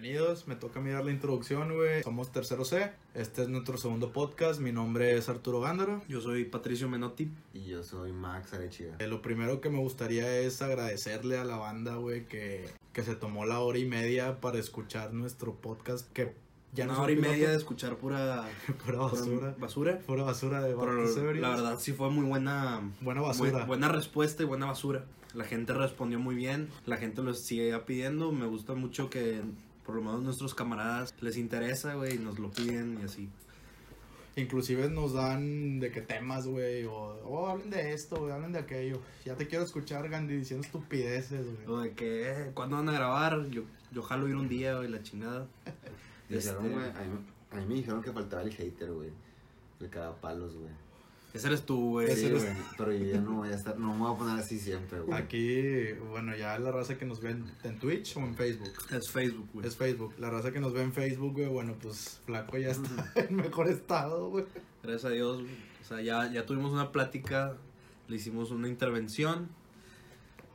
bienvenidos. Me toca mirar la introducción, güey. Somos Tercero C. Este es nuestro segundo podcast. Mi nombre es Arturo Gándaro. Yo soy Patricio Menotti. Y yo soy Max Arechiga. Eh, lo primero que me gustaría es agradecerle a la banda, güey, que, que se tomó la hora y media para escuchar nuestro podcast. Que ya no Una hora y media de escuchar pura, pura basura. Basura. Pura basura de Pero Ebrios. la verdad sí fue muy buena. Buena basura. bu- buena respuesta y buena basura. La gente respondió muy bien. La gente lo sigue pidiendo. Me gusta mucho que por lo menos nuestros camaradas les interesa, güey, y nos lo piden y así. Inclusive nos dan de qué temas, güey, o oh, hablen de esto, güey, hablen de aquello. Ya te quiero escuchar, Gandhi, diciendo estupideces, güey. Lo de que, eh, ¿cuándo van a grabar? Yo, yo jalo ir un día, güey, la chingada. Dijeron, Este- güey, a, mí, a mí me dijeron que faltaba el hater, güey. El cagapalos, güey. Ese eres tú, güey. Ese eres- pero yo ya no voy a estar, no me voy a poner así siempre, güey. Aquí, bueno, ya la raza que nos ve en, en Twitch o en Facebook. Es Facebook, güey. Es Facebook. La raza que nos ve en Facebook, güey, bueno, pues Flaco ya está en mejor estado, güey. Gracias a Dios, güey. O sea, ya, ya tuvimos una plática, le hicimos una intervención.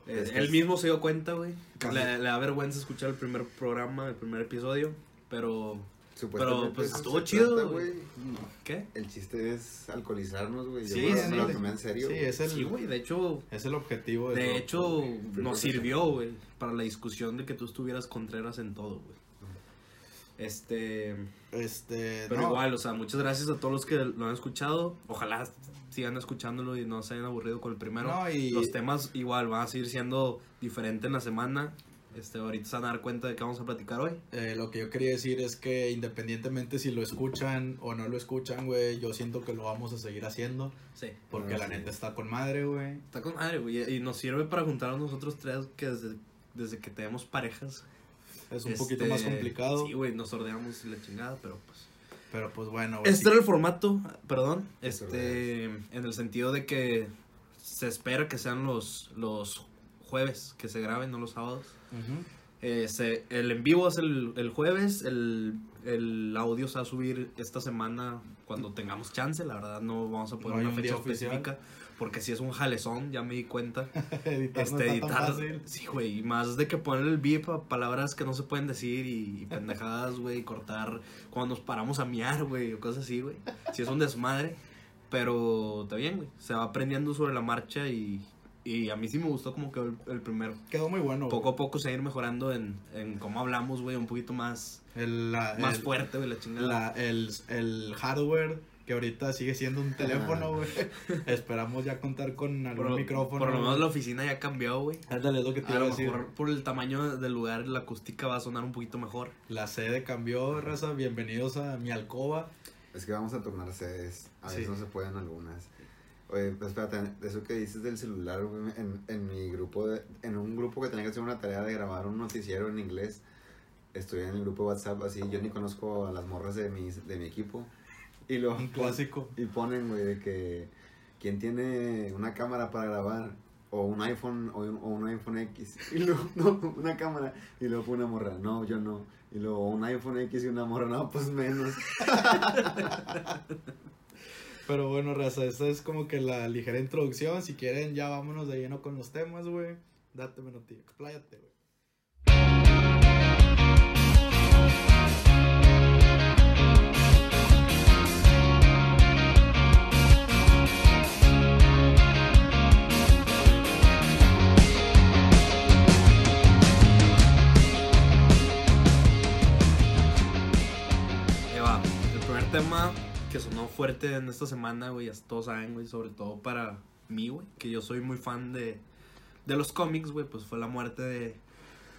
Eh, él mismo se dio cuenta, güey. Le, le da vergüenza escuchar el primer programa, el primer episodio. Pero, pero, pues, estuvo chido, trata, güey. ¿qué? El chiste es alcoholizarnos, güey. Sí, yo sí, me lo sí. tomé en serio. Sí, güey. es el, Sí, güey. De hecho, es el objetivo de, hecho nos sirvió, güey, para la discusión de que tú estuvieras Contreras en todo, güey. Este, Este, pero no, igual, o sea, muchas gracias a todos los que lo han escuchado. Ojalá sigan escuchándolo y no se hayan aburrido con el primero. No, y- Los temas igual van a seguir siendo diferentes en la semana. Este, ahorita se van a dar cuenta de qué vamos a platicar hoy. eh, lo que yo quería decir es que independientemente si lo escuchan o no lo escuchan, güey, yo siento que lo vamos a seguir haciendo. Sí. Porque Ah, la sí. neta está con madre, güey. Está con madre, güey. Y nos sirve para juntar a nosotros tres que desde, desde que tenemos parejas. Es un este, poquito más complicado. Sí, güey, nos ordenamos y la chingada, pero pues. Pero pues bueno, güey. Este era el formato, perdón, este, en el sentido de que se espera que sean los, los jueves que se graben, no los sábados. Ujú. Eh, se- el en vivo es el, el jueves, el, el audio se va a subir esta semana cuando tengamos chance, la verdad no vamos a poner No una fecha específica, porque si es un jalezón, ya me di cuenta. editar no Este, tan editar, sí, güey, y más de que poner el beep a palabras que no se pueden decir y, y pendejadas, güey, cortar cuando nos paramos a miar, güey, o cosas así, güey. Sí es un desmadre, pero está bien, güey, se va aprendiendo sobre la marcha y, y a mí sí me gustó como que el, el primero. Quedó muy bueno. Poco a poco se va a ir mejorando en, en cómo hablamos, güey, un poquito más, güey. El, la- más el- fuerte, güey, la chingada. la- el, el hardware que ahorita sigue siendo un teléfono, güey. Esperamos ya contar con algún por, micrófono. por lo menos la oficina ya cambió, güey. Ándale, es lo que te A iba a lo decir. mejor por el tamaño del lugar la acústica va a sonar un poquito mejor. La sede cambió, raza. Bienvenidos a mi alcoba. Es que vamos a tornar sedes. A veces Sí. no se pueden algunas. Oye, pues espérate, eso que dices del celular, güey, en, en mi grupo, de- en un grupo que tenía que hacer una tarea de grabar un noticiero en inglés, estoy en el grupo de WhatsApp, así, yo ni conozco a las morras de mi, de mi equipo, y lo Un clásico. y ponen, güey, de que quien tiene una cámara para grabar, o un iPhone, o un, o un iPhone X, y luego, no, una cámara, y luego una morra, no, yo no, y luego un iPhone X y una morra, no, pues menos. Pero bueno, raza, esta es como que la ligera introducción. Si quieren, ya vámonos de lleno con los temas, güey. Date menos, tío. Expláyate, güey. El primer tema que sonó fuerte en esta semana, güey, todos saben, güey, sobre todo para mí, güey, que yo soy muy fan de, de los cómics, güey, pues fue la muerte de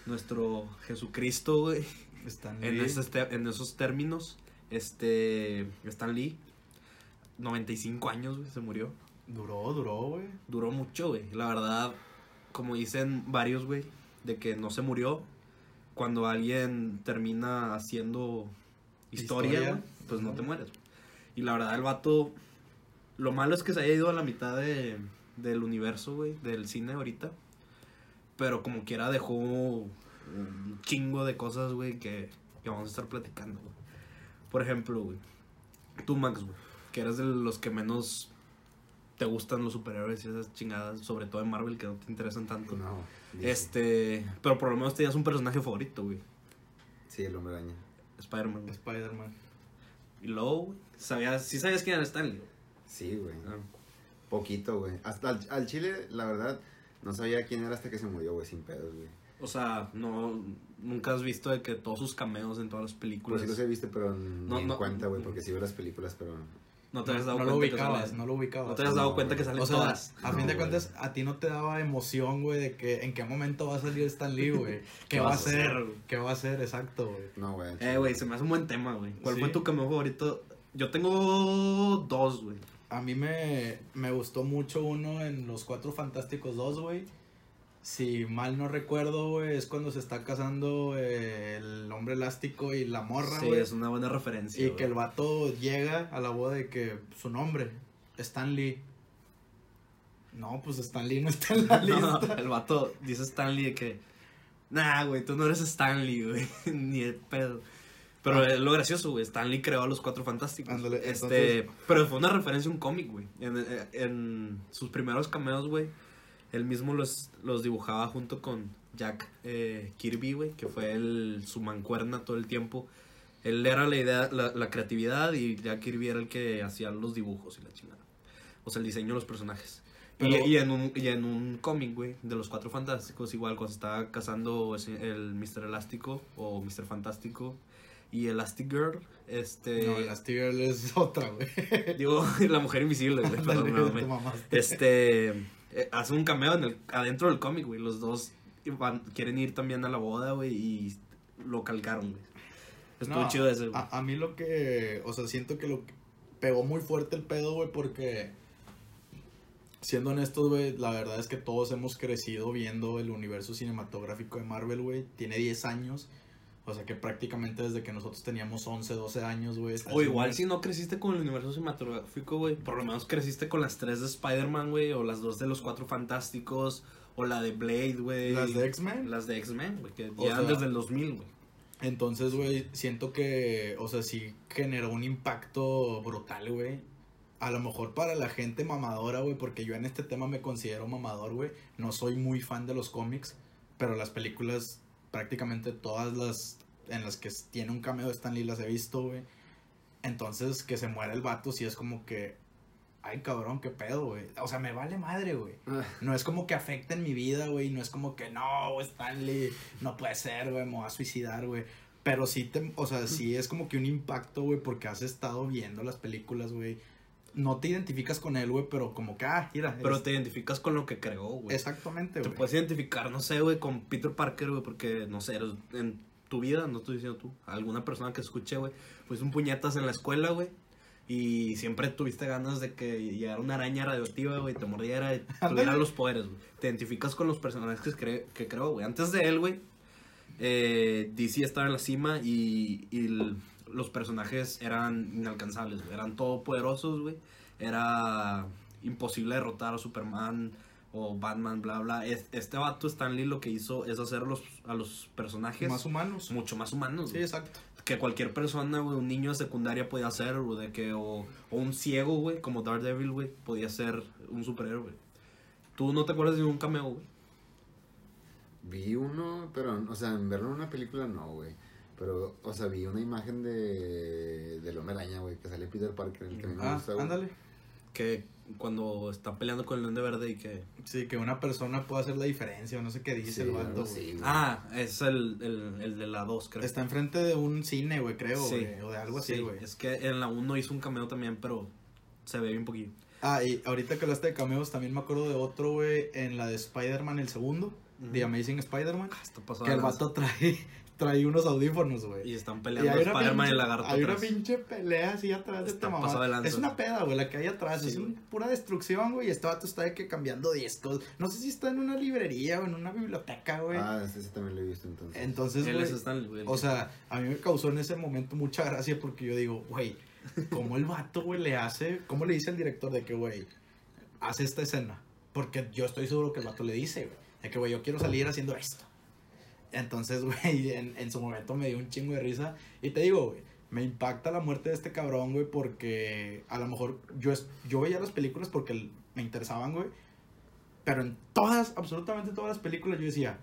nuestro Jesucristo, güey, Están en, esos te- en esos términos. Este, Stan Lee, 95 años, güey, se murió. Duró, duró, güey. Duró mucho, güey. La verdad, como dicen varios, güey, de que no se murió. Cuando alguien termina haciendo historia, pues no te mueres. güey. Y la verdad, el vato. Lo malo es que se haya ido a la mitad de, del universo, güey, del cine ahorita. Pero como quiera dejó un chingo de cosas, güey, que, que vamos a estar platicando, güey. Por ejemplo, güey, tú, Max, güey, que eres de los que menos te gustan los superhéroes y esas chingadas, sobre todo en Marvel, que no te interesan tanto. No. dice. Este, pero por lo menos tenías un personaje favorito, güey. Sí, el hombre araña. Spider-Man. Spider-Man. Y luego, güey, sabías, sí sabías quién era Stanley. Sí, güey. Ah. Poquito, güey. Hasta al, al chile, la verdad, no sabía quién era hasta que se murió, güey, sin pedos, güey. O sea, no, nunca has visto de que todos sus cameos en todas las Pues películas. sí los he visto, pero ni No, en no. cuenta, güey, porque sí veo las películas, pero... no te habías dado no lo cuenta que ubicabas, sale- no lo ubicabas. No te habías dado No, cuenta que salen O sea, todas. a No, fin de güey. cuentas, a ti no te daba emoción, güey, de que en qué momento va a salir Stan Lee, güey. ¿Qué va a güey? ¿Qué va a hacer? Exacto, güey. No, güey. Eh, güey, se me hace un buen tema, güey. ¿Cuál Sí. fue tu cameo favorito? Yo tengo dos, güey. A mí me, me gustó mucho uno en Los Cuatro Fantásticos 2, güey. Si mal no recuerdo, güey, es cuando se está casando eh, el hombre elástico y la morra, Sí, güey. es una buena referencia. y güey. que el vato llega a la boda de que su nombre, Stan Lee. No, pues Stan Lee no está en la No, lista. el vato dice Stanley de que. Nah, güey, tú no eres Stanley, güey. Ni el pedo. Pero es lo gracioso, güey. Stanley creó a los cuatro fantásticos. Ándale, este, entonces- Pero fue una referencia a un cómic, güey. En, en sus primeros cameos, güey. Él mismo los, los dibujaba junto con Jack eh, Kirby, güey. Que fue el, su mancuerna todo el tiempo. Él era la idea, la, la creatividad y Jack Kirby era el que hacía los dibujos y la chingada. O sea, el diseño de los personajes. Y- Pero- y, en un, y en un cómic, güey, de los cuatro fantásticos, igual cuando se estaba casando ese- el Mr. Elástico o Mr. Fantástico y Elastic Girl, este. No, la Girl es otra, güey. Digo, la mujer invisible, güey, perdón, mamaste. Este. eh, hace un cameo en el, adentro del cómic, güey. Los dos van- quieren ir también a la boda, güey, y lo calcaron, güey. Estuvo No, chido ese, güey. A, a mí lo que, o sea, siento que lo que pegó muy fuerte el pedo, güey, porque siendo honestos, güey, la verdad es que todos hemos crecido viendo el universo cinematográfico de Marvel, güey. Tiene 10 años. O sea que prácticamente desde que nosotros teníamos 11, 12 años, güey. O igual si no creciste con el universo cinematográfico, güey, por lo menos creciste con las tres de Spider-Man, güey, o las dos de los cuatro fantásticos, o la de Blade, güey. Las de X-Men. Las de X-Men, güey, que sea, desde el 2000, güey. Entonces, güey, siento que, o sea, sí generó un impacto brutal, güey. A lo mejor para la gente mamadora, güey, porque yo en este tema me considero mamador, güey. No soy muy fan de los cómics, pero las películas, prácticamente todas las en las que tiene un cameo de Stan Lee las he visto, güey. Entonces, que se muera el vato, sí es como que, ay, cabrón, qué pedo, güey. O sea, me vale madre, güey. No es como que afecte en mi vida, güey. No es como que, no, Stanley, no puede ser, güey, me voy a suicidar, güey. Pero sí, te, o sea, sí es como que un impacto, güey, porque has estado viendo las películas, güey. No te identificas con él, güey, pero como que, ah, mira. Pero te identificas con lo que creó, güey. Exactamente, Te güey. puedes identificar, no sé, güey, con Peter Parker, güey, porque, no sé, eres- en tu vida, no estoy diciendo tú, alguna persona que escuche, güey, pues un puñetas en la escuela, güey, y siempre tuviste ganas de que llegara una araña radioactiva, güey, te mordiera y tuviera los poderes, güey. Te identificas con los personajes que, cre- que creó, güey. Antes de él, güey, eh, DC estaba en la cima y, y el- los personajes eran inalcanzables, güey. Eran todopoderosos, güey. Era imposible derrotar a Superman o Batman, bla, bla. Es- Este vato, Stanley, lo que hizo es hacer los, a los personajes Más humanos. mucho más humanos. Sí, güey. exacto. que cualquier persona, güey, un niño de secundaria podía hacer, o de que, o, o un ciego, güey, como Daredevil, güey, podía ser un superhéroe. ¿Tú no te acuerdas de un cameo, güey? Vi uno, pero, o sea, en verlo en una película no, güey. Pero, o sea, vi una imagen de, de Hombre Araña, güey, que sale Peter Parker, el que a mí me Ah, gusta, güey. ándale. Que cuando está peleando con el Duende Verde y que... Sí, que una persona puede hacer la diferencia, o no sé qué dice Sí, el algo vato, así, güey. güey. Ah, es el, el, el de la 2, creo. Está enfrente de un cine, güey, creo, Sí. güey, o de algo así, Sí, güey. Es que en la 1 hizo un cameo también, pero se ve bien poquillo. Ah, y ahorita que hablaste de cameos, también me acuerdo de otro, güey, en la de Spider-Man, el segundo, The Amazing Spider-Man, Ah, está pasado que el de lanza. vato trae, trae unos audífonos, güey. Y están peleando una Spider-Man y el lagarto Hay una pinche pelea así atrás de esta mamá. Es una peda, güey, la que hay atrás. Sí, es un- güey. pura destrucción, güey. Y este vato está de que cambiando discos. No sé si está en una librería o en una biblioteca, güey. Ah, ese, ese también lo he visto entonces. Entonces, Él. O sea, a mí me causó en ese momento mucha gracia porque yo digo, güey, ¿cómo el vato, güey, le hace? ¿Cómo le dice al director de que, güey, hace esta escena? Porque yo estoy seguro que el vato le dice, güey, de que, güey, yo quiero salir haciendo esto. Entonces, güey, en, en su momento me dio un chingo de risa. Y te digo, güey, me impacta la muerte de este cabrón, güey, porque a lo mejor yo, es, yo veía las películas porque me interesaban, güey. Pero en todas, absolutamente todas las películas yo decía,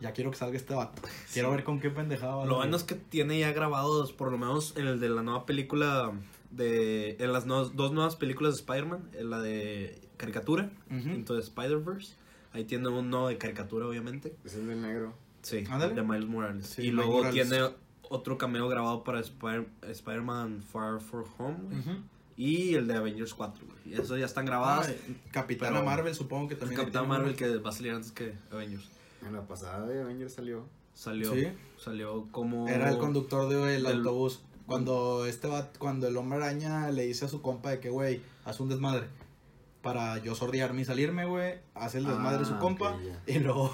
Ya quiero que salga este vato. Quiero ver con qué pendejada va. Lo bueno es que tiene ya grabados, por lo menos en el de la nueva película de... En las no- dos nuevas películas de Spider-Man, en la de caricatura, Ujú. Into the Spider-Verse. Ahí tiene uno de caricatura, obviamente. Es el del negro. Sí, Ándale. de Miles Morales. Sí, y luego Morales. tiene otro cameo grabado para Spider- Spider-Man Far From Home. güey. Ujú. Y el de Avengers 4. güey. Y Esos ya están grabados. Ah, Capitana pero- Marvel, supongo que también. Capitán Marvel que va a salir antes que Avengers. En la pasada de Avengers salió. Salió, Sí. salió como... Era el conductor del del- autobús. Cuando este va, cuando el hombre araña le dice a su compa de que, güey, haz un desmadre. Para yo sordearme y salirme, güey. Hace el desmadre su Ah, compa. ok, ya. y luego.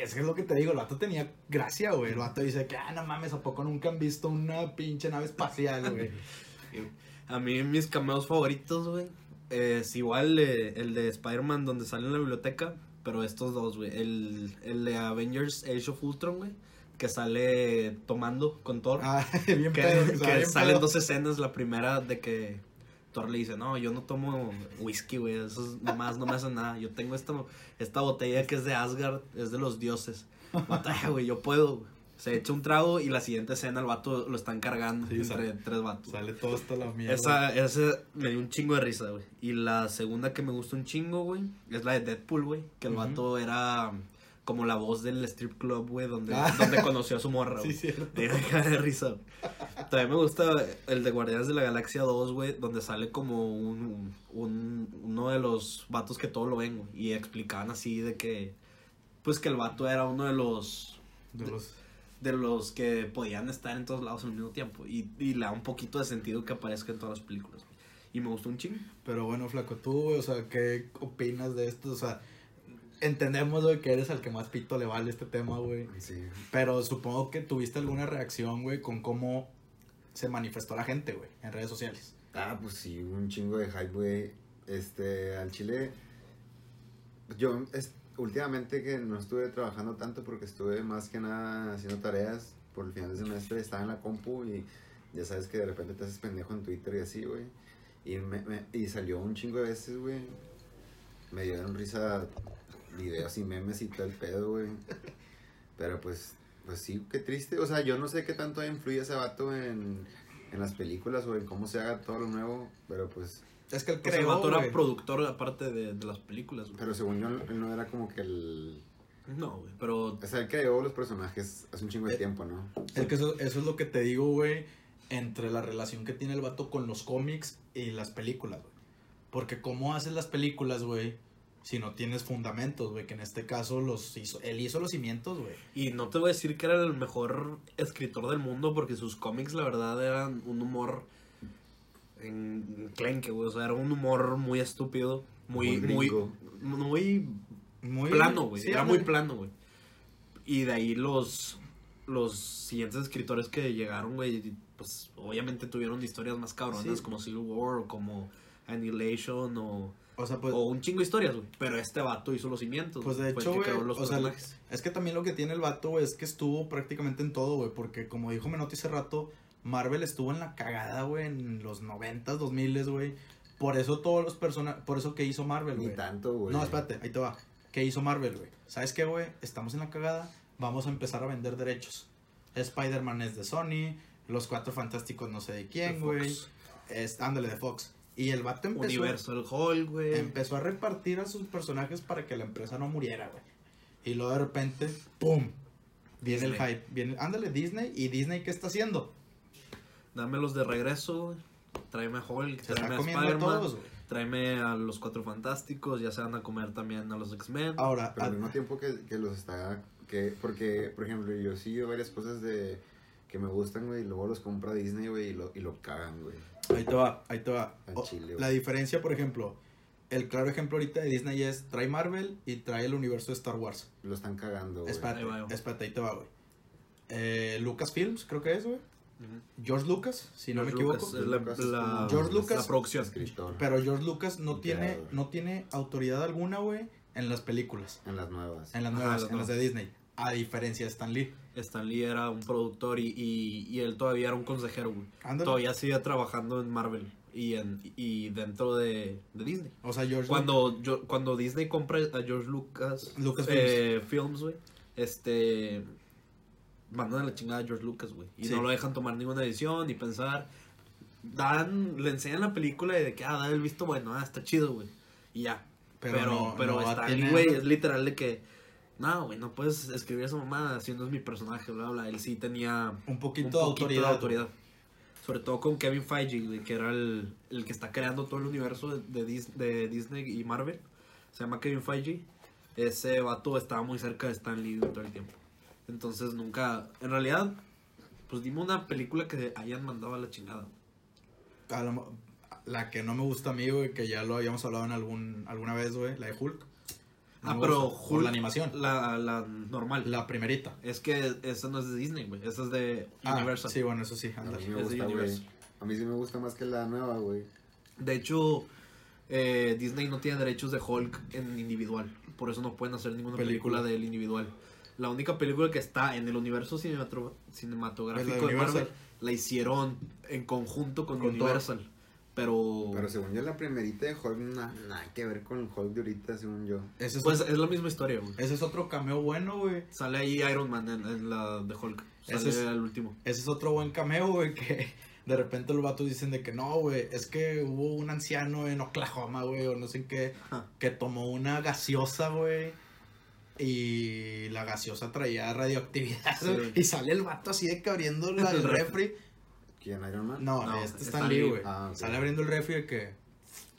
Es que es lo que te digo, el vato tenía gracia, güey. El vato dice que, ah, no mames, ¿a poco nunca han visto una pinche nave espacial, güey? A mí mis cameos favoritos, güey, es igual eh, el de Spider-Man donde sale en la biblioteca, pero estos dos, güey. El, el de Avengers Age of Ultron, güey, que sale tomando con Thor. ah, bien que pedo. que bien salen pedo. dos escenas. La primera de que Thor le dice, no, yo no tomo whisky, güey, eso es nomás, no me hace nada. Yo tengo esta, esta botella que es de Asgard, es de los dioses. Batalla, güey, yo puedo. Se echa un trago y la siguiente escena el vato lo están cargando Sí, entre sale- tres vatos. Sale todo hasta la mierda. Esa, esa me dio un chingo de risa, güey. Y la segunda que me gusta un chingo, güey, es la de Deadpool, güey. Que el Ujú. vato era como la voz del strip club, güey, donde, Ah. donde conoció a su morra, Sí, cierto. Cara de risa. También me gusta el de Guardianes de la Galaxia 2, güey, donde sale como un, un- uno de los vatos que todo lo ven, güey. Y explicaban así de que, pues que el vato era uno de los De los- de los que podían estar en todos lados al mismo tiempo. Y, y le da un poquito de sentido que aparezca en todas las películas. güey. Y me gustó un chingo. Pero bueno, Flaco, tú, güey, o sea, ¿qué opinas de esto? O sea, entendemos, güey, que eres al que más pito le vale este tema, güey. Sí. Pero supongo que tuviste alguna reacción, güey, con cómo se manifestó la gente, güey, en redes sociales. Ah, pues sí, un chingo de hype, güey. Este, al chile. Yo, es, últimamente que no estuve trabajando tanto porque estuve más que nada haciendo tareas por el final del semestre, estaba en la compu y ya sabes que de repente te haces pendejo en Twitter y así, güey. Y, me, me- y salió un chingo de veces, güey. Me dieron risa videos y memes y todo el pedo, güey. Pero pues, pues sí, qué triste. O sea, yo no sé qué tanto influye ese vato en, en las películas o en cómo se haga todo lo nuevo, pero pues, Es que él Pues el creó, vato era productor aparte de, de las películas. güey. pero según yo, él no era como que el... No, güey. Pero O sea, él creó los personajes hace un chingo de Eh, tiempo, ¿no? Es que eso, eso es lo que te digo, güey, entre la relación que tiene el vato con los cómics y las películas, güey. Porque cómo haces las películas, güey, si no tienes fundamentos, güey, que en este caso los hizo, él hizo los cimientos, güey. Y no te voy a decir que era el mejor escritor del mundo porque sus cómics, la verdad, eran un humor en clenque, güey. O sea, era un humor muy estúpido, muy, Muy muy, muy Muy plano, güey. sí, era muy plano, güey. Y de ahí los, los siguientes escritores que llegaron, güey, pues obviamente tuvieron historias más cabronas Sí. como Civil War o como Annihilation o, O sea, pues, o un chingo de historias, güey. Pero este vato hizo los cimientos. Pues de hecho, güey, o sea, es que también lo que tiene el vato, güey, es que estuvo prácticamente en todo, güey, porque como dijo Menotti hace rato, Marvel estuvo en la cagada, güey, en los 90s, 2000 güey. Por eso todos los personajes, por eso que hizo Marvel, Ni güey. tanto, güey. No, espérate, ahí te va. ¿Qué hizo Marvel, güey? ¿Sabes qué, güey? Estamos en la cagada, vamos a empezar a vender derechos. Spider-Man es de Sony, los Cuatro Fantásticos no sé de quién, güey. Ándale, de Fox. Y el vato empezó, Universal Hulk, güey. empezó a repartir a sus personajes para que la empresa no muriera, güey. Y luego de repente, ¡pum! Viene el Disney. hype. Viene, ándale, Disney. ¿Y Disney qué está haciendo? Dámelos de regreso, güey. Tráeme a Hulk, Se tráeme a Spider-Man, tráeme a los Cuatro Fantásticos, ya se van a comer también a los X-Men. Ahora, Pero al mismo tiempo que, que los está... Que, porque, por ejemplo, yo sí varias cosas de que me gustan, güey, y luego los compra Disney, güey, y lo, y lo cagan, güey. ahí te va, ahí te va. Chile, la diferencia, por ejemplo, el claro ejemplo ahorita de Disney es trae Marvel y trae el universo de Star Wars. Lo están cagando, güey. Espérate, espérate, ahí te va, güey. Eh, Lucasfilms, creo que es, güey. George Lucas, si no me George equivoco. Lucas es la, la- George Lucas- la producción. Escritor. Pero George Lucas no tiene, no tiene autoridad alguna, güey, en las películas. En las nuevas. En las nuevas, las en las de Disney. A diferencia de Stan Lee. Stan Lee era un productor y, y, y él todavía era un consejero, güey. Todavía sigue trabajando en Marvel y, en, y dentro de, de Disney. O sea, George Cuando, yo, cuando Disney compra a George Lucas Lucasfilms. eh, Films, güey, este mandan a la chingada a George Lucas, güey. Y Sí. no lo dejan tomar ninguna decisión ni pensar. Dan, le enseñan la película y de que, ah, da el visto bueno, ah, está chido, güey. Y ya. Pero Pero, no- pero, no tiene- ahí, güey, es literal de que, no, güey, no puedes escribir esa mamada, no es mi personaje, bla, bla. Él sí tenía Un poquito, un de, poquito autoridad. de autoridad. Sobre todo con Kevin Feige, güey, que era el, el que está creando todo el universo de, de de Disney y Marvel. Se llama Kevin Feige. Ese vato estaba muy cerca de Stan Lee todo el tiempo. Entonces nunca, en realidad, pues dime una película que hayan mandado a la chingada. A mo- la que no me gusta a mí, güey, que ya lo habíamos hablado en algún alguna vez, güey, la de Hulk. Ah, me pero gusta, Hulk, la animación. La, la normal. La primerita. Es que esa no es de Disney, güey. Esa es de Ah, Universal. sí, bueno, eso sí. A mí me Es de gusta. A mí sí me gusta más que la nueva, güey. De hecho, eh, Disney no tiene derechos de Hulk en individual. Por eso no pueden hacer ninguna película, Película. de él individual. La única película que está en el universo cinematro- cinematográfico de de Marvel la hicieron en conjunto con, Con Universal. Pero, Pero según yo, la primerita de Hulk, na- nada que ver con el Hulk de ahorita, según yo. Ese es, pues es la misma historia, güey. ese es otro cameo bueno, güey. Sale ahí Iron Man en, en la de Hulk. Sale Ese es- el último. Ese es otro buen cameo, güey, que de repente los vatos dicen de que no, güey, es que hubo un anciano en Oklahoma, güey, o no sé en qué, Ajá. que tomó una gaseosa, güey, y la gaseosa traía radioactividad, Sí, y sale el vato así de que abriendo la- el refri. ¿Quién, Iron Man? No, No, este Stan Lee, güey. Ah. Sale abriendo el refri de que...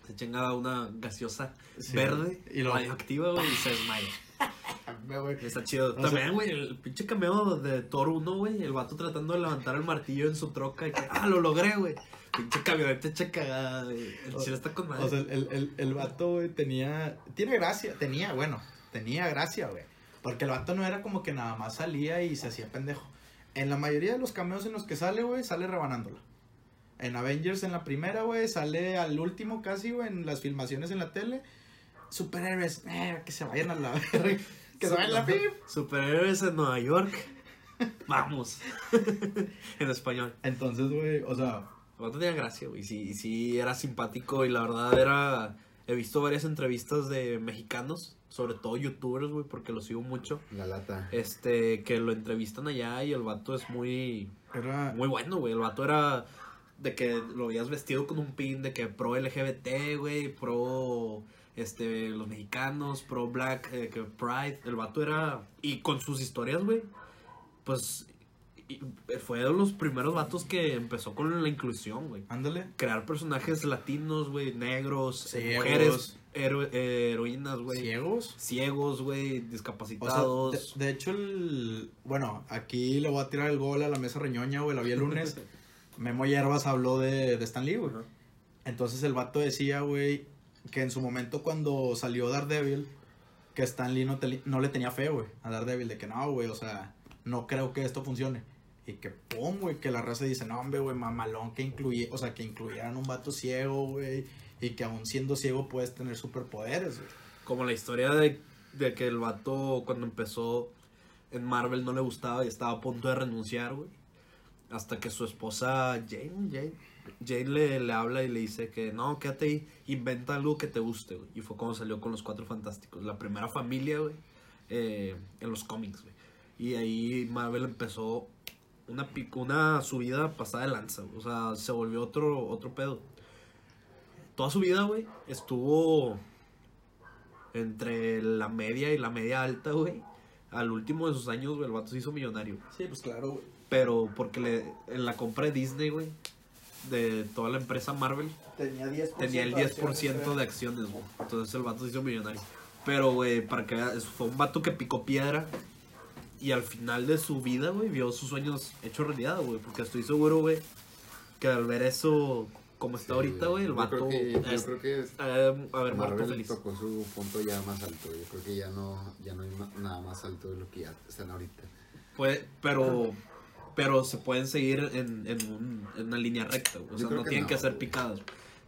Se chinga una gaseosa Sí, verde y lo- radioactiva, güey, y se desmaya. Está chido. sea- También, güey, el pinche cameo de Thor 1, güey. El vato tratando de levantar el martillo en su troca y que, ah, lo logré, güey. Pinche camioneta hecha cagada, güey. El chile está con madre. O sea, el, el, el vato, güey, tenía. Tiene gracia. Tenía, bueno, tenía gracia, güey. Porque el vato no era como que nada más salía y se hacía pendejo. En la mayoría de los cameos en los que sale, güey, sale rebanándola. En Avengers, en la primera, güey, sale al último casi, güey, en las filmaciones en la tele. Superhéroes, eh, que se vayan a la verga. Que se vayan a la pip. Superhéroes en Nueva York. Vamos. en español. Entonces, güey, o sea, vato tenía gracia, güey. Sí, sí, era simpático y la verdad era... He visto varias entrevistas de mexicanos, sobre todo youtubers, güey, porque los sigo mucho. La lata. Este, que lo entrevistan allá y el vato es muy... era. Muy bueno, güey. El vato era de que lo veías vestido con un pin de que pro LGBT, güey, pro este los mexicanos, pro black, eh, que pride. El vato era y con sus historias, güey. Pues y- fue de los primeros vatos que empezó con la inclusión, güey. Ándale. Crear personajes latinos, güey, negros, eh, Ciegos. mujeres, hero- eh, heroínas, güey. Ciegos. Ciegos, güey, O sea, discapacitados. de, de hecho, el, bueno, aquí le voy a tirar el gol a la mesa reñoña, güey, la vi el lunes. Memo Hierbas habló de, de Stan Lee, güey. Entonces el vato decía, güey, que en su momento cuando salió Daredevil, que Stan Lee no, te- no le tenía fe, güey, a Daredevil, de que no, güey, o sea, no creo que esto funcione. Y que pum, güey, que la raza dice, no, hombre, güey, mamalón, que incluye, o sea, que incluyeran un vato ciego, güey, y que aún siendo ciego puedes tener superpoderes, güey. Como la historia de, de que el vato cuando empezó en Marvel no le gustaba y estaba a punto de renunciar, güey. Hasta que su esposa Jane, Jane, Jane le, le habla y le dice que no, quédate ahí, inventa algo que te guste, güey. Y fue cuando salió con los Cuatro Fantásticos, la primera familia, güey, eh, en los cómics, güey. Y ahí Marvel empezó una, una subida pasada de lanza. O sea, se volvió otro, otro pedo. Toda su vida, güey, estuvo entre la media y la media alta, güey. Al último de sus años, güey, el vato se hizo millonario. Sí, pues claro, güey. Pero porque le, en la compra de Disney, güey, de toda la empresa Marvel, Tenía 10%. tenía el 10% de acciones, güey. Entonces el vato se hizo millonario. Pero, güey, para que veas, fue un vato que picó piedra. Y al final de su vida, güey, vio sus sueños hechos realidad, güey. Porque estoy seguro, güey, que al ver eso como está ahorita, güey, el Yo vato creo que, yo es- creo que eh, haber muerto Marvel feliz. tocó su punto ya más alto. Yo creo que ya no, ya no hay nada más alto de lo que ya están ahorita. Puede, pero, pero se pueden seguir en, en, un- en una línea recta, güey. O Yo sea, no que tienen no, que ser güey. picadas.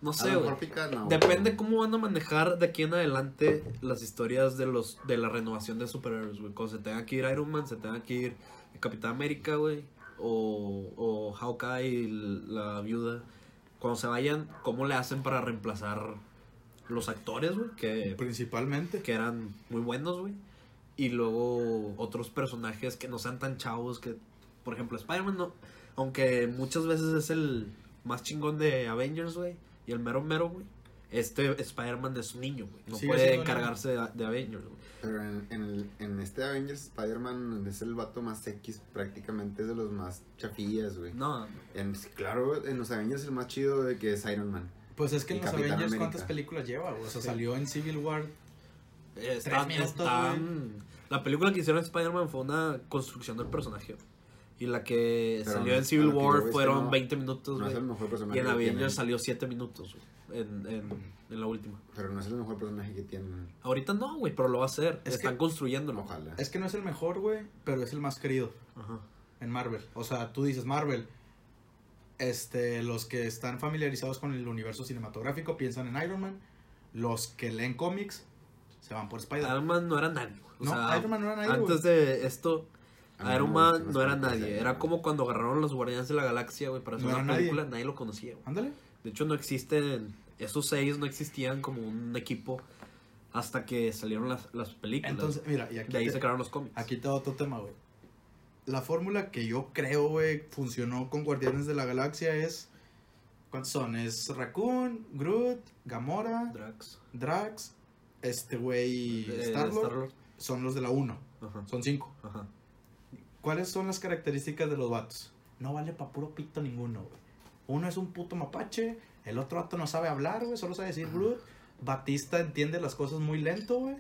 No A sé, güey. pica, no, Depende cómo van a manejar de aquí en adelante las historias de los de la renovación de superhéroes, güey. Cuando se tenga que ir Iron Man, se tenga que ir Capitán América, güey. O, o Hawkeye, la viuda. Cuando se vayan, ¿cómo le hacen para reemplazar los actores, güey? Que, Principalmente. que eran muy buenos, güey. Y luego otros personajes que no sean tan chavos que, por ejemplo, Spider-Man no, aunque muchas veces es el más chingón de Avengers, güey, y el mero mero, güey. Este Spider-Man es un niño, güey. No puede encargarse de, de Avengers, güey. Pero en, en, el- en este Avengers, Spider-Man es el vato más X, prácticamente es de los más chafillas, güey. No, En- claro, en los Avengers el más chido de que es Iron Man. Pues es que en los Capitán Avengers, América. ¿cuántas películas lleva? güey? O sea, Sí. salió en Civil War. Están, minutos, están- La película que hicieron de Spider-Man fue una construcción del personaje. Y la que Pero salió no- en Civil War fueron no- 20 minutos, No es el mejor personaje y en Avengers salió 7 minutos, güey. En, en, en la última. Pero no es el mejor personaje que tienen. Ahorita no, güey, pero lo va a hacer. Es Están que- construyéndolo. Ojalá. Es que no es el mejor, güey, pero es el más querido Ajá. en Marvel. O sea, tú dices Marvel. Este, los que están familiarizados con el universo cinematográfico piensan en Iron Man. Los que leen cómics se van por Spider-Man. Iron Man no era nadie. güey. O No, sea, Iron Man no era nadie, Antes güey. de esto, Iron Man no era nadie. Era como cuando agarraron los Guardianes de la Galaxia, güey, para hacer No una nadie. película. Nadie. lo conocía, güey. Ándale. De hecho, no existen. Esos seis no existían como un equipo hasta que salieron las, las películas. Entonces, mira, y aquí, de ahí te, se crearon los cómics. aquí te otro tema, güey. La fórmula que yo creo, güey, funcionó con Guardianes de la Galaxia es. ¿Cuántos son? Es Raccoon, Groot, Gamora, Drax. Drax, este güey, eh, Star-Lord. Star-Lord. Son los de la 1. Ajá. Son 5. Ajá. ¿Cuáles son las características de los vatos? No vale pa' puro pito ninguno, güey. Uno es un puto mapache, el otro vato no sabe hablar, güey, solo sabe decir Groot. Batista entiende las cosas muy lento, güey.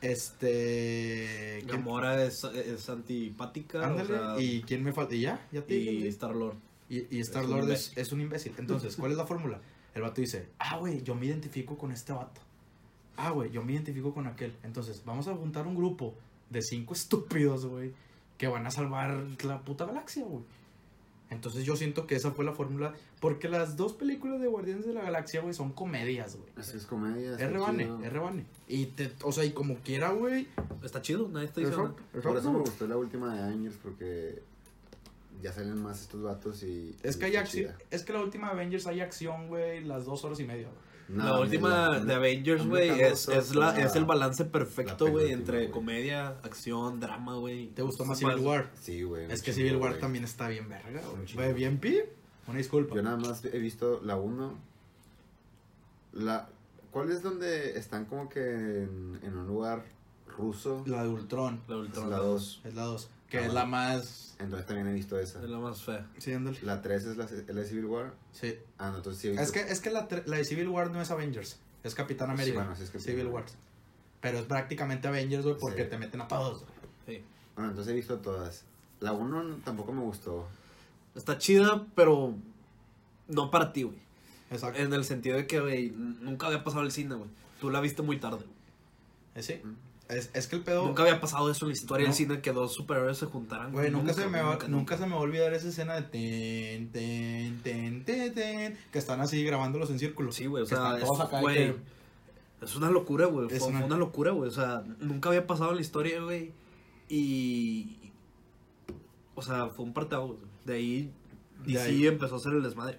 Este. ¿quién- Gamora es, es antipática. Ándale, o sea, ¿y quién me falta? ¿Y ya? ¿Ya te y güey? Star Lord. Y, y Star es es, es un imbécil. Entonces, ¿cuál es la fórmula? El vato dice, ah, güey, yo me identifico con este vato. Ah, güey, yo me identifico con aquel. Entonces, vamos a juntar un grupo de cinco estúpidos, güey, que van a salvar la puta galaxia, güey. Entonces yo siento que esa fue la fórmula. Porque las dos películas de Guardianes de la Galaxia, güey, son comedias, güey. Así es comedia. Es rebane, es rebane. Y te, o sea, y como quiera, güey. Está chido, nadie está diciendo. Por eso me gustó la última de Avengers porque ya salen más estos vatos y. Es y que hay acción. Es que la última Avengers hay acción, güey, las dos horas y media, güey. No, la última la- de Avengers, güey, es, es, la, es el la- balance perfecto, güey, entre comedia, acción, drama, güey. ¿Te gustó más Es Civil War? Sí, güey. Es que Civil War también está bien verga, güey. bien pi. Una disculpa. Yo nada más he visto la 1. La, ¿Cuál es donde están como que en, en un lugar ruso? La de Ultron La Ultron. la 2. es la 2. Que Ah, es la más. Entonces también he visto esa. Es la más fea. Sí, ándale. La 3 es la, la de Civil War. Sí. Ah, no, entonces sí he visto. Es que, es que la, la de Civil War no es Avengers. Es Capitán América. bueno, sí es Capitán Civil War. Pero es prácticamente Avengers, güey, porque Sí. te meten a todos. güey. Sí. Bueno, entonces he visto todas. La 1 tampoco me gustó. Está chida, pero no para ti, güey. Exacto. En el sentido de que, güey, nunca había pasado el cine, güey. Tú la viste muy tarde. Eh, sí. Mm. Es, es que el pedo. Nunca había pasado eso en la historia No. del cine que dos superhéroes se juntaran. Güey, nunca, se me va, nunca, nunca, se me va a olvidar esa escena de ten, ten, ten, ten, ten, que están así grabándolos en círculo. Sí, güey, o sea, es, de güey, que- es una locura, güey. Es Fue, una- una locura, güey. O sea, nunca había pasado en la historia, güey. Y. O sea, fue un güey. De ahí. De DC ahí. empezó a hacer el desmadre.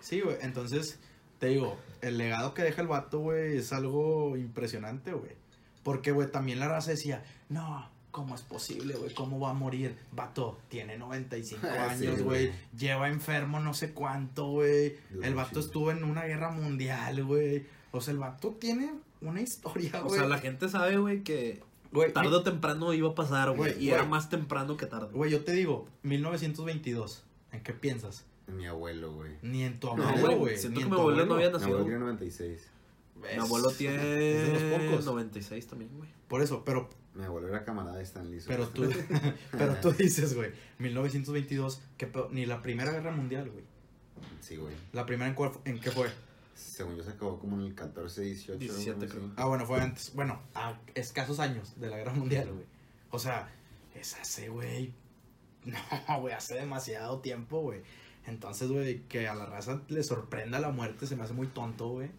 Sí, güey. Entonces, te digo, el legado que deja el vato, güey, es algo impresionante, güey. Porque, güey, también la raza decía, no, ¿cómo es posible, güey? ¿Cómo va a morir? Vato, tiene 95 Ah, años, güey. Lleva enfermo no sé cuánto, güey. El vato estuvo en una guerra mundial, güey. O sea, el vato tiene una historia, O güey. sea, la gente sabe, güey, que tarde o temprano iba a pasar, güey. Y era más temprano que tarde. Güey, yo te digo, 1922. ¿En qué piensas? Mi abuelo, güey. Ni en tu No, abuelo, güey, güey. siento ni que en mi tu abuelo no había Mi nacido. abuelo tiene 96. Mi abuelo tiene Es de los pocos. 96 también, güey. Por eso, pero, Mi abuelo era camarada de Stan Lee. pero tú, pero tú dices, güey, 1922, que ni la Primera Guerra Mundial, güey. Sí, güey. La primera en, cuál en qué fue. Según yo se acabó como en el 14, 18. 17 algo así. creo. Ah, bueno, fue antes. Bueno, a escasos años de la Guerra Mundial, güey. O sea, es hace, güey. No, güey, hace demasiado tiempo, güey. Entonces, güey, que a la raza le sorprenda la muerte se me hace muy tonto, güey.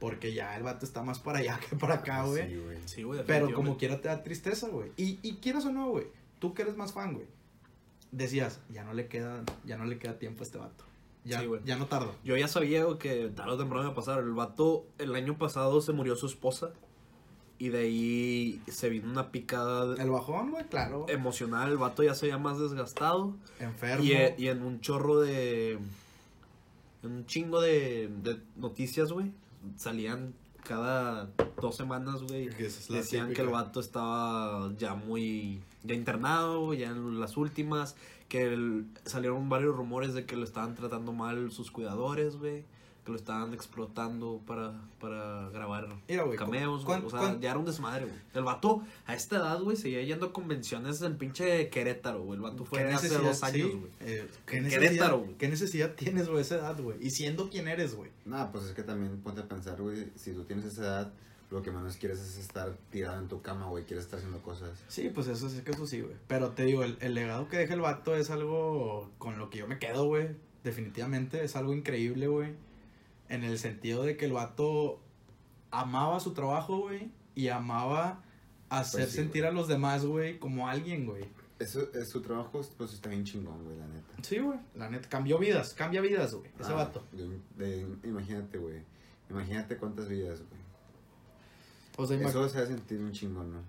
Porque ya el vato está más para allá que para acá, Ah, güey. Sí, güey. Sí, güey. Pero como quiera te da tristeza, güey. Y, y quieras o no, güey. Tú que eres más fan, güey. Decías, ya no le queda, ya no le queda tiempo a este vato. Ya, Sí, güey. ya no tarda. Yo ya sabía güey, que tarde o temprano iba a pasar. El vato, el año pasado se murió su esposa. Y de ahí se vino una picada El bajón, güey, claro. emocional. El vato ya se veía más desgastado. Enfermo. Y, eh, y en un chorro de. En un chingo de, de noticias, güey. Salían cada dos semanas, güey. Es Decían que el vato estaba ya muy. Ya internado, ya en las últimas. Que el- salieron varios rumores de que lo estaban tratando mal sus cuidadores, güey. Que lo estaban explotando para, para grabar Mira, güey, cameos, ¿cuán- güey. O sea, cuán- ya era un desmadre, güey. El vato, a esta edad, güey, seguía yendo a convenciones en pinche Querétaro, güey. El vato fue ¿Qué hace dos años, sí, güey. eh, ¿qué, En necesidad, Querétaro, güey. ¿Qué necesidad tienes, güey, esa edad, güey? Y siendo quien eres, güey. Nada, pues es que también ponte a pensar, güey, si tú tienes esa edad, lo que menos quieres es estar tirado en tu cama, güey, quieres estar haciendo cosas. Sí, pues eso sí que eso sí, güey. Pero te digo, el, el legado que deja el vato es algo con lo que yo me quedo, güey. Definitivamente es algo increíble, güey. En el sentido de que el vato amaba su trabajo, güey. Y amaba hacer Pues sí, sentir a los demás, güey, como alguien, güey. Eso, es su trabajo, pues está bien chingón, güey, la neta. Sí, güey. La neta, cambió vidas, cambia vidas, güey. Ese Ah, vato. de- de- imagínate, güey. Imagínate cuántas vidas, güey. O sea, Eso se hace sentir un chingón, ¿no?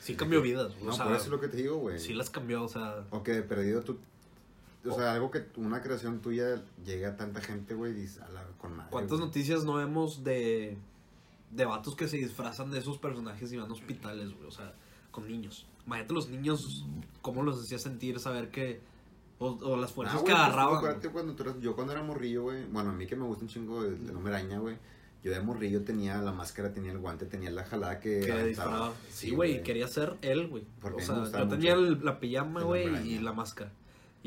Sí cambió vidas, güey. No, o sea, por eso es lo que te digo, güey. sí las cambió, o sea... O que de perdido tú. O sea, algo que una creación tuya llegue a tanta gente, güey, dices, a la con madre. ¿Cuántas güey. noticias no vemos de, de vatos que se disfrazan de esos personajes y van a hospitales, güey? O sea, con niños. Imagínate los niños, cómo los hacía sentir saber que... O, o las Ah, fuerzas güey, que pues, agarraban. acuérdate cuando tú eras- yo cuando era morrillo, güey. Bueno, a mí que me gusta un chingo el hombre araña, güey. Yo de morrillo tenía la máscara, tenía el guante, tenía la jalada que. disparaba. Sí, güey, quería ser él, güey. O sea, yo tenía el- la pijama, güey, y la máscara.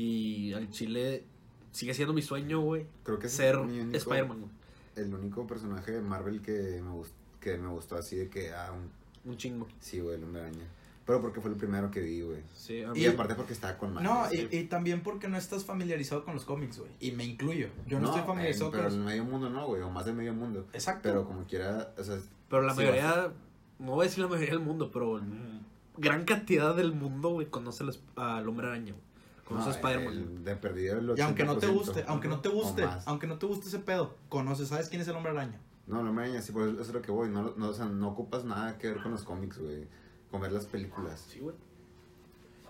Y al chile sigue siendo mi sueño, güey. Creo que Ser es único- Spider-Man, güey. El único personaje de Marvel que me, gust- que me gustó así de que, ah, un- Un chingo. sí, güey, el hombre araña. Pero porque fue el primero que vi, güey. Sí, Y, mí- aparte porque estaba con madre. No, y, y también porque no estás familiarizado con los cómics, güey. Y me incluyo. Yo no, No, estoy familiarizado en- con pero los... en medio mundo no, güey, o más de medio mundo. Exacto. Pero como quiera, o sea, Pero la sí, mayoría, no voy a decir la mayoría del mundo, pero gran cantidad del mundo, güey, conoce al, al hombre araña, güey. Conoce no, a Spider-Man. el de perdido el Y aunque no te 80%, guste, aunque no te guste, aunque no te guste ese pedo, conoces, ¿sabes quién es el hombre araña? No, no me araña, sí, por eso es lo que voy. No, no, o sea, no ocupas nada que ver con los cómics, güey. Con ver las películas. Sí, güey.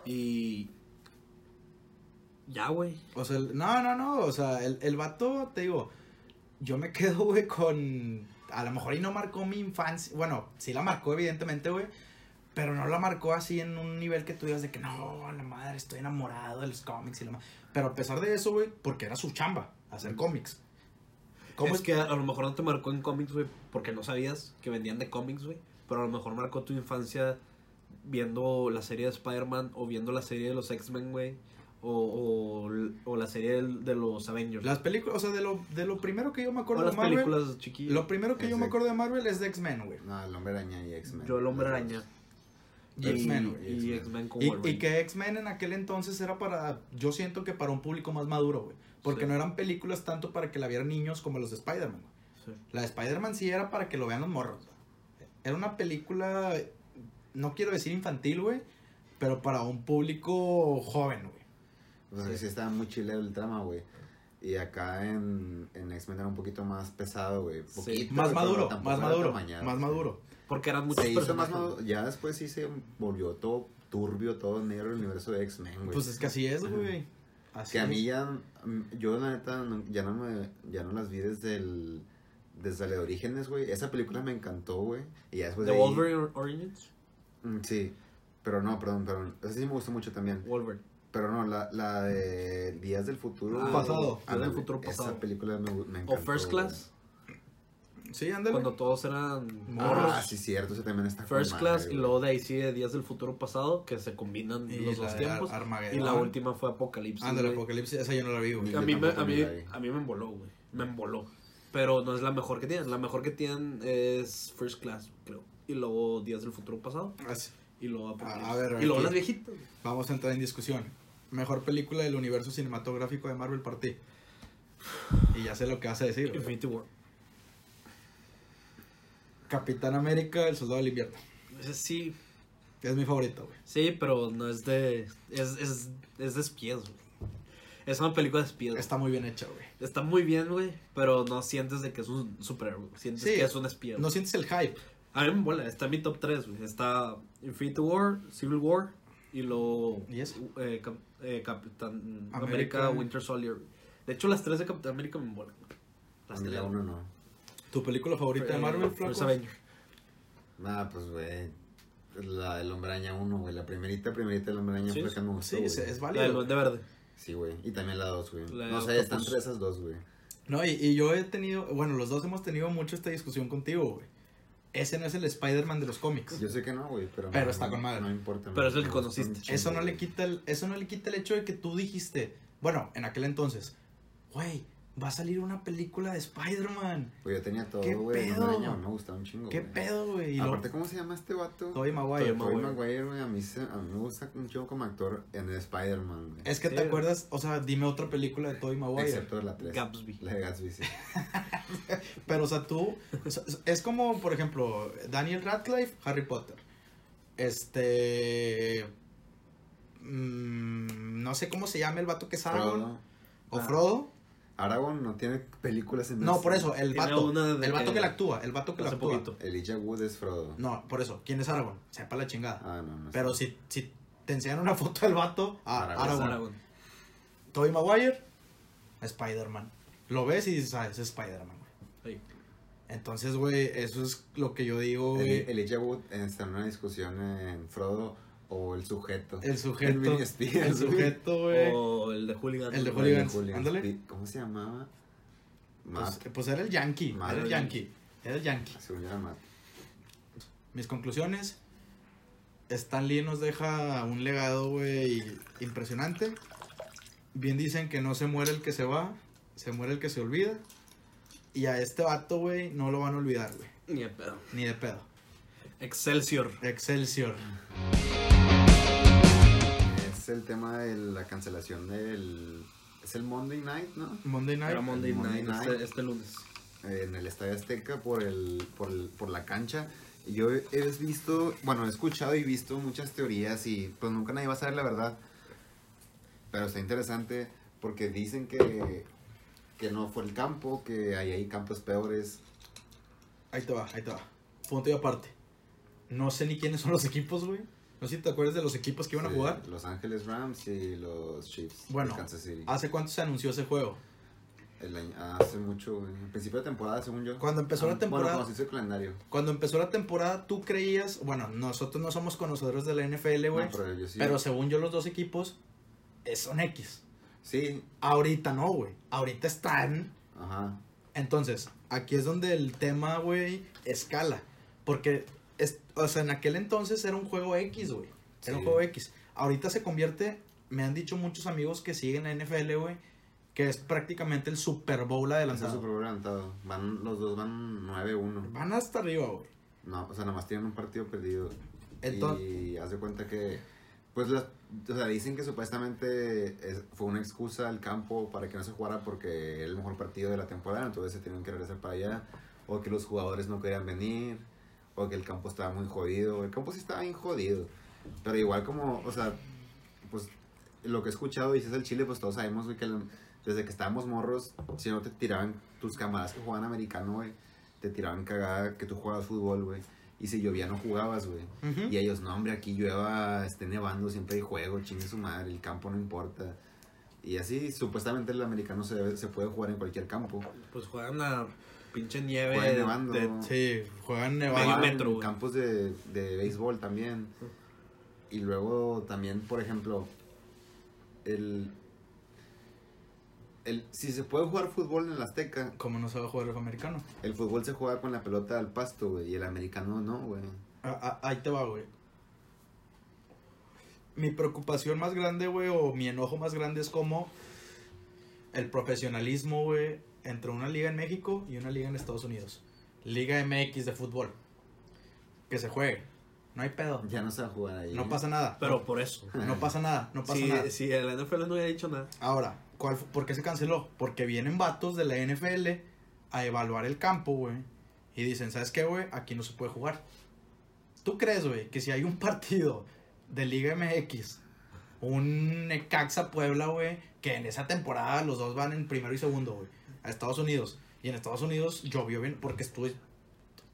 Y... Ya, güey. O sea, el- no, no, no, o sea, el, el vato, te digo, yo me quedo, güey, con, a lo mejor y no marcó mi infancia, bueno, sí la marcó, evidentemente, güey, pero no la marcó así en un nivel que tú digas de que, no, la madre, estoy enamorado de los cómics y la madre. Pero a pesar de eso, güey, porque era su chamba, hacer cómics. ¿Cómo es que a lo mejor no te marcó en cómics, güey? Porque no sabías que vendían de cómics, güey. Pero a lo mejor marcó tu infancia viendo la serie de Spider-Man o viendo la serie de los X-Men, güey. O, o, o la serie de los Avengers. Las películas, o sea, de lo, de lo primero que yo me acuerdo o de las Marvel, películas chiquillas. lo primero que yo me Ese. acuerdo de Marvel es de X-Men, güey. No, el hombre araña y X-Men. Yo el hombre araña. Y X-Men, güey. Y X-Men. Y, que X-Men en aquel entonces era para, yo siento que para un público más maduro, güey. Porque Sí. no eran películas tanto para que la vieran niños como los de Spider-Man. güey. Sí. La de Spider-Man sí era para que lo vean los morros. Era una película, no quiero decir infantil, güey, pero para un público joven, güey. O sea, sí. estaba muy chile el trama, güey. Y acá en, en X-Men era un poquito más pesado, güey. Sí. Poquito, Más maduro, tampoco más maduro, tamañado, más maduro. Porque eran muchos Se hizo más personajes. maduro. Ya después sí se volvió todo turbio, todo negro el universo de X-Men, güey. Pues es que así es, güey. Así que a mí ya, mm, yo la neta ya no me, ya no las vi desde el, desde el de Orígenes, güey. Esa película me encantó, güey. Y ya después ¿De ahí- Wolverine Origins? Mm, sí. Pero no, perdón, perdón. Esa sí me gustó mucho también. Wolverine. Pero no, la, la de Días del Futuro. Ah, Pasado. Días del Futuro Pasado. Esa película me, me O encantó. First güey. Class. Sí, ándale. Cuando todos eran Morros. Ah, sí, cierto. Ese también está con First madre, Class y luego de ahí sigue Días del Futuro Pasado, que se combinan Y los dos de tiempos. Armageddon. Y la última fue Apocalipsis. Ándale. Apocalipsis, esa yo no la vi, güey. A mí, me, a, mí, a mí me emboló, güey. Me emboló. Pero no es la mejor que tienen. La mejor que tienen es First Class, creo. Y luego Días del Futuro Pasado. Así. Y luego Apocalipsis. a ver, y luego las viejitas. Vamos a entrar en discusión. Mejor película del universo cinematográfico de Marvel para ti. Y ya sé lo que vas a decir. Infinity War. Capitán América, el soldado del invierno. Ese sí, Es mi favorito, güey. sí, pero no es de. Es, es, es de espías, güey. Es una película de espías. Está muy bien hecha, güey. Está muy bien, güey. Pero no sientes de que es un superhéroe. Sientes Sí, que es un espía. No sientes el hype. A mí me mola, está en mi top 3, güey. Está Infinity War, Civil War y lo. ¿Y eso? eh, Cap- eh, Capitán América. América, Winter Soldier. De hecho, las tres de Capitán América me molan. Las tres. uno no. ¿Tu película favorita de Marvel, First flaco? Avenger. Nada, pues, güey. La del Hombre Araña 1, güey. La primerita, primerita del Hombre Araña Sí, fue que me gustó. Sí, es, es La del válido. Duende Verde. Sí, güey. Y también la 2, güey. De No sé, están entre esas dos, güey. No, y, y yo he tenido, bueno, los dos hemos tenido mucho esta discusión contigo, güey. Ese no es el Spider-Man de los cómics. Yo sé que no, güey, pero... Pero no, está no- con madre. No importa. Pero es el que conociste. Eso no le quita el, eso no le quita el hecho de que tú dijiste, bueno, en aquel entonces, güey, va a salir una película de Spider-Man. Pues yo tenía todo, ¿Qué güey. El pedo? Me gustaba un chingo, ¿Qué güey. pedo, güey? Aparte, ¿cómo se llama este vato? Tobey Maguire. Tobey Tobey Maguire. Maguire, güey. A mí, se- a mí me gusta un chico como actor en Spider-Man, güey. Es que Sí, te güey. acuerdas, o sea, dime otra película de Tobey Maguire. Excepto la 3. Gatsby. La de Gatsby, sí. Pero, o sea, tú, o sea, es como, por ejemplo, Daniel Radcliffe, Harry Potter. Este... mm, no sé cómo se llama el vato que es Aragorn. Frodo. O Ah. Frodo. Aragorn no tiene películas en No, por eso, el vato. El vato que- la actúa, el vato que la actúa. poquito. Elijah Wood es Frodo. No, por eso, ¿quién es Aragorn? Sepa la chingada. Ah, no, no. Pero si, si te enseñan una foto del vato, ah, Aragorn. Aragorn. Aragorn. Tobey Maguire, Spider-Man. Lo ves y dices, ah, es Spider-Man, güey. Sí. Entonces, güey, eso es lo que yo digo, El-. Elijah Wood está en una discusión en Frodo o el sujeto. El sujeto. Mini Spears, El sujeto, güey. O el de Hooligan. El de Hooligans, Julian ándale. ¿Cómo se llamaba? Matt. Pues, pues era el Yankee, Matt. era el Yankee. Era el Yankee. Era Matt. Mis conclusiones. Stan Lee nos deja un legado, güey, impresionante. Bien dicen que no se muere el que se va, se muere el que se olvida. Y a este vato, güey, no lo van a olvidar, güey. Ni de pedo. Ni de pedo. Excelsior. Excelsior. Es el tema de la cancelación del. Es el Monday Night, ¿no? Monday Night. Era Monday, Monday Night, Night. Este, este lunes. En el Estadio Azteca por, el, por, el- por la cancha. Yo he he visto, bueno, he escuchado y visto muchas teorías y pues nunca nadie va a saber la verdad. Pero está interesante porque dicen que, que no fue el campo, que hay ahí campos peores. Ahí te va, ahí te va. Punto y aparte. No sé ni quiénes son los equipos, güey. No sé si te acuerdas de los equipos que iban a jugar. Los Ángeles Rams y los Chiefs. Bueno, Kansas City. ¿Hace cuánto se anunció ese juego? El año- hace mucho, güey. En principio de temporada, según yo. Cuando empezó la Ah, temporada- Bueno, cuando se hizo el calendario. Cuando empezó la temporada, tú creías, bueno, nosotros no somos conocedores de la NFL, güey, No, pero sí. pero según yo los dos equipos son X. Sí, Ahorita no, güey. Ahorita están. ajá. Entonces, aquí es donde el tema, güey, escala. Porque, o sea, en aquel entonces era un juego X, güey. Era un juego X. Ahorita se convierte, me han dicho muchos amigos que siguen la NFL, güey, que es prácticamente el Super Bowl Es el adelantado. Super Bowl adelantado. Van, los dos van 9-1. Van hasta arriba, güey. No, o sea, nada más tienen un partido perdido. Entonces- y haz de cuenta que, pues, las, o sea, dicen que supuestamente es- fue una excusa al campo para que no se jugara porque era el mejor partido de la temporada, entonces se tenían que regresar para allá, o que los jugadores no querían venir, o que el campo estaba muy jodido. El campo sí estaba bien jodido, pero igual como, o sea, pues, lo que he escuchado, y si es el Chile, pues todos sabemos, güey, que el- desde que estábamos morros, si no te tiraban tus camaradas que jugaban americano, güey, te tiraban cagada que tú jugabas fútbol, güey. Y si llovía no jugabas, güey. Ujú. Y ellos, no, hombre, aquí llueva, esté nevando, siempre hay juego, chingue su madre, el campo no importa. Y así, supuestamente el americano se, se puede jugar en cualquier campo. Pues juegan la pinche nieve. Juegan nevando. de- Sí, juegan Medio Nevada. Juegan metro, en güey. campos de, de béisbol también. Y luego también, por ejemplo, el, el si se puede jugar fútbol en el Azteca, ¿Cómo no se va a jugar el americano? el fútbol se juega con la pelota al pasto, güey, y el americano no, güey. Ah, ah, ahí te va, güey. Mi preocupación más grande, güey, o mi enojo más grande es como el profesionalismo, güey, entre una liga en México y una liga en Estados Unidos. Liga MX de fútbol. Que se juegue. No hay pedo. Ya no se va a jugar ahí. No ¿eh? pasa nada. Pero por eso. No pasa nada. No pasa si, nada. si el NFL no hubiera dicho nada. Ahora, ¿cuál, ¿por qué se canceló? Porque vienen vatos de la NFL a evaluar el campo, güey. Y dicen, ¿sabes qué, güey? Aquí no se puede jugar. ¿Tú crees, güey, que si hay un partido de Liga MX, un Necaxa Puebla, güey, que en esa temporada los dos van en primero y segundo, güey, a Estados Unidos? Y en Estados Unidos llovió bien porque estuve...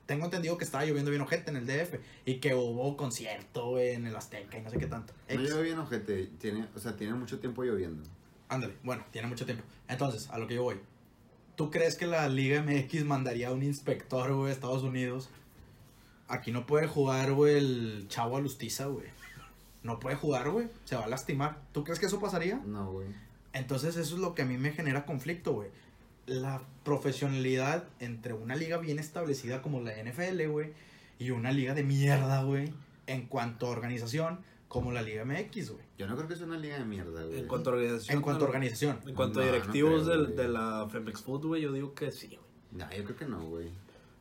tengo entendido que estaba lloviendo bien ojete en el DF y que hubo concierto, en el Azteca y no sé qué tanto. No llueve bien, ojete. Tiene, o sea, tiene mucho tiempo lloviendo. Ándale, bueno, tiene mucho tiempo. Entonces, a lo que yo voy. ¿Tú crees que la Liga MX mandaría a un inspector, güey, a Estados Unidos? Aquí no puede jugar, güey, el chavo Alustiza, güey. No puede jugar, güey. Se va a lastimar. ¿Tú crees que eso pasaría? No, güey. Entonces eso es lo que a mí me genera conflicto, güey. La profesionalidad entre una liga bien establecida como la NFL, güey, y una liga de mierda, güey, en cuanto a organización, como la Liga MX, güey. Yo no creo que sea una liga de mierda, güey. En cuanto a organización. En cuanto a organización. En cuanto a No, no directivos creo, del- de la Femex Food, güey, yo digo que sí, güey. No, yo creo que no, güey.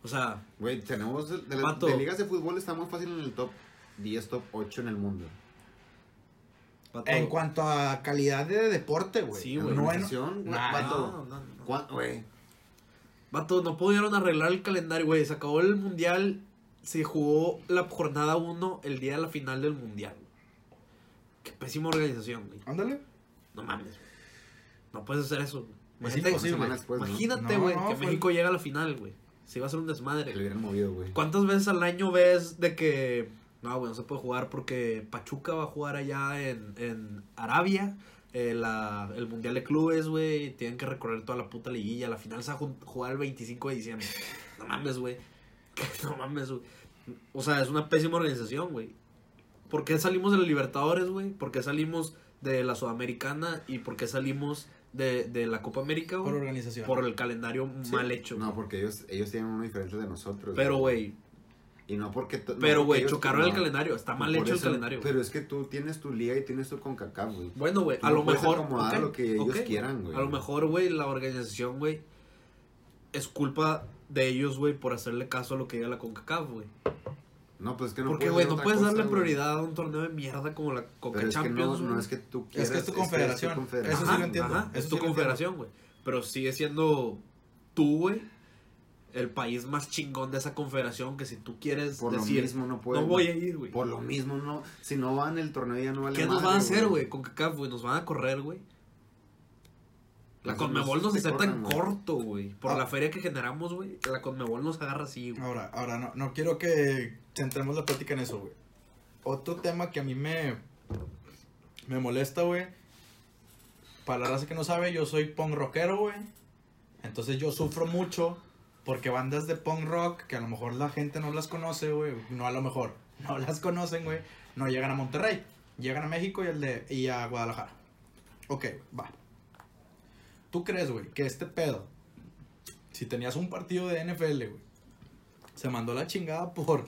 O sea, Güey, tenemos. De, de ligas de fútbol está muy fácil en el top 10, top 8 en el mundo. En cuanto a calidad de deporte, güey. Sí, güey. No. No, no, no. ¿Cuán- Güey, Vato, no pudieron arreglar el calendario, güey. Se acabó el mundial. Se jugó la jornada 1 el día de la final del mundial. güey. Qué pésima organización, güey. Ándale. No mames. No puedes hacer eso. güey. Es Imagínate, güey, no, que fue- México llega a la final, güey. Se iba a hacer un desmadre. que lo hubieran movido, güey. ¿Cuántas veces al año ves de que no, güey, no se puede jugar porque Pachuca va a jugar allá en, en Arabia? eh, la- el Mundial de Clubes, güey. Tienen que recorrer toda la puta liguilla. La final se va a jugar el 25 de diciembre. No mames, güey. No mames, güey. O sea, es una pésima organización, güey. ¿Por qué salimos de la Libertadores, güey? ¿Por qué salimos de la Sudamericana? ¿Y por qué salimos de, de la Copa América, Por organización. Por el calendario Sí. mal hecho. No, porque ellos, ellos tienen uno diferente de nosotros. Pero, güey, Y no porque. Pero, güey, chocaron el no. calendario. Está mal hecho el calendario. güey. Pero es que tú tienes tu liga y tienes tu CONCACAF, güey. Bueno, güey, a no lo mejor. acomodar lo que ellos quieran, güey. A lo mejor, güey, la organización, güey, es culpa de ellos, güey, por hacerle caso a lo que diga la CONCACAF, güey. No, pues es que no Porque, güey, no puedes cosa, darle prioridad a un torneo de mierda como la Conca Pero es que Champions, no, no es que tú Es que es tu confederación. confederación. Eso sí lo entiendo. ajá, es tu confederación, güey. Pero sigue siendo tú, güey, el país más chingón de esa confederación que si tú quieres Por lo decir, mismo no puedes. no voy a ir, güey. Por lo mismo no. Si no van el torneo ya no vale ¿Qué nos van a hacer, güey? Con CACAF, güey, nos van a correr, güey. La Conmebol no nos acepta en corto, güey. Por Ah. la feria que generamos, güey. La Conmebol nos agarra así, güey. Ahora, ahora no, no quiero que centremos la plática en eso, güey. Otro tema que a mí me, me molesta, güey. Para la raza que no sabe, yo soy punk rockero, güey. Entonces yo sufro mucho porque bandas de punk rock, que a lo mejor la gente no las conoce, güey. No a lo mejor, no las conocen, güey. No llegan a Monterrey. Llegan a México y, el de, y a Guadalajara. Ok, va. ¿Tú crees, güey, que este pedo, si tenías un partido de NFL, güey, se mandó la chingada por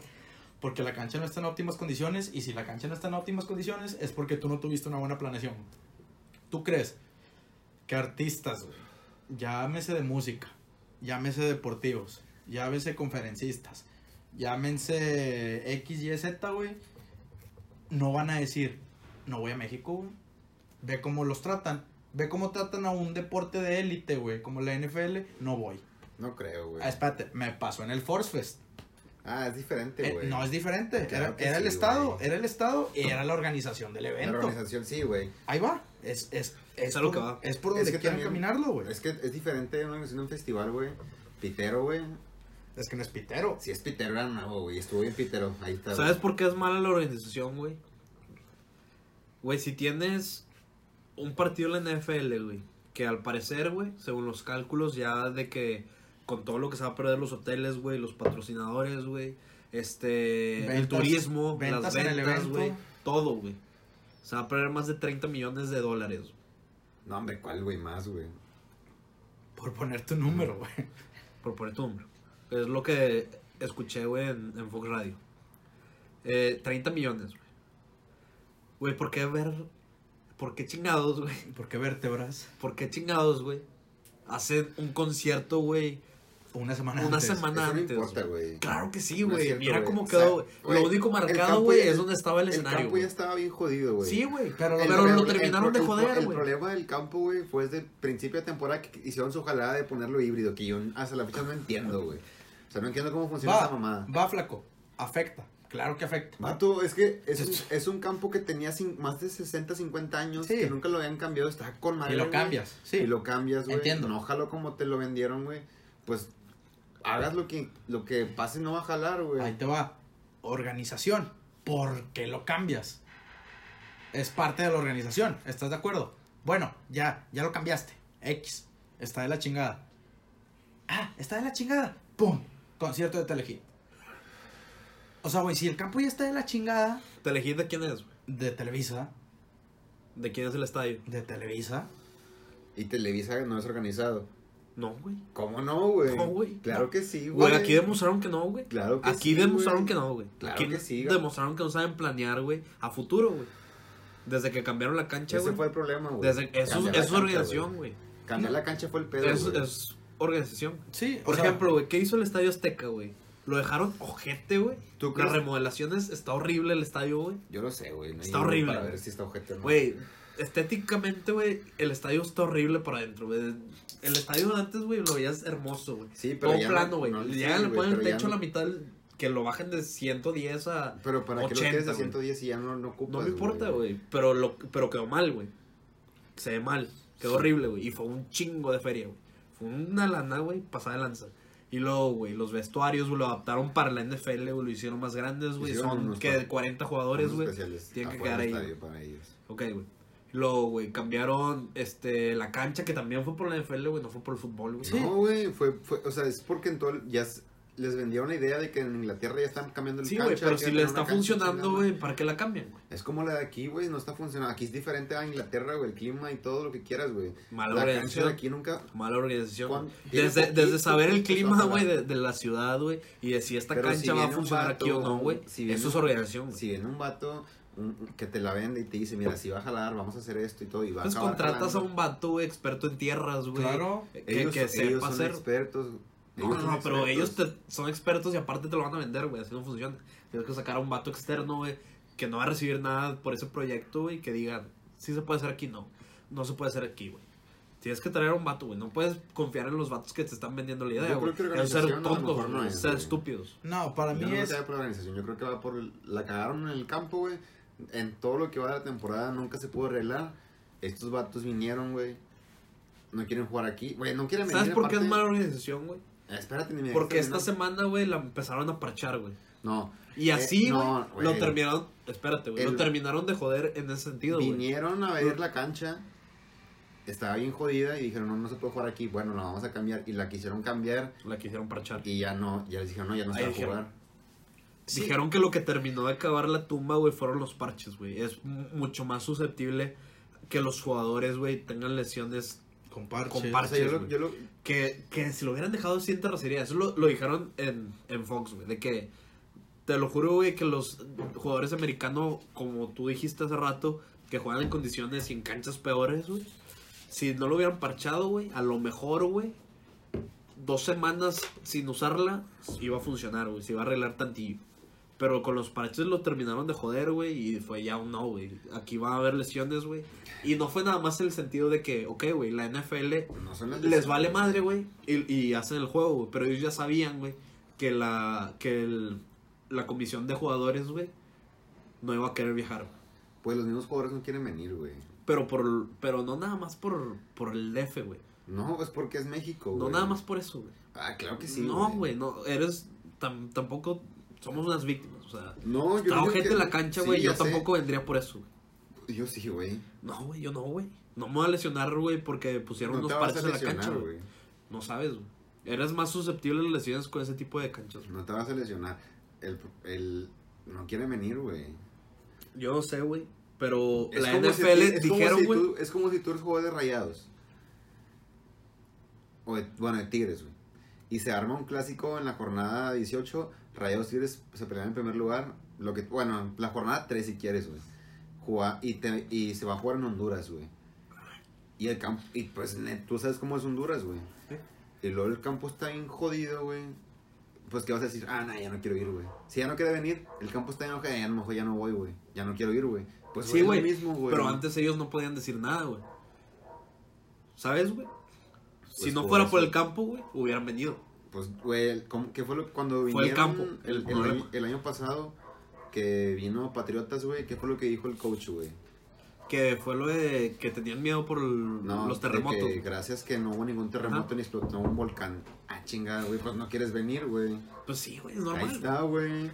porque la cancha no está en óptimas condiciones y si la cancha no está en óptimas condiciones es porque tú no tuviste una buena planeación. ¿Tú crees que artistas, güey, llámese de música, llámese deportivos, llámese conferencistas, llámense X, Y, Z, güey, no van a decir, no voy a México, güey? Ve cómo los tratan. Ve cómo tratan a un deporte de élite, güey, como la NFL, no voy. No creo, güey. Ah, espérate, me pasó en el Force Fest. Ah, es diferente, Eh, güey. no es diferente. Claro era que el Estado, era el Estado y era la organización del La evento. organización sí, güey. Ahí va. Es, es, es, Es por, que va. es por Es donde que quieran también- caminarlo, güey. Es que es diferente una organización de un festival, güey. Pitero, güey. Es que no es pitero. Si es pitero, era nuevo, güey. Estuvo bien pitero. Ahí está. ¿Sabes por qué es mala la organización, güey? Güey, si tienes un partido en la NFL, güey, que al parecer, güey, según los cálculos ya de que con todo lo que se va a perder los hoteles, güey, los patrocinadores, güey, este, el turismo, ventas las ventas, güey, todo, güey. Se va a perder más de 30 millones de dólares. güey. No, hombre, ¿cuál, güey? Más, güey. Por poner tu número, güey. por poner tu nombre. Es lo que escuché, güey, en, en Fox Radio. Eh, 30 millones, güey. Güey, ¿por qué ver? ¿Por qué chingados, güey? ¿Por qué vértebras? ¿Por qué chingados, güey? Hacen un concierto, güey, Una semana una antes. semana Eso no antes. importa, güey. Claro que sí, No güey. cierto, Mira cómo O sea, quedó, güey. güey, Lo único el marcado, campo güey, es donde estaba el El escenario. campo güey. ya estaba bien jodido, güey. Sí, güey. Pero, El pero problema- lo el terminaron de el joder, El güey. problema del campo, güey, fue desde el principio de temporada que hicieron su jalada de ponerlo híbrido, que yo hasta la fecha no entiendo, güey. O sea, no entiendo cómo funciona Va, esa mamada. va, flaco. Afecta. Claro que afecta. Vato, es que es un, es un campo que tenía cin- más de 60, 50 años, Sí. que nunca lo habían cambiado, está con madre. Y lo cambias, sí. Y lo cambias, güey. Entiendo. No jalo como te lo vendieron, güey. Pues hagas lo que, lo que pase no va a jalar, güey. Ahí te va. Organización. ¿Por qué lo cambias? Es parte de la organización. ¿Estás de acuerdo? Bueno, ya, ya lo cambiaste. X. Está de la chingada. Ah, está de la chingada. ¡Pum! Concierto de Telehit. O sea, güey, si el campo ya está de la chingada. ¿Telehit de quién es, güey? De Televisa. ¿De quién es el estadio? De Televisa. Y Televisa no es organizado. No, güey. ¿Cómo no, güey? No, güey. Claro No. que sí, güey. Güey, aquí demostraron que no, güey. Claro que Aquí sí, demostraron güey. que no, güey. Claro Aquí que sí, güey. demostraron que no saben planear, güey, a futuro, güey. Desde que cambiaron la cancha, Ese güey. fue el problema, güey. Desde eso, es organización, güey. Cambiar la cancha fue el pedo, Es, güey. es organización. Sí, Por o sea, ejemplo, güey, ¿qué hizo el Estadio Azteca, güey? Lo dejaron ojete, güey. ¿Tú Las remodelaciones, está horrible el estadio, güey. Yo lo sé, güey. no Está horrible, Para güey. ver si está objeto o no. Güey, estéticamente, güey, el estadio está horrible por adentro, güey. El estadio de antes, güey, lo veías hermoso, güey. Sí, pero Todo ya plano, güey. no, ya le ponen el techo a no- la mitad, que lo bajen de 110 a... Pero para que lo 80, quedes de güey. 110 y ya no, no ocupas, No me importa, güey. Pero, lo, pero quedó mal, güey. Se ve mal. Quedó horrible, güey. Y fue un chingo de feria, güey. Fue una lana, güey, pasada de lanza. Y luego, güey, los vestuarios, güey, lo adaptaron para la NFL, güey. Lo hicieron más grandes, güey. Son que pa- de 40 jugadores, güey. especiales Tienen que quedar ahí. para ellos. Ok, güey. Luego, güey, cambiaron este, la cancha, que también fue por la NFL, güey, no fue por el fútbol, güey. Sí. No, güey, fue, fue, o sea, es porque en todo, el- ya les vendieron la idea de que en Inglaterra ya están cambiando el Sí, cancha. güey, pero si le está funcionando, güey, ¿para qué la cambian, güey? Es como la de aquí, güey, no está funcionando. Aquí es diferente a Inglaterra, güey, el clima y todo lo que quieras, güey. Mala La cancha organización. de aquí nunca... Mala organización. Desde, poquito, desde saber el clima, güey, de, de la ciudad, güey, y de si esta Pero cancha si va a funcionar aquí o no, güey. si Eso es organización. Si viene un vato que te la vende y te dice, mira, si va a jalar, vamos a hacer esto y todo, y va Pues a contratas a jalando. un vato, güey, experto en tierras, güey. Claro. Que, ellos, que ellos sepa son hacer. expertos. No, ellos no, son no, pero ellos te- son expertos y aparte te lo van a vender, güey. Así no funciona. Tienes que sacar a un vato externo, güey, que no va a recibir nada por ese proyecto, güey, que digan, sí se puede hacer aquí, no. No se puede hacer aquí, güey. Tienes que traer a un vato, güey. No puedes confiar en los vatos que te están vendiendo la idea, Yo güey. creo que Es ser a tontos, no es, ser estúpidos. No, para Yo mí no es. que vaya por la organización, yo creo que va por... La cagaron en el campo, güey. En todo lo que va de la temporada nunca se pudo arreglar. Estos vatos vinieron, güey. No quieren jugar aquí. Güey, no quieren venir ¿Sabes por qué es mala organización, güey? Espérate, ni me Porque esta semana, güey, la empezaron a parchar, güey. No. Y así, Eh, güey, no, lo güey. terminaron, espérate, güey, lo terminaron de joder en ese sentido, güey. Vinieron a ver la cancha. Estaba bien jodida y dijeron, no, no se puede jugar aquí. Bueno, la vamos a cambiar. Y la quisieron cambiar La quisieron parchar. y ya no. Ya les dijeron, no, ya no se va a jugar. Sí. Dijeron que lo que terminó de acabar la tumba, güey, fueron los parches, güey. Es mu- mucho más susceptible que los jugadores, güey, tengan lesiones Con parches. Con O parches. sea, yo lo, güey. yo lo- que, que si lo hubieran dejado en terracería. Eso lo, lo dijeron en, en Fox, güey. De que, te lo juro, güey, que los jugadores americanos, como tú dijiste hace rato, que juegan en condiciones y en canchas peores, güey. Si no lo hubieran parchado, güey, a lo mejor, güey, dos semanas sin usarla, iba a funcionar, güey. Se iba a arreglar tantillo. Pero con los parches lo terminaron de joder, güey, y fue ya un no, güey. Aquí va a haber lesiones, güey. Y no fue nada más el sentido de que, ok, güey, la NFL no les vale madre, güey, y, y hacen el juego, güey. Pero ellos ya sabían, güey, que la que el- la comisión de jugadores, güey, no iba a querer viajar. Pues los mismos jugadores no quieren venir, güey. Pero por pero no nada más por, por el DF, güey. No, es porque es México, güey. No nada más por eso, güey. Ah, claro que sí. no, güey, no, eres tam- tampoco somos unas víctimas, o sea, No, yo no gente que- en la cancha, sí, güey, ya yo sé. tampoco vendría por eso. Yo sí, güey. No, güey, yo no, güey. No me voy a lesionar, güey, porque pusieron No unos parches en la cancha, güey. No sabes, güey. Eres más susceptible a las lesiones con ese tipo de canchas. No te vas a lesionar. El, el, no quieren venir, güey. Yo no sé, güey. Pero Es la si NFL dijeron, güey. Es como si tú eres jugador de rayados. O de, bueno, de Tigres, güey. Y se arma un clásico en la jornada 18. Rayados Tigres se pelean en primer lugar. Lo que, bueno, la jornada 3 si quieres, güey. Juega- y, te- y se va a jugar en Honduras, güey. Y el campo, y pues tú sabes cómo es Honduras, güey. Y luego el campo está bien jodido, güey. Pues que vas a decir, ah, no, ya no quiero ir, güey. Si ya no quiere venir, el campo está bien jodido, ya a lo mejor ya no voy, güey. Ya no quiero ir, güey. Pues sí, güey. mismo, güey. Pero antes ellos no podían decir nada, güey. ¿Sabes, güey? si Pues no por fuera por el campo, güey, hubieran venido. Pues, güey, el- ¿cómo- ¿qué fue lo cuando Fue el vinieron campo, el, el el problema. año, el año pasado que vino Patriotas, güey? ¿Qué fue lo que dijo el coach, güey? Que fue lo de que tenían miedo por el- No, los terremotos. que gracias que no hubo ningún terremoto Ajá. ni explotó un volcán. Ah, chingada, güey, pues no quieres venir, güey. Pues sí, güey, es Ahí normal. está, güey.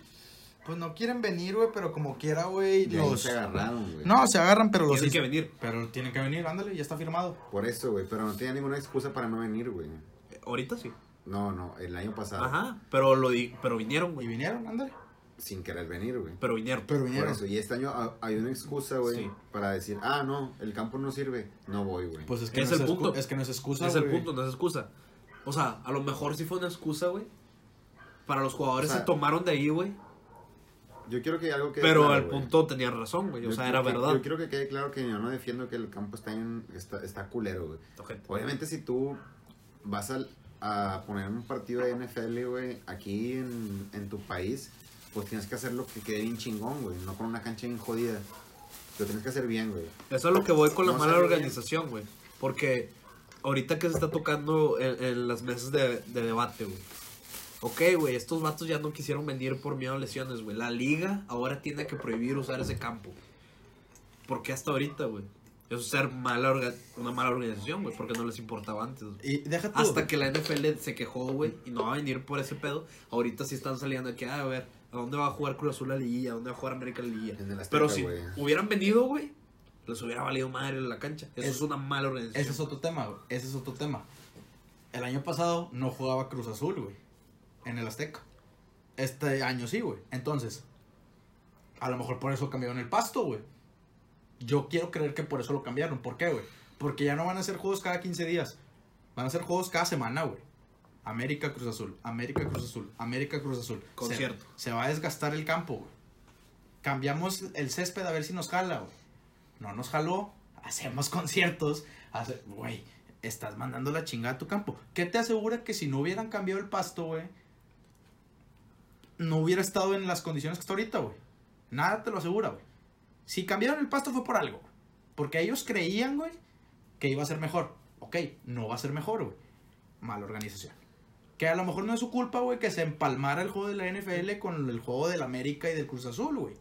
Pues no quieren venir, güey, pero como quiera, güey, ahí los... se agarraron, güey. No, se agarran, pero los... Tienen que venir. Pero tienen que venir, ándale, ya está firmado. Por eso, güey, pero no tenía ninguna excusa para no venir, güey. Ahorita sí. No, no, el año pasado. Ajá, pero lo di, pero vinieron, Y güey. vinieron, ándale. Sin querer venir, güey. Pero vinieron. Pero Por vinieron. eso, y este año hay una excusa, güey, Sí. para decir, ah, no, el campo no sirve, no voy, güey. Pues es que Es no el excu- punto. Es que no es excusa, es el güey. punto, no es excusa. O sea, a lo mejor sí fue una excusa, güey. Para los jugadores O sea, se tomaron de ahí, güey. Yo quiero que algo quede Pero claro, al punto tenían razón, güey. O Yo- sea, yo era que- verdad. Yo quiero que quede claro que yo no defiendo que el campo está en, está, está culero, güey. Ojete. Obviamente si tú vas al- a poner un partido de NFL, güey, aquí en, en tu país, pues tienes que hacer lo que quede bien chingón, güey, no con una cancha bien jodida. Lo tienes que hacer bien, güey. Eso es lo que voy con la mala organización, güey. Porque ahorita que se está tocando en, en las mesas de, de debate, güey. Ok, güey, estos vatos ya no quisieron venir por miedo a lesiones, güey. La liga ahora tiene que prohibir usar ese campo. ¿Por qué hasta ahorita, güey? Eso es ser mala una mala organización, güey, porque no les importaba antes. güey. Y deja tú. Hasta que la NFL se quejó, güey, y no va a venir por ese pedo. Ahorita sí están saliendo de que, ah, a ver, ¿a dónde va a jugar Cruz Azul la liguilla? ¿A dónde va a jugar América la liguilla? En Azteca, Pero si hubieran venido, güey, les hubiera valido madre la cancha. Eso es, Es- una mala organización. Ese es otro tema, güey. Ese es otro tema. El año pasado no jugaba Cruz Azul, güey. En el Azteca. Este año sí, güey. Entonces, a lo mejor por eso cambiaron el pasto, güey. Yo quiero creer que por eso lo cambiaron. ¿Por qué, güey? Porque ya no van a ser juegos cada 15 días. Van a ser juegos cada semana, güey. América Cruz Azul, América Cruz Azul, América Cruz Azul. Se- Concierto. Se, va a desgastar el campo, güey. Cambiamos el césped a ver si nos jala, güey. No nos jaló, hacemos conciertos. hace- Güey, estás mandando la chingada a tu campo. ¿Qué te asegura que si no hubieran cambiado el pasto, güey, no hubiera estado en las condiciones que está ahorita, güey? Nada te lo asegura, güey. Si cambiaron el pasto fue por algo. Porque ellos creían, güey, que iba a ser mejor. Ok, no va a ser mejor, güey. Mala organización. Que a lo mejor no es su culpa, güey, que se empalmara el juego de la NFL con el juego del América y del Cruz Azul, güey.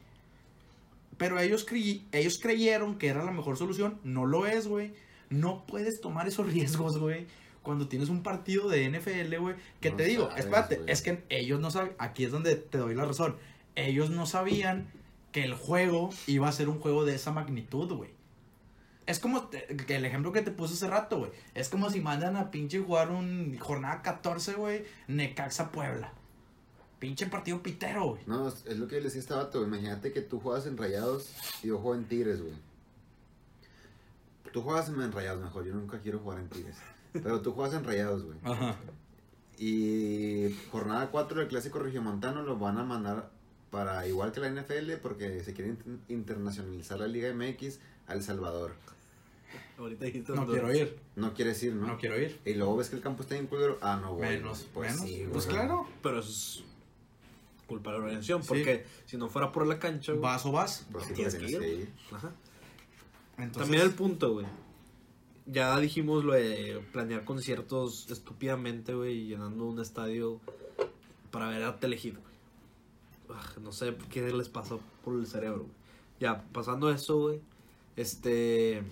Pero ellos, creí- ellos creyeron que era la mejor solución. No lo es, güey. No puedes tomar esos riesgos, güey. Cuando tienes un partido de NFL, güey. Que No te digo, sabes, espérate, es que ellos no saben. Aquí es donde te doy la razón. Ellos no sabían que el juego iba a ser un juego de esa magnitud, güey. Es como te- el ejemplo que te puse hace rato, güey. Es como si mandan a pinche jugar un jornada 14, güey. Necaxa Puebla. Pinche partido pitero, güey. No, es lo que le decía a este vato. Imagínate que tú juegas en Rayados y yo juego en Tigres, güey. Tú juegas en Rayados mejor, yo nunca quiero jugar en Tigres. Pero tú juegas en Rayados, güey. Ajá. Y jornada 4 del Clásico Regiomontano lo van a mandar para, igual que la NFL, porque se quiere in- internacionalizar la Liga MX a El Salvador. Ahorita dijiste No quiero ir. No quieres ir, ¿no? No quiero ir. Y luego ves que el campo está en culero. Ah, no, güey. Menos, Pues menos. sí, pues claro. Pero eso es culpa de la organización. Sí. Porque si no fuera por la cancha, güey. Vas o vas. Pues sí, Tienes que ir. que ir. Ajá. Entonces, También el punto, güey. Ya dijimos lo de planear conciertos estúpidamente, güey, llenando un estadio para ver a Telehit, güey. Ugh, No sé qué les pasó por el cerebro, güey. Ya, pasando eso, güey. Este.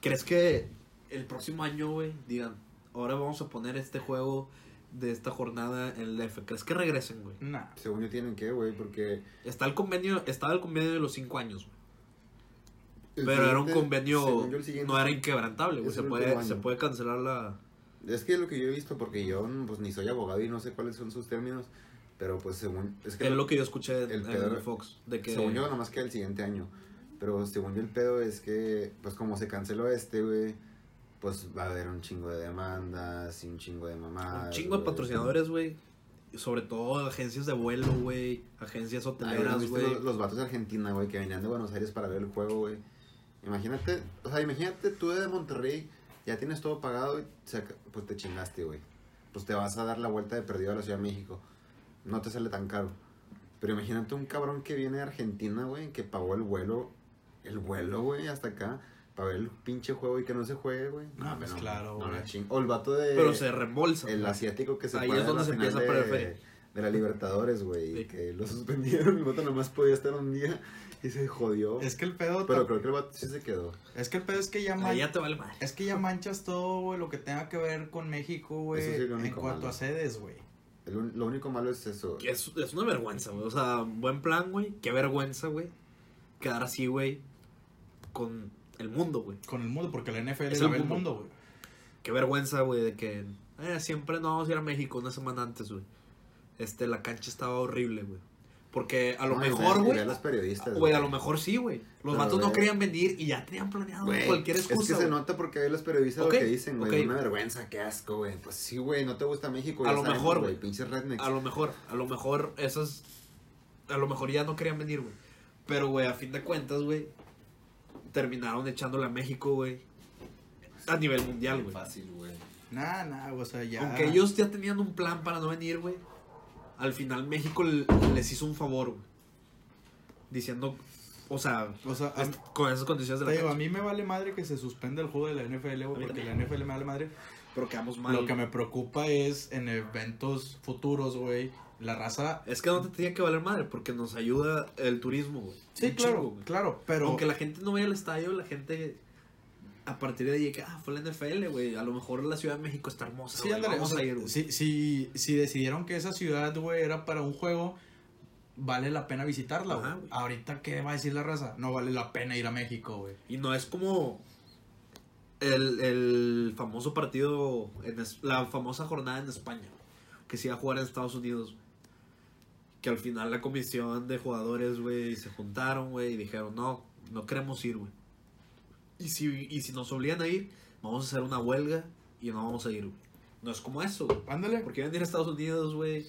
¿Crees que el próximo año, güey, digan, ahora vamos a poner este juego de esta jornada en el F? ¿Crees que regresen, güey? Nah. Según yo tienen que, güey, porque... Está el convenio, estaba el convenio de los cinco años, güey. Pero era un convenio, no era inquebrantable, güey. Se puede, se puede cancelar la... Es que es lo que yo he visto, porque yo pues ni soy abogado y no sé cuáles son sus términos, pero pues según... Es que Es lo que yo escuché en, el en pedo- Fox. De que Según yo, nada más que el siguiente año. Pero según yo, el pedo es que, pues como se canceló este, güey, pues va a haber un chingo de demandas y un chingo de mamadas. un chingo de güey. patrocinadores, güey. y Sobre todo agencias de vuelo, güey. Agencias ¿no hoteleras, güey. los, los vatos de Argentina, güey, que venían de Buenos Aires para ver el juego, güey. Imagínate, o sea, imagínate tú de Monterrey, ya tienes todo pagado y pues te chingaste, güey. Pues te vas a dar la vuelta de perdido a la Ciudad de México. No te sale tan caro. Pero imagínate un cabrón que viene de Argentina, güey, que pagó el vuelo, el vuelo, güey, hasta acá, para ver el pinche juego y que no se juegue, güey. No, pues claro, no, güey. la ching- O el vato de... Pero se reembolsa. El asiático que se Ahí es donde se empieza a de, de la Libertadores, güey. Sí. Y que lo suspendieron y el vato nomás podía estar un día y se jodió. Es que el pedo. Pero creo que el vato sí se quedó. Es que el pedo es que ya, man- Ahí ya te vale madre. es que ya manchas todo, güey, lo que tenga que ver con México, güey. Eso sí en cuanto malo. a sedes, güey. El lo único malo es eso. Que Es, es una vergüenza, güey. O sea, buen plan, güey. Qué vergüenza, güey. Quedar así, güey. Con el mundo, güey. Con el mundo, porque la NFL Es la el ve el mundo. mundo, güey. Qué vergüenza, güey, de que eh, siempre no vamos a ir a México una semana antes, güey. Este, la cancha estaba horrible, güey. Porque a lo No, mejor, güey. los periodistas. Güey, a lo mejor sí, güey. Los Pero, vatos no güey. querían venir y ya tenían planeado Güey, cualquier excusa. Es que se güey. nota porque ahí los periodistas Ok, lo que dicen, güey. ok. Una vergüenza, qué asco, güey. Pues sí, güey, no te gusta México. A lo sabemos, mejor, güey. Pinches rednecks. A lo mejor, a lo mejor esas. A lo mejor ya no querían venir, güey. Pero, güey, a fin de cuentas, güey. Terminaron echándole a México, güey. A nivel mundial, güey. Fácil, güey. Nah, nah, o sea, ya. Aunque ellos ya tenían un plan para no venir, güey. Al final México les hizo un favor, güey. Diciendo, o sea, O sea, a, con esas condiciones de la digo, a mí me vale madre que se suspenda el juego de la NFL, güey, porque la. NFL me vale madre. Pero quedamos mal. Lo que me preocupa es en eventos futuros, güey, la raza. Es que no te tenía que valer madre, porque nos ayuda el turismo, güey. Sí, Un claro, chingo, claro, pero. Aunque la gente no vaya al estadio, la gente a partir de ahí que ah, fue la NFL, güey. A lo mejor la Ciudad de México está hermosa, Sí, ándale, Vamos o sea, a ir, güey. si, si, si decidieron que esa ciudad, güey, era para un juego, vale la pena visitarla, Ajá. Ahorita, ¿qué va a decir la raza? No vale la pena ir a México, güey. Y no es como el, el famoso partido, en es- la famosa jornada en España, que se iba a jugar en Estados Unidos. Que al final la comisión de jugadores, güey, se juntaron, güey, y dijeron, no, no queremos ir, güey. Y si, y si nos obligan a ir, vamos a hacer una huelga y no vamos a ir, güey. No es como eso, güey. Ándale. Porque iban a ir a Estados Unidos, güey.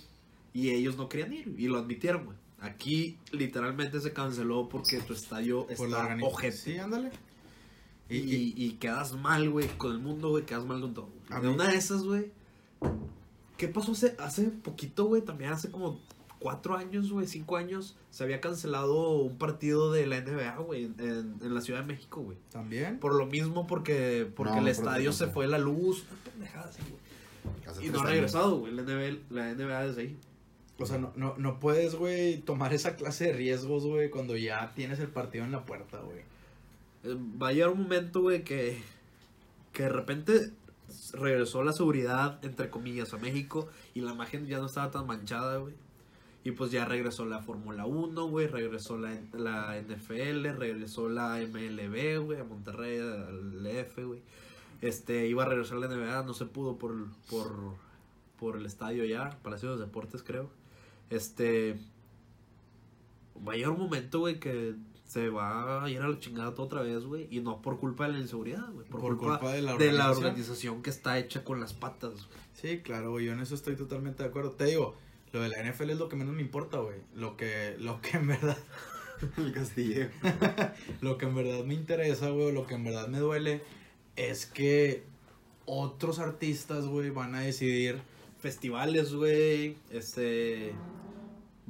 Y ellos no querían ir. Y lo admitieron, güey. Aquí literalmente se canceló porque tu estadio Por está ojete. Sí, ándale. Y, y, y quedas mal, güey, con el mundo, güey. Quedas mal con todo. De una de esas, güey. ¿Qué pasó hace, hace poquito, güey? También hace como cuatro años, güey, cinco años. Se había cancelado un partido de la NBA, güey, en, en- la Ciudad de México, güey. También. Por lo mismo, porque, porque No, el por estadio se fue la luz. Una pendejada así, güey. Y no ha regresado, güey. La NBA, la NBA desde ahí. O sea, no, no, no puedes, güey, tomar esa clase de riesgos, güey, cuando ya tienes el partido en la puerta, güey. Eh, Va a llegar un momento, güey, que, que de repente regresó la seguridad, entre comillas, a México y la imagen ya no estaba tan manchada, güey. Y pues ya regresó la Fórmula 1, güey, regresó la, la NFL, regresó la MLB, güey, a Monterrey, al F, güey. Este, iba a regresar la NBA, no se pudo por, por, por el estadio ya, Palacio de los Deportes, creo. Este, un momento, güey, que se va a ir a la chingada todo otra vez, güey. Y no por culpa de la inseguridad, güey. Por, Por culpa, culpa de la de la organización. que está hecha con las patas, güey. Sí, claro, güey, yo en eso estoy totalmente de acuerdo. Te digo, lo de la NFL es lo que menos me importa, güey. Lo que, lo que en verdad, El Castillo. lo que en verdad me interesa, güey, o lo que en verdad me duele, es que otros artistas, güey, van a decidir. Festivales, güey. Este.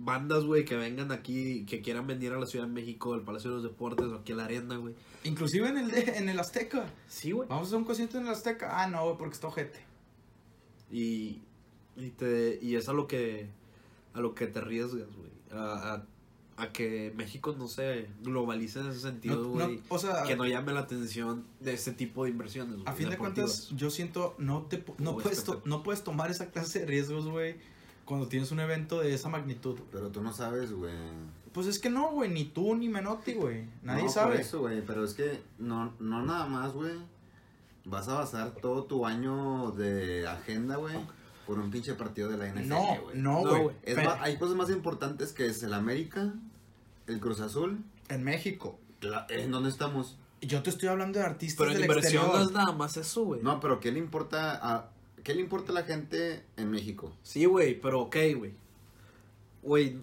Bandas, güey, que vengan aquí, que quieran venir a la Ciudad de México, al Palacio de los Deportes, o aquí a la Arena, güey. Inclusive en el, de- en el Azteca. Sí, güey. Vamos a hacer un concierto en el Azteca. Ah, no, güey, porque está ojete. Y, y, te, y es a lo que a lo que te arriesgas, güey. A, a, a que México no se globalice en ese sentido, No- no, güey. o sea, que no llame la atención de ese tipo de inversiones, a fin de cuentas, yo siento, no, te, no, O puedes to- no puedes tomar esa clase de riesgos, güey, cuando tienes un evento de esa magnitud. Pero tú no sabes, güey. Pues es que no, güey, ni tú ni Menotti, güey. Nadie no, sabe. Por eso, güey. Pero es que no, no nada más, güey. Vas a basar todo tu año de agenda, güey, por un pinche partido de la NFL, No, güey. no, No, güey. ma- hay cosas más importantes que es el América, el Cruz Azul. En México. la- ¿En dónde estamos? Y Yo te estoy hablando de artistas Pero en del inversión exterior. no es nada más eso, güey. No, pero ¿qué le importa a qué le importa a la gente en México? Sí, güey, pero ok, güey. Güey,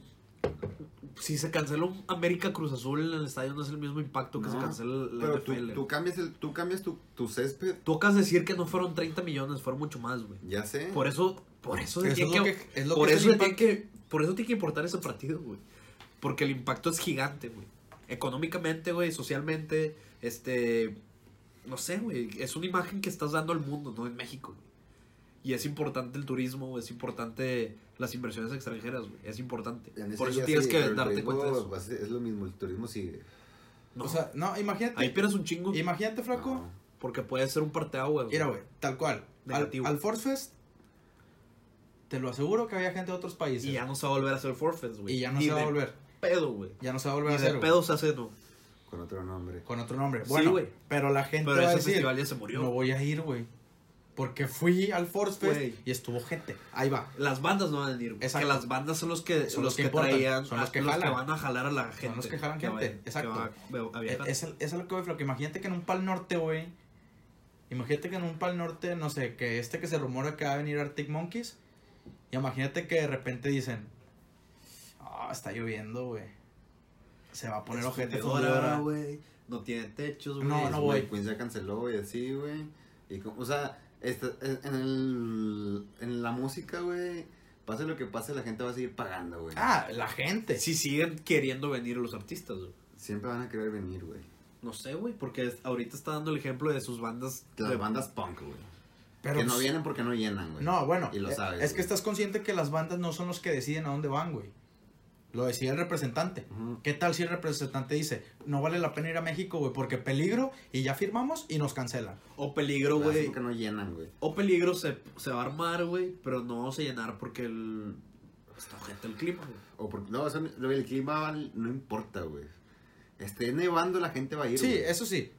si se canceló un América Cruz Azul en el estadio no es el mismo impacto que se No, cancela la Pero tú, NFL. tú cambias el, tú cambias tu, tu césped, de decir que no fueron 30 millones, fueron mucho más, güey. ya sé. Por eso, por eso, se Eso tiene es que, que- es lo por que es eso se tiene que, por eso tiene que importar ese partido, güey. Porque el impacto es gigante, güey. Económicamente, güey, socialmente, este, no sé, güey, es una imagen que estás dando al mundo, no en México. güey. Y es importante el turismo, es importante las inversiones extranjeras, güey. Es importante. Por eso tienes sí, que darte turismo cuenta de eso. va a ser- Es lo mismo, el turismo sigue. No, O sea, no, imagínate. ahí pierdes un chingo. Imagínate, flaco. No. Porque puede ser un parteaguas. Mira, güey, tal cual. Al, Negativo. al Force Fest, te lo aseguro que había gente de otros países. Y ya no se va a volver a hacer Forfest, güey. Y ya no Ni se va a volver. pedo, güey. Ya no se va a volver Ni a hacer. pedo se hace, no. Con otro nombre. Con otro nombre. Sí, Bueno, güey. pero la gente Pero va a ese decir, festival ya se murió. no voy a ir, güey. Porque fui al Force Fest Güey. y estuvo gente. Ahí va. Las bandas no van a ir. güey. Exacto. Que las bandas son los que, Son los los que traían, son los que jalan. van a jalar a la gente. los que jalan gente, exacto. a- a viajar. Es, es, lo que voy, Flaco. Imagínate que en un Pal Norte, güey. Imagínate que en un Pal Norte, no sé, que este que se rumora que va a venir Arctic Monkeys. Y imagínate que de repente dicen: Ah, está lloviendo, güey. Se va a poner ojete güey. No tiene techos, güey. No, no güey, Queens ya canceló y así, güey. Y o sea, esta- en, el, en la música, güey, pase lo que pase, la gente va a seguir pagando, güey. Ah, la gente. Si siguen queriendo venir los artistas, güey. Siempre van a querer venir, güey. No sé, güey, porque es- ahorita está dando el ejemplo de sus bandas. Las de- bandas punk, güey. Pero que no pues, vienen porque no llenan, güey. No, bueno, Y lo eh, sabes, es que güey. estás consciente que las bandas no son los que deciden a dónde van, güey. Lo decía el representante. ¿Qué tal si el representante dice, no vale la pena ir a México, güey, porque peligro y ya firmamos y nos cancelan? O peligro, güey. porque no llenan, güey. O peligro se, se va a armar, güey, pero no vamos a llenar porque el. Está gente el clima, güey. O porque, no, del clima no importa, güey. Esté nevando, la gente va a ir, Sí, eso sí.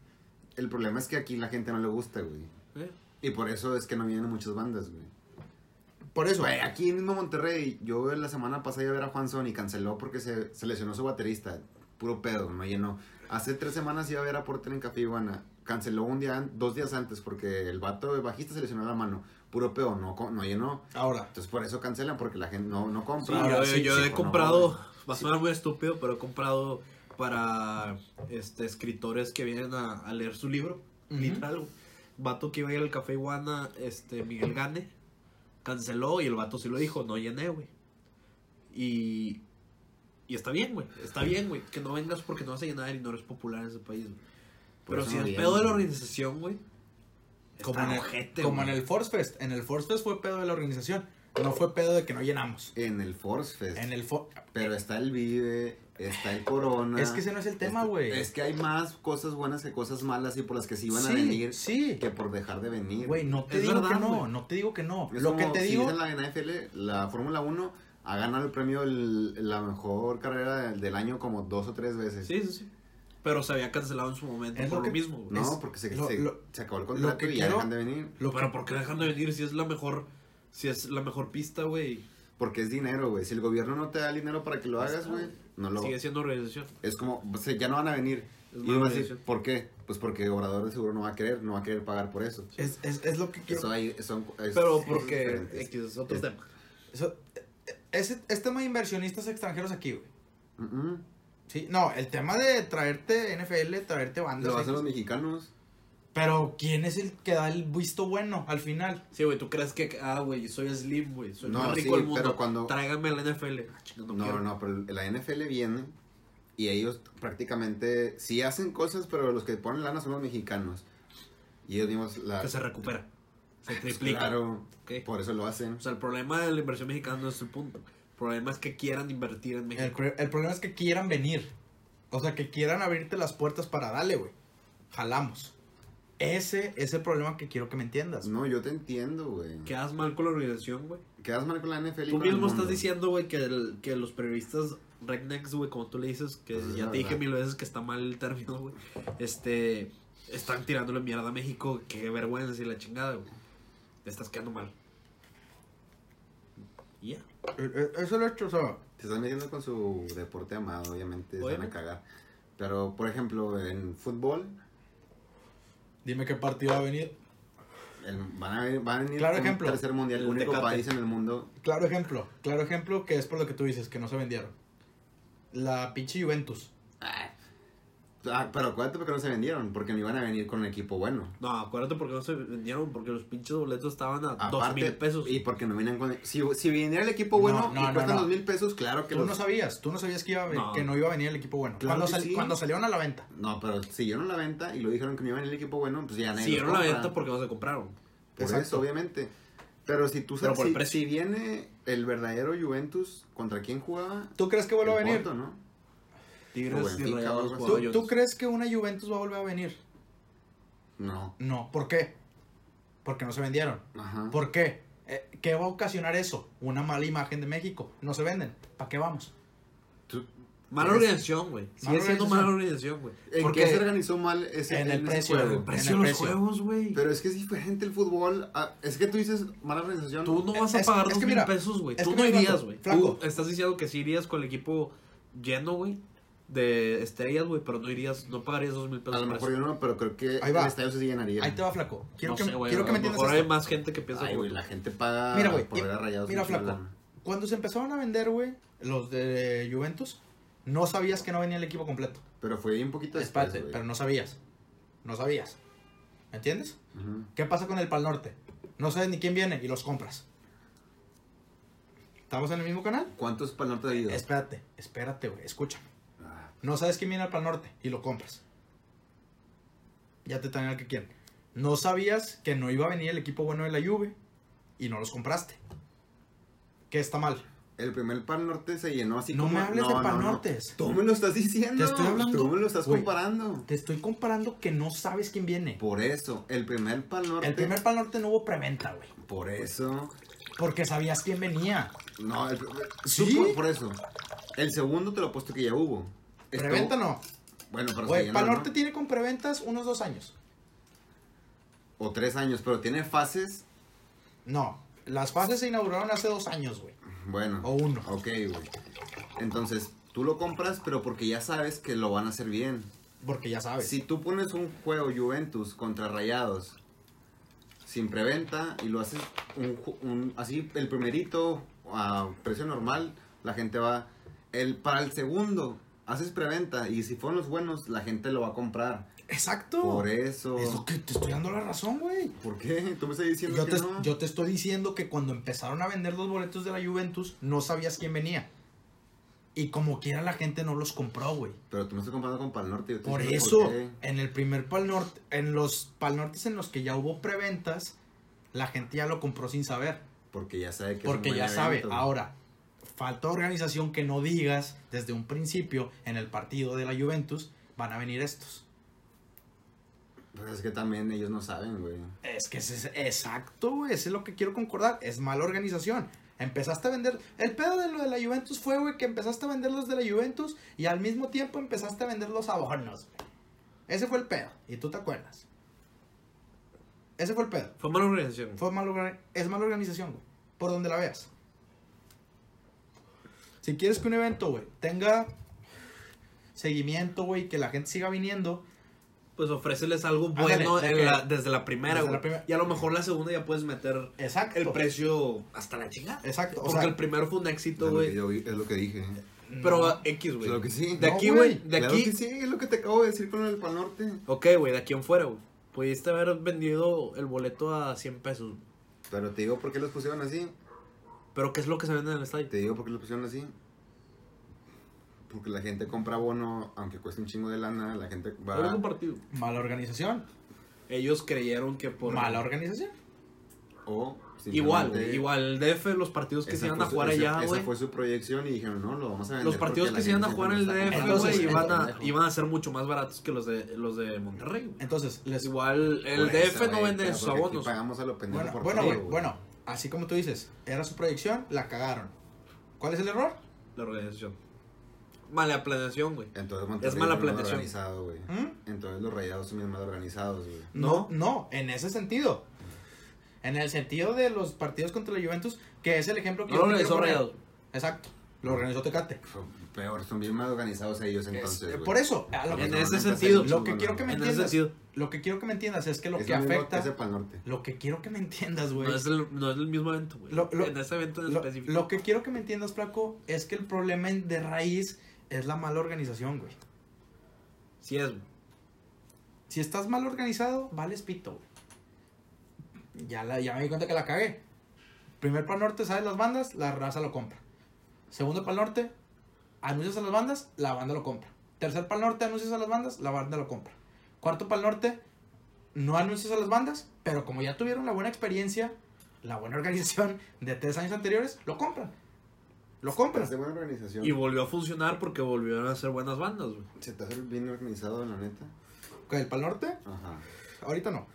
El problema es que aquí la gente no le gusta, güey. ¿Eh? Y por eso es que no vienen muchas bandas, güey. Por eso. Güey, aquí mismo en Monterrey, yo la semana pasada iba a ver a Juan Son y canceló porque se, se lesionó su baterista. Puro pedo, no llenó. Hace tres semanas iba a ver a Porter en Café Iguana. Canceló un día, dos días antes porque el vato de bajista se lesionó la mano. Puro pedo, no, no llenó. Ahora, Entonces por eso cancelan, porque la gente no, no compra. Yo, sí, yo sí, he no, comprado, va a sonar muy estúpido, pero he comprado para este escritores que vienen a, a leer su libro, literal. Vato que iba a ir al Café Iguana, este, Miguel Gane, canceló y el vato sí lo dijo, no llené, güey. Y, y está bien, güey, está bien, güey, que no vengas porque no vas a llenar y no eres popular en ese país, güey. Pero si no es pedo de la organización, güey. como, en el, ojete, como en el Force Fest. En el Force Fest fue pedo de la organización. No fue pedo de que no llenamos. En el Force Fest. En el Fo- Pero está el Vive, está el Corona. Es que ese no es el tema, güey. Es que hay más cosas buenas que cosas malas y por las que sí van a venir sí. que por dejar de venir. Güey, no te Es digo verdad, que no, no te digo que no. Es Lo que como te si digo, dicen la NFL, la Fórmula 1 ha ganado el premio el- la mejor carrera del, del año como dos o tres veces. Sí, sí, sí. Pero se había cancelado en su momento Es por lo lo que- mismo, güey. No, porque se, lo- se- lo- se acabó el contrato que y ya dejan de venir. lo que- Pero ¿por qué dejan de venir si es la mejor, si es la mejor pista, güey? Porque es dinero, güey. Si el gobierno no te da el dinero para que lo hagas, güey, no lo... Sigue siendo organización. Es como, o sea, ya no van a venir. Es y a decir, organización. ¿por qué? Pues porque Obrador de seguro no va a querer, no va a querer pagar por eso. es, es, es lo que quiero. Eso hay, son, es- Pero porque. X es otro Es- tema. Eso- ese, es tema de inversionistas extranjeros aquí, güey. Mm. Sí, no, el tema de traerte NFL, traerte bandas. Lo hacen los mexicanos. Pero ¿quién es el que da el visto bueno al final? Sí, güey, ¿tú crees que, ah, güey, soy Slim, güey, soy el No, más rico sí, del mundo, pero cuando- tráigame la NFL? Ah, chinga, no, No, no, pero la NFL viene y ellos prácticamente sí hacen cosas, pero los que ponen lana son los mexicanos. Y ellos mismos la... Que se recupera, se triplica. Claro, por eso lo hacen. O sea, el problema de la inversión mexicana no es el punto. El problema es que quieran invertir en El, México. cre- el problema es que quieran venir. O sea, que quieran abrirte las puertas para darle, güey. Jalamos. Ese es el problema que quiero que me entiendas. No, yo te entiendo, güey. Quedas mal con la organización, güey. Quedas mal con la NFL y Tú con el mismo mundo. estás diciendo, güey, que, el- que los periodistas rednecks, güey, como tú le dices, que Pues es ya te dije mil veces que está mal el término, güey. Este, están tirándole mierda a México, qué vergüenza y la chingada, güey. Te estás quedando mal. Y ya. Eh, eh, Eso es el hecho, o sea. Se están metiendo con su deporte amado, obviamente, se van a cagar. Pero, por ejemplo, en fútbol, Dime qué partido va a venir. el- van, a, venir- van a venir Claro ejemplo. tercer mundial, el El único Tecate. país en el mundo. Claro ejemplo. Claro ejemplo que es por lo que tú dices, que no se vendieron. La pinche Juventus. Ah, pero acuérdate porque no se vendieron, porque no iban a venir con un equipo bueno. No, acuérdate porque no se vendieron, porque los pinches boletos estaban a dos mil pesos. y porque no vienen con... Si, si viniera el equipo bueno No, no, y no, cuestan no. dos mil pesos, claro que Tú los... no sabías, tú no sabías que, iba a ven- No. que no iba a venir el equipo bueno. Claro cuando, que sal- sí. cuando salieron a la venta. No, pero siguieron la venta y lo dijeron que no iba a venir el equipo bueno, pues ya nadie Siguieron la venta porque no se compraron. Por Exacto. eso, obviamente. Pero si tú sabes, si, si viene el verdadero Juventus, ¿contra quién jugaba? ¿Tú crees que vuelva a venir? Porto, ¿no? Tigres y Rayados ¿Tú, tú crees que una Juventus va a volver a venir? No. No. ¿Por qué? Porque no se vendieron. Ajá. ¿Por qué? Eh, ¿Qué va a ocasionar eso? Una mala imagen de México. No se venden. ¿Para qué vamos? Tú- Mala ¿Eres- organización, güey. Sigue siendo mala organización, güey. ¿En qué se organizó mal ese, En el precio, güey. El precio En de los juegos, güey. Pero es que es diferente el fútbol. Ah, es que tú dices mala organización. Tú no vas a pagar dos mil pesos, güey. Tú no irías, güey. estás diciendo que sí irías con el equipo lleno, güey. De estrellas, güey. Pero no irías, no pagarías dos mil pesos. A lo mejor yo no, pero creo que Ahí va. el estadio se llenaría. Ahí te va, flaco. Quiero no que, sé, güey. quiero que a me lo entiendas mejor hay esto. más gente que piensa Ay, como güey, tú. la gente paga Mira, güey, por ver a rayados. Mira, mucho flaco. lana. Cuando se empezaron a vender, güey, los de Juventus, no sabías que no venía el equipo completo. Pero fue un poquito después, Espérate, güey. pero no sabías. No sabías. ¿Me entiendes? Ujú. ¿Qué pasa con el Pal Norte? No sabes ni quién viene y los compras. ¿Estamos en el mismo canal? ¿Cuántos para el norte ha ido? Espérate, espérate, güey, escúchame. No sabes quién viene al Pal Norte y lo compras. Ya te traen al que quieren. No sabías que no iba a venir el equipo bueno de la Juve y no los compraste. ¿Qué está mal? El primer Pal Norte se llenó así No como... me hables de Pal Nortes. Tú me lo estás diciendo. Te estoy hablando, Tú me lo estás comparando. Te estoy comparando que no sabes quién viene. Por eso, el primer Pal Norte... El primer Pal Norte no hubo preventa, güey. Por eso... Porque sabías quién venía. No, el, ¿Sí? por, por eso. El segundo te lo he puesto que ya hubo. Preventa no. Bueno, pero Güey, Pal ¿no? Norte tiene con preventas unos dos años. O tres años, pero tiene fases... No, las fases se inauguraron hace dos años, güey. Bueno. O uno. Ok, güey. Entonces, tú lo compras, pero porque ya sabes que lo van a hacer bien. Porque ya sabes. Si tú pones un juego Juventus contra Rayados sin preventa y lo haces un- así el primerito a precio normal, la gente va el para el segundo haces preventa y si fueron los buenos la gente lo va a comprar. Exacto. Por eso. Es lo que te estoy dando la razón, güey. ¿Por qué? Tú me estás diciendo Yo que te, no. yo te estoy diciendo que cuando empezaron a vender los boletos de la Juventus, no sabías quién venía. Y como quiera la gente no los compró, güey. Pero tú me estás comparando con Pal Norte. yo te Por eso, diciendo por qué. en el primer Pal Norte, en los Pal Nortes en los que ya hubo preventas, la gente ya lo compró sin saber. Porque ya sabe que Porque es un ya sabe. Ahora, falta organización que no digas desde un principio en el partido de la Juventus, van a venir estos. Pues es que también ellos no saben, güey. Es que es exacto, güey. Eso es lo que quiero concordar. Es mala organización. Empezaste a vender. El pedo de lo de la Juventus fue, güey, que empezaste a vender los de la Juventus y al mismo tiempo empezaste a vender los abonos, güey. Ese fue el pedo. Y tú te acuerdas. Ese fue el pedo. Fue mala organización. Fue mal orga- es mala organización, güey. Por donde la veas. Si quieres que un evento, güey, tenga seguimiento, güey, que la gente siga viniendo, Pues ofréceles algo bueno en la- desde la primera, desde güey. la primera. Y a lo mejor la segunda ya puedes meter exacto. el precio hasta la chingada. Exacto. O Porque sea, el primero fue un éxito, güey. es lo que dije. Pero no. X, güey. Claro que sí. De No, aquí, güey. De Claro aquí. que sí, es lo que te acabo de decir con el Pal Norte. Ok, güey, de aquí en fuera, güey. Pudiste haber vendido el boleto a 100 pesos. Pero te digo por qué los pusieron así. Pero ¿qué es lo que se vende en el estadio? Te digo por qué los pusieron así. Porque la gente compra bono, aunque cueste un chingo de lana, la gente va... un partido. Mala organización. Ellos creyeron que por... Mala organización. O Igual, güey. Igual, el DF, los partidos que esa se iban a jugar esa- allá, Esa güey. fue su proyección y dijeron, no, lo vamos a vender. Los partidos que se iban a jugar en el DF, güey, iban a, iban a ser mucho más baratos que los de, los de Monterrey. Entonces, les Igual, el DF no vende pero sus abonos. pagamos a lo pendejo Bueno, por bueno, todo, güey, bueno, así como tú dices, era su proyección, la cagaron. ¿Cuál es el error? La organización. Mala planeación, güey. Entonces Monterrey Es mala planeación. organizado, güey. ¿Mm? Entonces los rayados son bien mal organizados, güey. No, no, en ese sentido. En el sentido de los partidos contra la Juventus, que es el ejemplo que No yo lo organizó. Rayados. Exacto, lo organizó Tecate. Son Peor, son bien mal organizados ellos Es- entonces, por eso, a lo que, En no, ese sentido. lo que quiero que me En entiendas, sentido. lo que quiero que me entiendas es que lo Es que afecta, que Norte. lo que quiero que me entiendas, güey. No es, el, no es el mismo evento, güey. En ese evento en Lo, específico. lo que quiero que me entiendas, Flaco, es que el problema de raíz es la mala organización, güey. Sí es, güey. Si estás mal organizado, vales pito, güey. Ya, la, ya me di cuenta que la cagué. Primer Pal Norte, ¿sabes las bandas? La raza lo compra. Segundo Pal Norte, anuncias a las bandas, la banda lo compra. Tercer Pal Norte, anuncias a las bandas, la banda lo compra. Cuarto Pal Norte, no anuncias a las bandas, pero como ya tuvieron la buena experiencia, la buena organización de tres años anteriores, lo compran. Lo compran. Es de buena organización. Y volvió a funcionar porque volvieron a ser buenas bandas, güey. ¿Se te hace bien organizado, la neta? ¿Con el Pal Norte? Ajá. Ahorita no.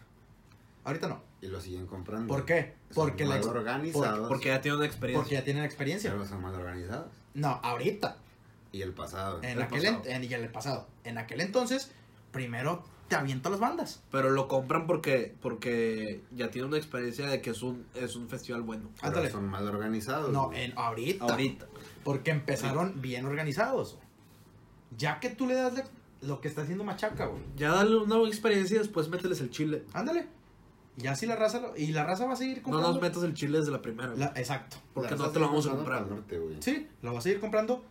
Ahorita no. Y lo siguen comprando. ¿Por qué? Son Porque, la mal organizados. Porque ya tiene una porque experiencia. ya tienen experiencia. Pero son mal organizados. No, ahorita. Y el pasado. En El aquel pasado. en, y en el pasado. En aquel entonces, primero te aviento las bandas. Pero lo compran porque porque ya tiene una experiencia de que es un, es un festival bueno. Pero Ándale. son mal organizados. No, güey. en ahorita. Ahorita. Porque empezaron bien organizados. Ya que tú le das le- lo que está haciendo Machaca, güey. Ya dale una buena experiencia y después mételes el chile. Ándale. Y así la raza lo- y la raza va a seguir No comprando. nos metas el chile desde la primera. La- exacto. porque no vas te lo vamos a comprar. norte. Sí, lo va a seguir comprando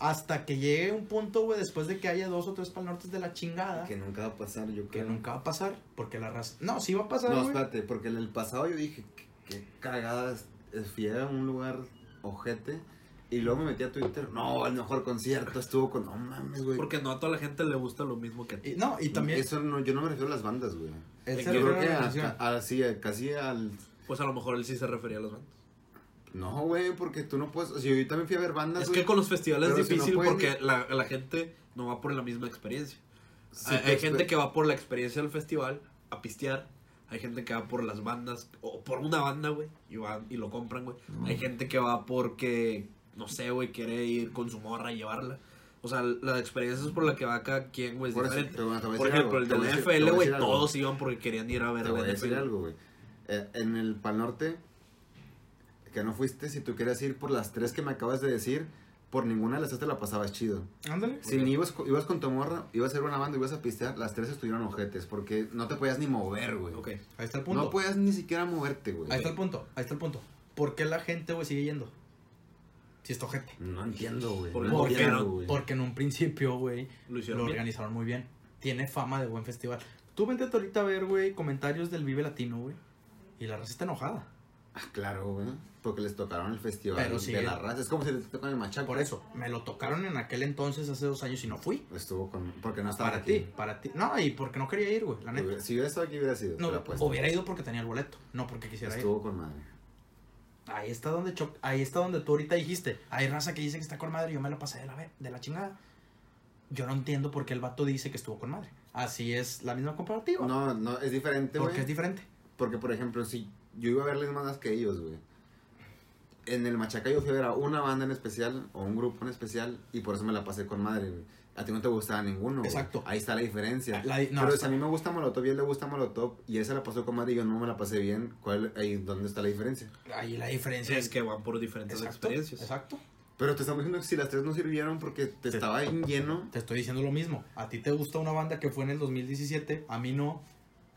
hasta que llegue un punto, güey, después de que haya dos o tres pal nortes de la chingada. Que nunca va a pasar, yo Que creo. nunca va a pasar, porque la raza... No, sí va a pasar, No, espérate, porque en el pasado yo dije, qué, qué cagadas. Fui a un lugar ojete y luego me metí a Twitter. No, el mejor concierto estuvo con. No mames, güey. Porque no a toda la gente le gusta lo mismo que a ti. Y, no, y también... Eso no, yo no me refiero a las bandas, güey. yo creo que organización. a, a- sí, a- casi al. Pues a lo mejor él sí se refería a las bandas. No, güey, porque tú no puedes. O sea, yo también fui a ver bandas. Es que con los festivales es si no difícil porque la, la gente no va por la misma experiencia. Sí, hay hay gente que va por la experiencia del festival a pistear. Hay gente que va por las bandas o por una banda, güey, y van y lo compran, güey. Hay gente que va porque, no sé, güey, quiere ir con su morra y llevarla. O sea, la experiencia es por la que va cada quien, güey, es Por eso, te te Por ejemplo, algo, el te de voy a la decir- te voy NFL, güey, todos iban porque querían ir a ver Te voy a decir NFL. algo, güey. Eh, en el Pal Norte, que no fuiste, si tú querías ir por las tres que me acabas de decir, por ninguna de las tres te la pasabas chido. Ándale. Si ni ibas, ibas con tu morra, ibas a ser una banda, ibas a pistear, las tres estuvieron ojetes, porque no te podías ni mover, güey. Ok. Ahí está el punto. No podías ni siquiera moverte, güey. Ahí está el punto, ahí está el punto. ¿Por qué la gente, güey, sigue yendo? Si es ojete. No entiendo, güey. ¿Por No qué entiendo, no? güey. Porque en un principio, güey, Lo lo, organizaron muy bien. Tiene fama de buen festival. Tú vente ahorita a ver, güey, comentarios del Vive Latino, güey. Y la raza está enojada. Ah, claro, güey. Porque les tocaron el festival Pero sí, de la raza. Es como si te tocan el machaco. Por eso, me lo tocaron en aquel entonces, hace dos años, y no fui. Estuvo con. Porque no estaba Para aquí. ti, para ti. No, y porque no quería ir, güey, la neta. Si hubiera estado aquí, hubiera sido. No, lo apuesto. hubiera ido porque tenía el boleto, no porque quisiera ir. Estuvo con madre. Ahí está donde cho- ahí está donde tú ahorita dijiste. Hay raza que dice que está con madre y yo me la pasé de la, ve- de la chingada. Yo no entiendo por qué el vato dice que estuvo con madre. Así es la misma comparativa. No, no, es diferente, porque es diferente. Porque, por ejemplo, si yo iba a verles más que ellos, güey. En el Machaca yo fui a ver a una banda en especial o un grupo en especial y por eso me la pasé con madre, güey. A ti no te gustaba ninguno. güey. Exacto. Ahí está la diferencia. La no, Pero si a mí me gusta Molotov y a él le gusta Molotov y él se la pasó con madre y yo no me la pasé bien, ¿cuál, ahí, ¿dónde está la diferencia? Ahí la diferencia Es que van por diferentes Exacto, experiencias. Exacto. Pero te estamos diciendo que si las tres no sirvieron porque te Sí. estaba en lleno. Te estoy diciendo lo mismo. A ti te gusta una banda que fue en el 2017, a mí no.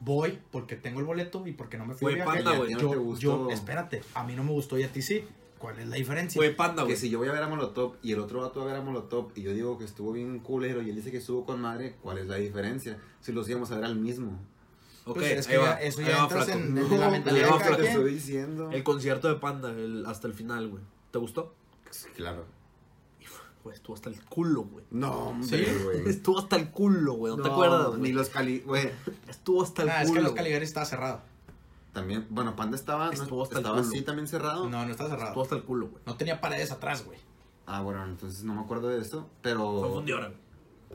Voy porque tengo el boleto y porque no me fui de viaje. Panda, güey, no yo, te gustó. yo, espérate, a mí no me gustó y a ti sí. ¿Cuál es la diferencia? Güey, panda, Que güey. si yo voy a ver a Molotov y el otro vato va a ver a Molotov y yo digo que estuvo bien culero y él dice que estuvo con madre, ¿cuál es la diferencia? Si los íbamos a ver al mismo. Ok, Pues es que ya- eso ya entras en- No, la mentalidad de pero cada te quien. estoy diciendo. El concierto de Panda, el, hasta el final, güey. ¿Te gustó? Claro. Güey, estuvo hasta el culo, güey. No, hombre, ¿Sí? güey. Estuvo hasta el culo, güey. ¿No, te acuerdas, güey? Ni los cali... Güey, Estuvo hasta el Nah, culo. es que los. Caligaris estaba cerrado. también... Bueno, Panda estaba... ¿no? Estuvo hasta el estaba culo. así también cerrado. No, no estaba cerrado. Estuvo hasta el culo, güey. No tenía paredes atrás, güey. Ah, bueno, entonces no me acuerdo de esto, pero... Fue un güey.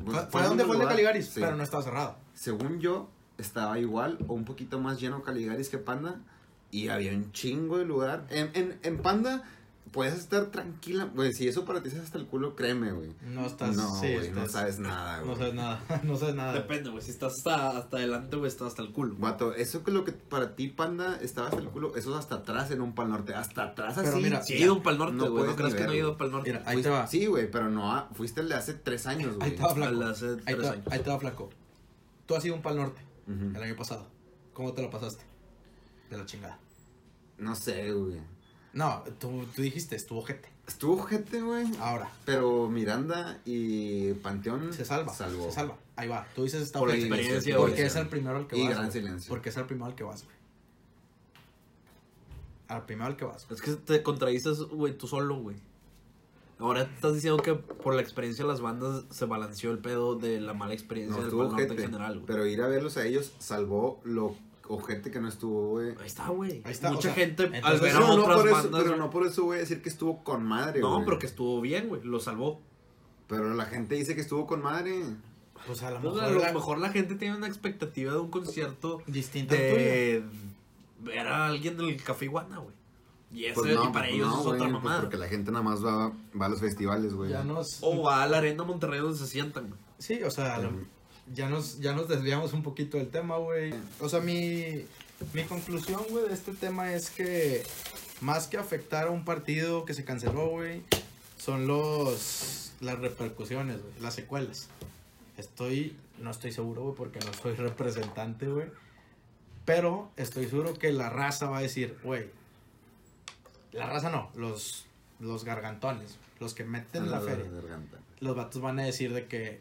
Pues, Fue, el donde fue el de. Caligaris, Sí. pero no estaba cerrado. Según yo, estaba igual o un poquito más lleno Caligaris que Panda. Y había un chingo de lugar. En, en, en Panda puedes estar tranquila. Güey, si eso para ti es hasta el culo, créeme, güey. No estás. No, sí, güey, no sabes nada, güey. No sabes nada. No sabes nada. Depende, güey. Si estás hasta, hasta adelante, güey, estás hasta el culo. Vato, eso que lo que para ti, Panda, estaba hasta el culo, eso es hasta atrás en un pal norte. Hasta atrás así. Pero mira, Sí, he ido para el norte, No güey. No, ni que no he ido para el norte. Mira, ahí Fuiste- te va. Sí, güey, pero no, a- fuiste el de hace tres años, güey. Ahí te va, flaco. Hace Ahí tres te, va- años. ahí te va, flaco. Tú has ido a un pal norte el año pasado. ¿Cómo te lo pasaste? De la chingada. No sé, güey. No, tú, tú dijiste, estuvo gente. Estuvo gente, güey. Ahora, Pero Miranda y Panteón se salva. salvó. Se salva. Ahí va. Tú dices, está Por ojete. experiencia, Porque es el primero al que Y vas. gran güey. silencio. Porque es el primero al que vas, güey. Al primero al que vas. Es que te contradices, güey, tú solo, güey. Ahora estás diciendo que por la experiencia de las bandas se balanceó el pedo de la mala experiencia No del Norte gente, en general, güey. pero ir a verlos a ellos salvó lo ojete que no estuvo, güey. Ahí está, güey. Ahí está, Mucha o sea, gente al entonces- ver a Pero no, otras por eso, bandas. pero güey. no por eso voy a decir que estuvo con madre, No, güey. pero que estuvo bien, güey. Lo salvó. Pero la gente dice que estuvo con madre. Pues a lo Entonces, mejor, a lo la- mejor la gente tiene una expectativa de un concierto tuyo. de ver a alguien del Café Iguana, güey. Y, eso, Pues no, y para pues ellos no, es otra pues mamada. porque la gente nada más va, va a los festivales, güey. Ya nos... O va a la arena Monterrey donde se sientan, güey. Sí, o sea, lo- Ujú. Ya nos, ya nos desviamos un poquito del tema, güey. O sea, mi, mi conclusión, güey, de este tema es que más que afectar a un partido que se canceló, güey, son los las repercusiones, güey, las secuelas. Estoy, no estoy seguro, güey, porque no soy representante, güey. Pero estoy seguro que la raza va a decir, güey, la raza no, los, los gargantones, los que meten la feria los vatos van a decir de que,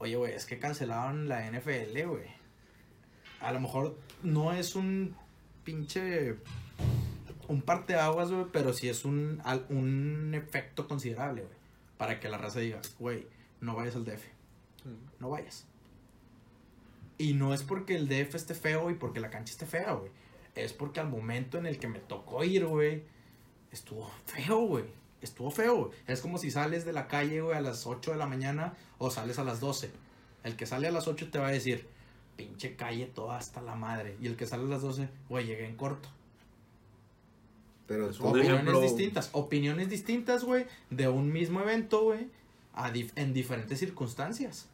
oye, güey, es que cancelaron la NFL, güey. A lo mejor no es un pinche, un parteaguas, güey, pero sí es un, un efecto considerable, güey. Para que la raza diga, güey, no vayas al DF, no vayas. Y no es porque el DF esté feo y porque la cancha esté fea, güey. Es porque al momento en el que me tocó ir, güey, estuvo feo, güey. Estuvo feo, güey. Es como si sales de la calle, güey, a las 8 de la mañana o sales a las 12. El que sale a las 8 te va a decir, pinche calle toda hasta la madre. Y el que sale a las 12, güey, llegué en corto. Pero Opiniones ejemplo- distintas. Opiniones distintas, güey, de un mismo evento, güey, a dif- en diferentes circunstancias.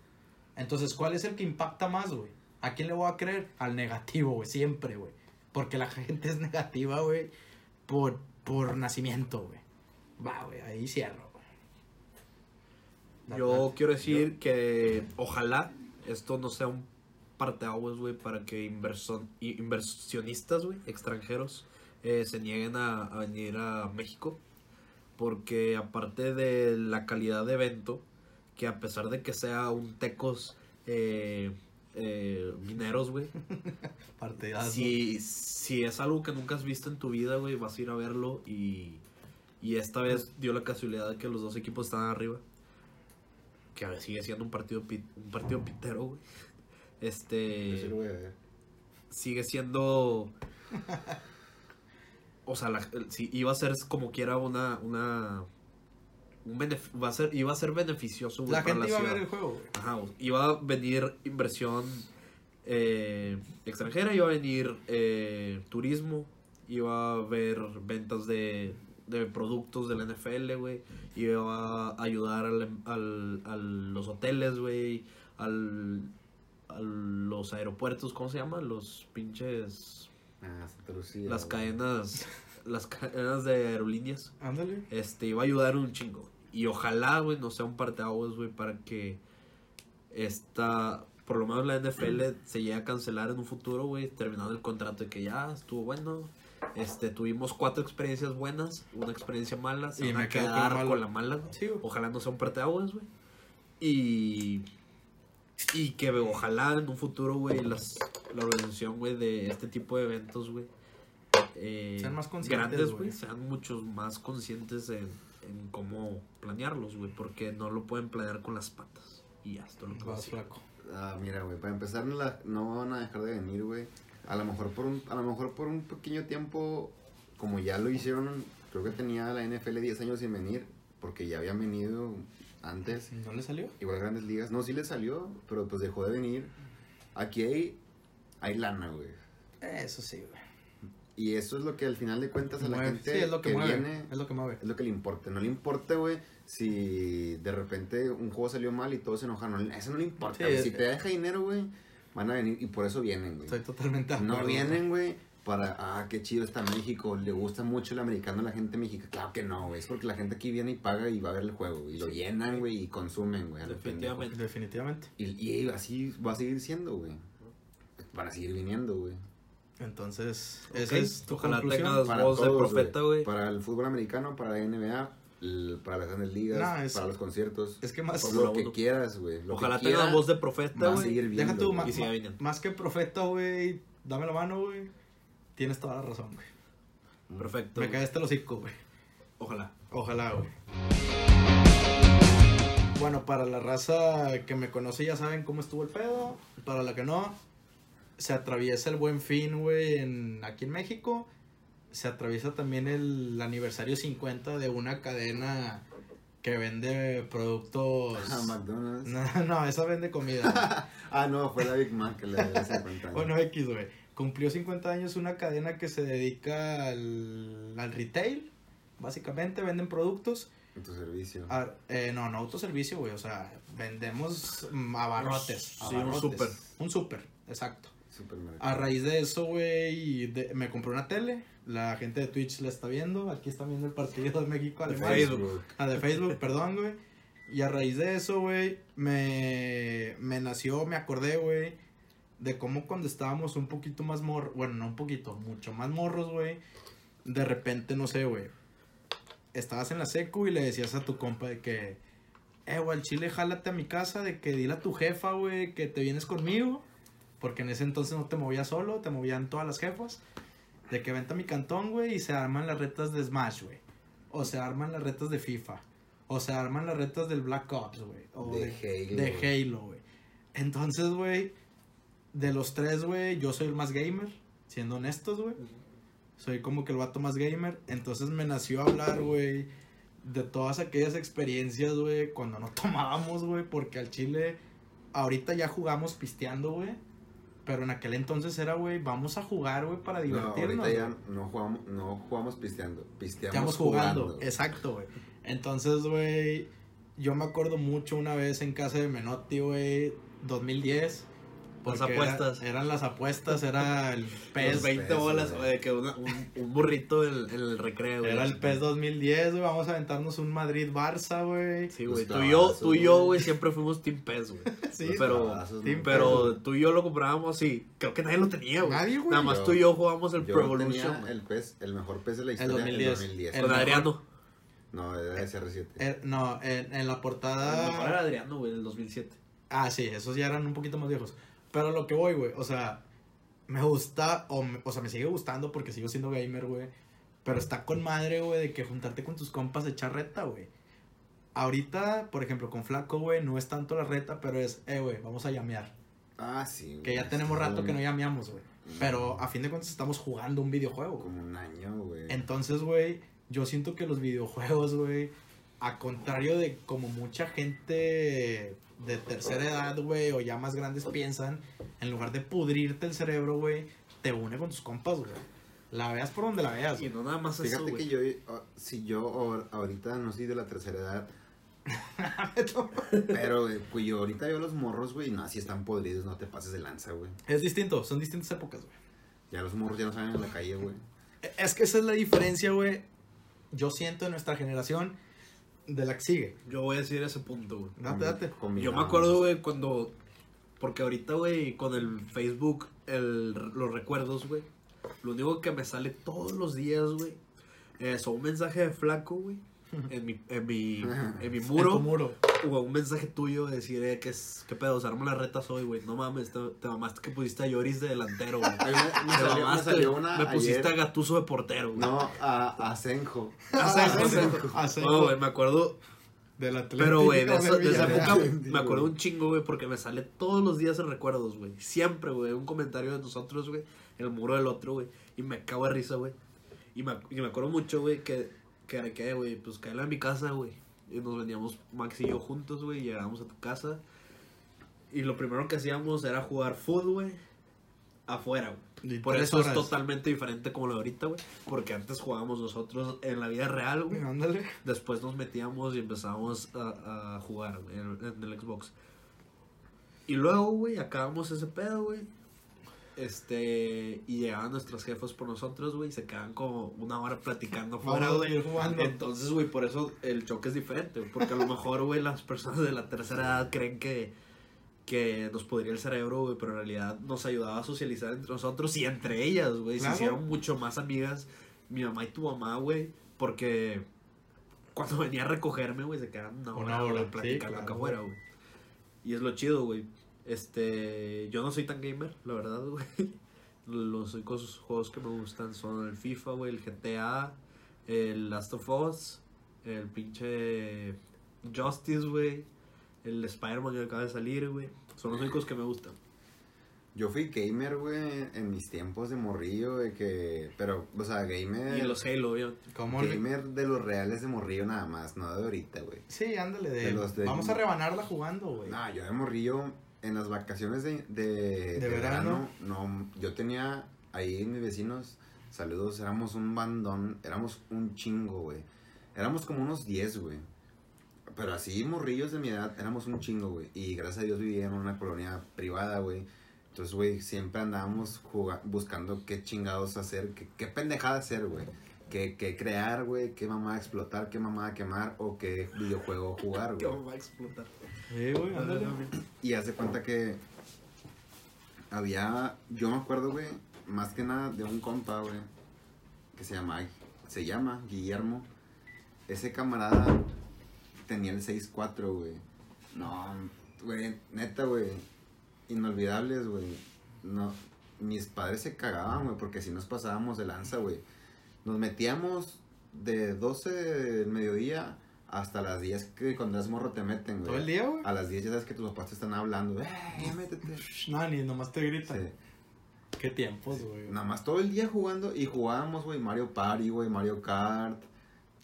Entonces, ¿cuál es el que impacta más, güey? ¿A quién le voy a creer? Al negativo, güey, siempre, güey. Porque la gente es negativa, güey, por, por nacimiento, güey. Va, güey, ahí cierro. Yo quiero decir que ojalá esto no sea un parteaguas, güey, para que inverson- inversionistas, güey, extranjeros, eh, se nieguen a, a venir a México. Porque aparte de la calidad de evento, que a pesar de que sea un tecos eh, eh, mineros, güey, si, si es algo que nunca has visto en tu vida, güey, vas a ir a verlo y, y esta vez dio la casualidad de que los dos equipos estaban arriba. Que a ver, sigue siendo un partido, un partido pitero, güey. Este ver. sigue siendo. O sea, la- si iba a ser como quiera una. una un benef- va a ser, iba a ser beneficioso, güey, La para gente iba a ver el juego, güey. Ajá, iba a venir inversión eh, extranjera, iba a venir eh, turismo, iba a haber ventas de, de productos de la NFL, güey, iba a ayudar al, al- a los hoteles, güey, al, a los aeropuertos, ¿cómo se llama? Los pinches... Ah, Lucía. Las cadenas, las cadenas de aerolíneas Ándale. este, iba a ayudar un chingo. Y ojalá, güey, no sea un parteaguas, güey, para que esta, por lo menos la NFL se llegue a cancelar en un futuro, güey, terminando el contrato de que ya estuvo bueno. Este, tuvimos cuatro experiencias buenas, una experiencia mala, se Y van me a quedo con la quedar mala. con la mala. Sí. Ojalá no sea un parteaguas, güey. Y y que ojalá en un futuro, güey, las la organización, güey, de este tipo de eventos, güey, eh, Sean más conscientes, grandes, güey. sean muchos más conscientes en, en cómo planearlos, güey, porque no lo pueden planear con las patas. Y ya, esto es lo que Vas decir. flaco. Ah, mira, güey, para empezar no, la- no van a dejar de venir, güey. A lo mejor por un a lo mejor por un pequeño tiempo como ya lo hicieron, creo que tenía la NFL 10 años sin venir porque ya habían venido antes. ¿No le salió? Igual grandes ligas. No, sí le salió, pero pues dejó de venir. Aquí hay hay lana, güey. Eso sí, güey. Y eso es lo que al final de cuentas a la Mueve. gente Sí, es lo que, mueve. viene Es lo que mueve. es lo que le importa. No le importa, güey, si de repente un juego salió mal y todos se enojan. No, eso no le importa, Sí, es Si que- te deja dinero, güey, van a venir y por eso vienen, güey. Estoy totalmente No acuerdo. vienen, güey, para, ah, qué chido está México, le gusta mucho el americano a la gente mexicana. Claro que no, güey, es porque la gente aquí viene y paga y va a ver el juego, güey, y lo llenan, güey, y consumen, güey. Definitivamente. Definitivamente. Y, y así va a seguir siendo, güey. Van a seguir viniendo, güey. Entonces, esa es tu ojalá conclusión. tengas- Para voz de profeta, güey. Para el fútbol americano, para la NBA, para las grandes ligas, es- para los conciertos. Es que más, lo que quieras, güey. Ojalá que tengas quiera, voz de profeta, güey. deja tú, viniendo. más que profeta, güey, dame la mano, güey. Tienes toda la razón, güey. Perfecto. Me cae este hocico, güey. Ojalá. Ojalá, güey. Bueno, para la raza que me conoce ya saben cómo estuvo el pedo. Para la que no, se atraviesa el Buen Fin, güey, en, aquí en México. Se atraviesa también el aniversario 50 de una cadena que vende productos... Ah, McDonald's. No, no, esa vende comida. ah, no, fue la Big Mac que le dio 50 años. bueno, X, güey. Cumplió 50 años una cadena que se dedica al, al retail. Básicamente venden productos. En tu servicio. a- eh, no, no autoservicio, güey. O sea, vendemos abarrotes. Sí, un súper. Un súper, exacto. A raíz de eso, güey, me compré una tele. La gente de Twitch la está viendo. Aquí están viendo el partido de México De Alemania. Facebook. Ah, de Facebook, perdón, güey. Y a raíz de eso, güey, me, me nació, me acordé, güey, de cómo cuando estábamos un poquito más morros, bueno, no un poquito, mucho más morros, güey, de repente, no sé, güey, estabas en la secu y le decías a tu compa de que, eh, güey, al chile, jálate a mi casa, de que dile a tu jefa, güey, que te vienes conmigo, porque en ese entonces no te movías solo, te movían todas las jefas, de que vente a mi cantón, güey, y se arman las retas de Smash, güey, o se arman las retas de FIFA, o se arman las retas del Black Ops, güey, o De Halo, de. Halo, güey. Entonces, güey, de los tres, güey, yo soy el más gamer, siendo honestos, güey. Soy como que el vato más gamer. Entonces me nació hablar, güey, de todas aquellas experiencias, güey, cuando no tomábamos, güey, porque al chile, ahorita ya jugamos pisteando, güey. Pero en aquel entonces era, güey, vamos a jugar, güey, para No, divertirnos. ahorita ya no jugamos, no jugamos pisteando, pisteamos jugando. jugando. Exacto, güey. Entonces, güey, yo me acuerdo mucho una vez en casa de Menotti, güey, 2010. Las era- apuestas. eran las apuestas, era el Los PES. 20 pesos, bolas, güey. que una- un, un burrito en, en el recreo, güey. Era el PES 2010, güey. Vamos a aventarnos un Madrid-Barça, güey. Sí, güey. Los Tú y yo, tú y yo, güey. siempre fuimos Team PES, güey. Sí, pero, ¿no? pero tú y yo lo comprábamos y creo que nadie lo tenía, güey. Nadie, güey. Nada más Yo- tú y yo jugamos el Yo Pro Evolution, el, PES, el mejor PES de la El historia, el 2010. 2010. El Con mejor- Adriano. No, era SR7. Er- no, en, en la El portada. mejor era Adriano, güey, en el 2007. Ah, sí, esos ya eran un poquito más viejos. Pero lo que voy, güey, o sea, me gusta, o, me- o sea, me sigue gustando porque sigo siendo gamer, güey. Pero está con madre, güey, de que juntarte con tus compas de echar reta, güey. Ahorita, por ejemplo, con Flaco, güey, no es tanto la reta, pero es, eh, güey, vamos a llamear. Ah, sí. Que ya güey, tenemos rato que no llameamos, güey. Pero a fin de cuentas estamos jugando un videojuego. güey. Como un año, güey. Entonces, güey, yo siento que los videojuegos, güey, a contrario de como mucha gente de tercera edad, güey, o ya más grandes piensan, en lugar de pudrirte el cerebro, güey, te une con tus compas, güey. La veas por donde la veas. Y no nada más eso, Fíjate que yo, ah, si yo ahor- ahorita no soy de la tercera edad, pero, güey, pues yo ahorita veo los morros, güey, no, si están podridos, no te pases de lanza, güey. Es distinto, son distintas épocas, güey. Ya los morros ya no salen en la calle, güey. Es que esa es la diferencia, güey. Yo siento en nuestra generación de la que sigue. Yo voy a decir ese punto, güey. Date, date. Yo me acuerdo, güey, cuando. Porque ahorita, güey, con el Facebook, el, los recuerdos, güey. Lo único que me sale todos los días, güey, son un mensaje de flaco, güey. En mi, en mi, en mi En muro. tu muro. O un mensaje tuyo de decir, eh, ¿qué, es, qué pedo? Se arman las retas hoy, güey. No mames, te, te mamaste que pusiste a Lloris de delantero, güey. A me, me Te salió, me mamaste, salió una me pusiste ayer. a Gatuso de portero, güey. No, a, a Senjo. Asenjo, Asenjo. No, güey, me acuerdo Del Atlético Pero, güey, de, esa, de esa Villarreal. época me acuerdo un chingo, güey, porque me sale todos los días en recuerdos, güey. Siempre, güey, un comentario de nosotros, güey, en el muro del otro, güey. Y me cago de risa, güey. Y me, y me acuerdo mucho, güey, que, que que, güey, pues caerle a mi casa, güey. Y nos veníamos Max y yo juntos, güey, llegábamos a tu casa. Y lo primero que hacíamos era jugar fútbol, güey, afuera, güey. Por eso es totalmente diferente como lo de ahorita, güey. Porque antes jugábamos nosotros en la vida real, güey. Ándale. Después nos metíamos y empezamos a, a jugar güey, en, en el Xbox. Y luego, güey, acabamos ese pedo, güey. Este, y llegaban nuestros jefes por nosotros, güey, se quedaban como una hora platicando fuera, güey. Entonces, güey, por eso el choque es diferente, porque a lo mejor, güey, las personas de la tercera edad creen que, que nos podría el cerebro, güey, pero en realidad nos ayudaba a socializar entre nosotros y entre ellas, güey. Claro. Se hicieron mucho más amigas mi mamá y tu mamá, güey, porque cuando venía a recogerme, güey, se quedaban una hora, Una sí, platicando claro, acá afuera, güey. Y es lo chido, güey. Este, yo no soy tan gamer, la verdad, güey. Los únicos juegos que me gustan son el FIFA, güey, el GTA, el Last of Us, el pinche Justice, güey, el Spider-Man que acaba de salir, güey. Son los únicos que me gustan. Yo fui gamer, güey, en mis tiempos de morrillo, de que... Pero, o sea, gamer... Y los Halo. ¿Cómo? Gamer de los reales de morrillo nada más, no de ahorita, güey. Sí, ándale, de, De los de- vamos a rebanarla jugando, güey. No, yo de morrillo, en las vacaciones de, de, de verano? verano, no, yo tenía ahí mis vecinos, saludos, éramos un bandón, éramos un chingo, güey. Éramos como unos 10, güey. Pero así, morrillos de mi edad, éramos un chingo, güey. Y gracias a Dios vivía en una colonia privada, güey. Entonces, güey, siempre andábamos buscando qué chingados hacer, qué, qué pendejada hacer, güey. Qué, qué crear, güey, qué mamá explotar, qué mamá quemar o qué videojuego jugar, güey. va a explotar. Sí, güey, ándale. Y hace cuenta que había, yo me acuerdo, güey, más que nada de un compa, güey, que se llama, se llama Guillermo. Ese camarada tenía el 6-4, güey. No, güey, neta, güey, inolvidables, güey. No, mis padres se cagaban, güey, porque si nos pasábamos de lanza, güey. Nos metíamos de 12 del mediodía hasta las 10 que cuando eres morro te meten, güey. ¿Todo el día, güey? A las 10 ya sabes que tus papás te están hablando. ¡Eh, ya métete! No, ni nomás te gritan. Sí. Qué tiempos, güey. Nada más todo el día jugando y jugábamos, güey, Mario Party, güey, Mario Kart.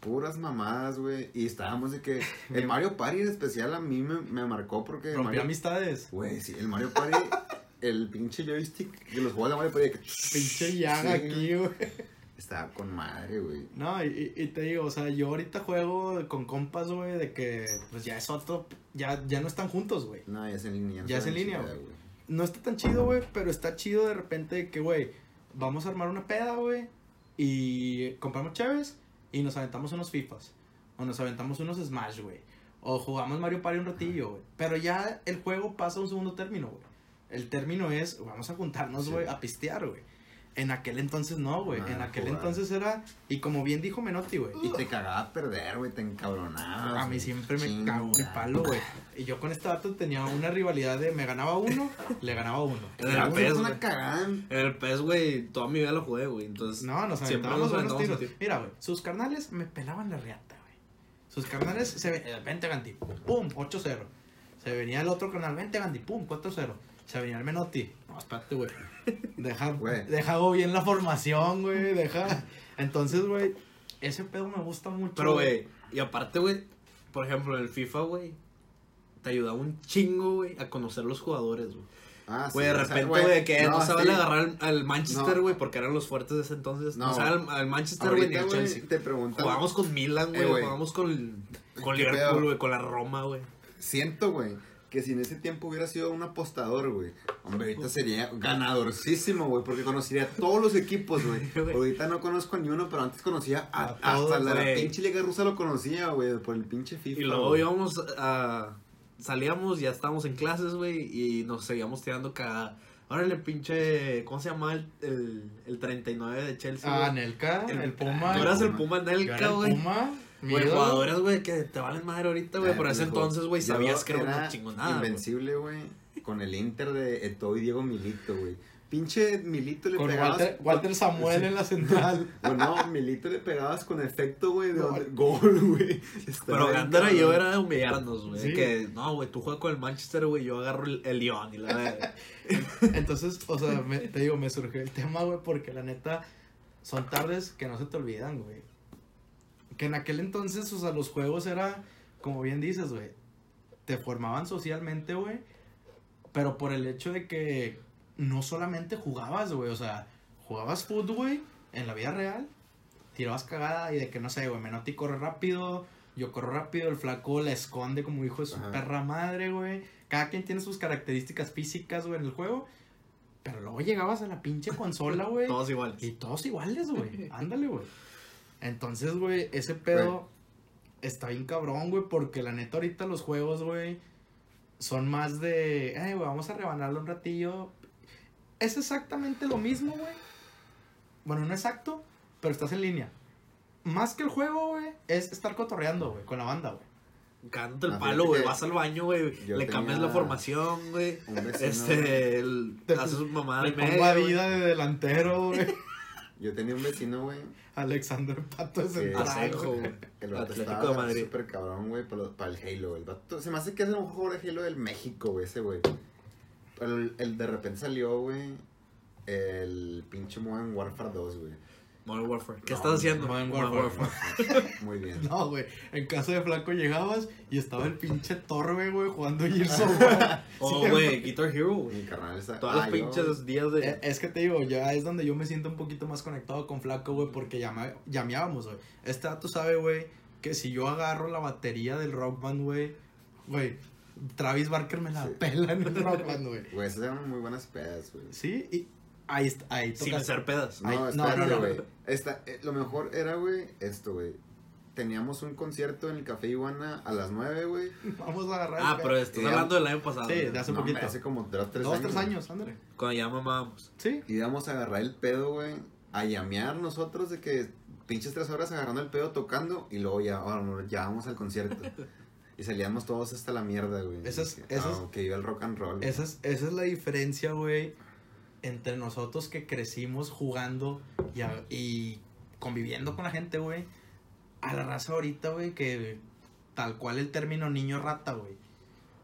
Puras mamadas, güey. Y estábamos de que. El Mario Party en especial a mí me, me marcó porque. Rompí Mario, amistades. Güey, sí, el Mario Party. el pinche joystick de los juegos de Mario Party. que- Pinche llaga Sí, aquí, güey. Estaba con madre, güey. No, y, y te digo, o sea, yo ahorita juego con compas, güey, de que pues ya es otro, ya, ya no están juntos, güey. No, ya es en línea. Ya es en línea, güey. No está tan chido, güey, pero está chido de repente que, güey, vamos a armar una peda, güey, y compramos chaves y nos aventamos unos FIFAs. O nos aventamos unos Smash, güey. O jugamos Mario Party un ratillo, güey. Pero ya el juego pasa a un segundo término, güey. El término es, vamos a juntarnos, Sí. güey, a pistear, güey. En aquel entonces no, güey. Ah, en aquel jugar. entonces era, y como bien dijo Menotti, güey. Y te cagaba a perder, güey, te encabronabas. A mí siempre me Chinga. cagó el palo, güey. Y yo con este vato tenía una rivalidad de me ganaba uno, le ganaba uno. En el Era PES, una güey. el PES, güey, toda mi vida lo jugué, güey. Entonces, No, nos aventábamos nos buenos tiros. Mira, güey, sus carnales me pelaban la riata, güey. Sus carnales se ve, eh, vente Gandhi, pum, 8-0. Se venía el otro canal, vente Gandhi, pum, 4-0. Se venía el Menotti. No, espérate, güey. Deja, Güey. deja bien la formación, güey. Deja. Entonces, güey, ese pedo me gusta mucho. Pero, güey, y aparte, güey, por ejemplo, en el FIFA, güey, te ayudaba un chingo, güey, a conocer los jugadores, güey. Ah, Güey, de o sea, repente, güey, que no, se sí. vale agarrar al, al Manchester, No. güey, porque eran los fuertes de ese entonces. No, No. sea, al, al Manchester, güey, ni al Chelsea. te preguntan. Jugábamos con Milan, Eh, güey, jugábamos con, con. Liverpool, güey, con la Roma, güey. Siento, güey, que si en ese tiempo hubiera sido un apostador, güey, hombre, ahorita sería ganadorcísimo, güey, porque conocería todos los equipos, güey. Ahorita no conozco ni uno, pero antes conocía a, A hasta todos, la, pinche liga rusa lo conocía, güey, por el pinche FIFA. Y luego íbamos a. Salíamos, ya estábamos en clases, güey, y nos seguíamos tirando cagada. Órale, pinche. ¿Cómo se llama el, el, el 39 de Chelsea? Ah, güey? Nelka, el, El- Puma. Tú eras el Puma Nelka, el güey. Puma. Güey, ídolo. jugadores, güey, que te valen madre ahorita, güey. Ah, Por ese entonces, güey, sabías que era una chingonada. Invencible, güey, con el Inter de Eto'o y Diego Milito, güey. Pinche Milito le Con pegabas. Walter, Walter Samuel en la central. Bueno, Milito le pegabas con efecto, güey, de No. gol, güey. Pero bien Gandara y yo era de humillarnos, güey. Sí. Que, no, güey, tú juegas con el Manchester, güey, yo agarro el, el Lyon y la verdad. Entonces, o sea, me- te digo, me surgió el tema, güey, porque la neta son tardes que no se te olvidan, güey. Que en aquel entonces, o sea, los juegos era, como bien dices, güey, te formaban socialmente, güey, pero por el hecho de que no solamente jugabas, güey, o sea, jugabas fútbol, güey, en la vida real, tirabas cagada y de que, no sé, güey, Menotti corre rápido, yo corro rápido, el flaco la esconde como hijo de su Ajá. perra madre, güey. Cada quien tiene sus características físicas, güey, en el juego. Pero luego llegabas a la pinche consola, güey. Todos iguales. Y todos iguales, güey. Ándale, güey. Entonces, güey, ese pedo está bien cabrón, güey, porque la neta ahorita los juegos, güey, son más de, ay, güey, vamos a rebanarlo un ratillo. Es exactamente lo mismo, güey. Bueno, no exacto, pero estás en línea. Más que el juego, güey, es estar cotorreando, güey, con la banda, güey. Cántate el Ah, palo, güey. Vas al baño, güey. Le cambias la formación, güey. Un. Este, el, Te- haces su mamada Le pongo a vida de delantero, güey. Yo tenía un vecino, güey, Alexander Pato central, Asenjo, güey. el vato Atlético estaba de Madrid. súper cabrón, güey, para, para el Halo. El vato, se me hace que es un jugador de Halo del México, güey, ese güey. el, el de repente salió, güey, el pinche Modern Warfare 2, güey. Modern Warfare. ¿Qué No, estás haciendo? Modern Muy bien. No, güey. En casa de Flaco llegabas y estaba el pinche Torbe, güey, jugando Gears of War. Oh, güey, Guitar Hero, güey. Mi carnal está. Todos Ah, los yo- pinches días de. Eh, Es que te digo, ya es donde yo me siento un poquito más conectado con Flaco, güey, porque llama, llameábamos, güey. Este dato sabe, güey, que si yo agarro la batería del Rock Band, güey, güey, Travis Barker me la Sí. pela en el Rock Band, güey. Güey, esas eran muy buenas pedas, güey. Sí, y ahí, está- ahí Sin tocas- hacer pedas. No, no, espérate, no, no. güey. Esta, eh, lo mejor era, güey, esto, güey. Teníamos un concierto en el Café Iguana a las 9, güey. Vamos a agarrar. Ah, pero estás Ya. hablando del año pasado. Sí, de hace No, poquito. hace como dos, tres Dos, años. tres años, ándale. Cuando ya mamábamos. Sí. Y íbamos a agarrar el pedo, güey. A llamear nosotros de que pinches tres horas agarrando el pedo tocando. Y luego ya, vámonos, ya vamos al concierto. y salíamos todos hasta la mierda, güey. Esa es- Que- esa ah, es- que iba el rock and roll. güey. Esa es, esa es la diferencia, güey, entre nosotros que crecimos jugando y, a- y conviviendo con la gente, güey, a la raza ahorita, güey, que tal cual el término niño rata, güey.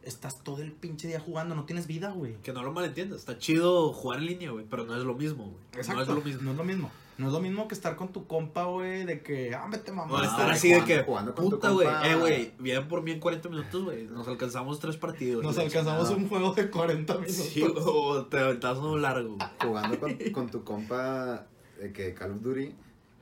Estás todo el pinche día jugando, no tienes vida, güey. Que no lo malentiendas. Está chido jugar en línea, güey. Pero no es lo mismo, güey. Exacto. No es lo mismo. No es lo mismo. No es lo mismo que estar con tu compa, güey, de que, ah, vete mamá. No, estar así de que. jugando con tu Puta, güey. Eh, güey. Bien por mí en 40 minutos, güey. Nos alcanzamos tres partidos. Nos alcanzamos chingada. un juego de 40 minutos. Sí, o te aventabas uno largo. Jugando con, con tu compa de que Call of Duty.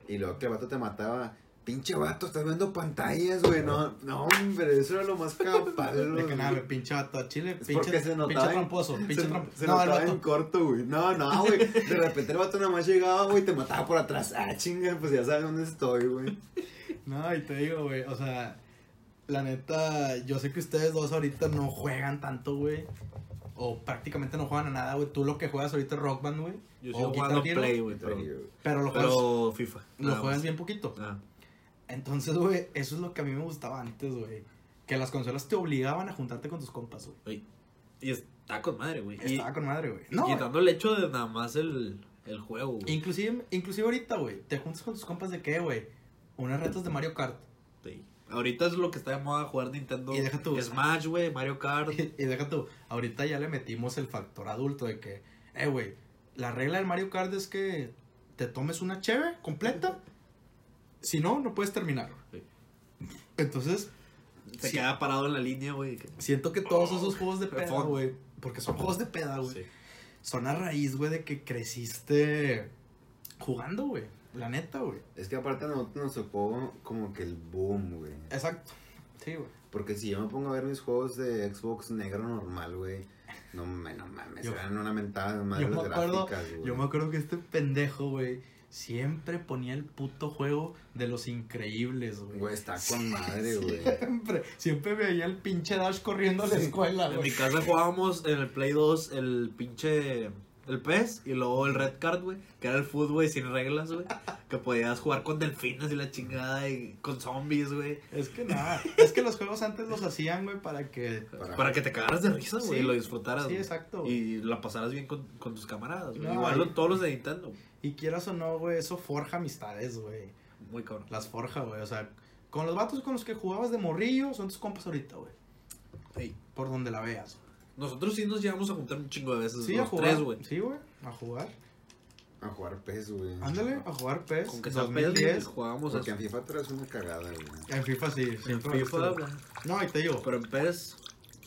Y luego que el vato te mataba. Pinche vato, estás viendo pantallas, güey. No, no, hombre, eso era lo más capaz. De que nada, me pinche vato a Chile, Es pinche, porque se notaba. pinche tramposo, pinche se, tramposo. se No, notaba en vato. corto, güey. No, no, güey. De repente el vato nada más llegaba, güey, te mataba por atrás. Ah, chinga, pues ya sabes dónde estoy, güey. No, y te digo, güey, o sea, la neta, yo sé que ustedes dos ahorita no juegan tanto, güey. O prácticamente no juegan a nada, güey. Tú lo que juegas ahorita es Rock Band, güey. Yo o sigo jugando Play, güey. Pero, Pero lo juegas, pero FIFA. lo juegas más. bien poquito. Ah. Entonces, güey, eso es lo que a mí me gustaba antes, güey. Que las consolas te obligaban a juntarte con tus compas, güey. Y está con madre, güey. Estaba con madre, güey. no, quitando el hecho de nada más el, el juego, güey. inclusive, inclusive ahorita, güey, te juntas con tus compas de qué, güey. Unas retas de Mario Kart. Sí. Ahorita es lo que está de moda jugar Nintendo. Y deja tú- Smash, güey, Mario Kart. Y, y deja tú, ahorita ya le metimos el factor adulto de que, eh, güey, la regla del Mario Kart es que te tomes una cheve completa. Si no, no puedes terminar. Sí. Entonces, Se sí, queda parado en la línea, güey. siento que todos esos juegos de peda, güey, porque son juegos de peda, güey, Sí. son a raíz, güey, de que creciste jugando, güey. La neta, güey. Es que aparte a nosotros nos tocó como que el boom, güey. Exacto. Sí, güey. Porque si yo me pongo a ver mis juegos de Xbox negro normal, güey. No, me- no mames, Yo- eran una mentada de madre Yo me las acuerdo, gráficas, güey. yo me acuerdo que este pendejo, güey, siempre ponía el puto juego de los increíbles, güey. Güey, está con madre, güey. Siempre, siempre veía el pinche Dash corriendo a la escuela, En mi güey. casa jugábamos en el Play 2 el pinche. El PES y luego el Red Card, güey. Que era el fútbol, güey, sin reglas, güey. Que podías jugar con delfines y la chingada y con zombies, güey. Es que nada, es que los juegos antes los hacían, güey, para que... Para que te cagaras de risa, güey, Sí. y lo disfrutaras. Sí, güey. exacto. Y, Y la pasaras bien con, con tus camaradas, güey. No, Igual y- lo- todos los de Nintendo. quieras o no, güey, eso forja amistades, güey. Muy cabrón. Las forja, güey. O sea, con los vatos con los que jugabas de morrillo, son tus compas ahorita, güey. Ey, Por donde la veas. Nosotros sí nos llevamos a juntar un chingo de veces. Sí, los a jugar. tres, güey. Sí, güey, a jugar. A jugar PES, güey. Ándale, a jugar PES. Con que sea PES, güey, 2010. jugábamos Porque en. FIFA traes una cagada, güey. En FIFA sí. En FIFA, güey. No, y te digo, Pero en PES,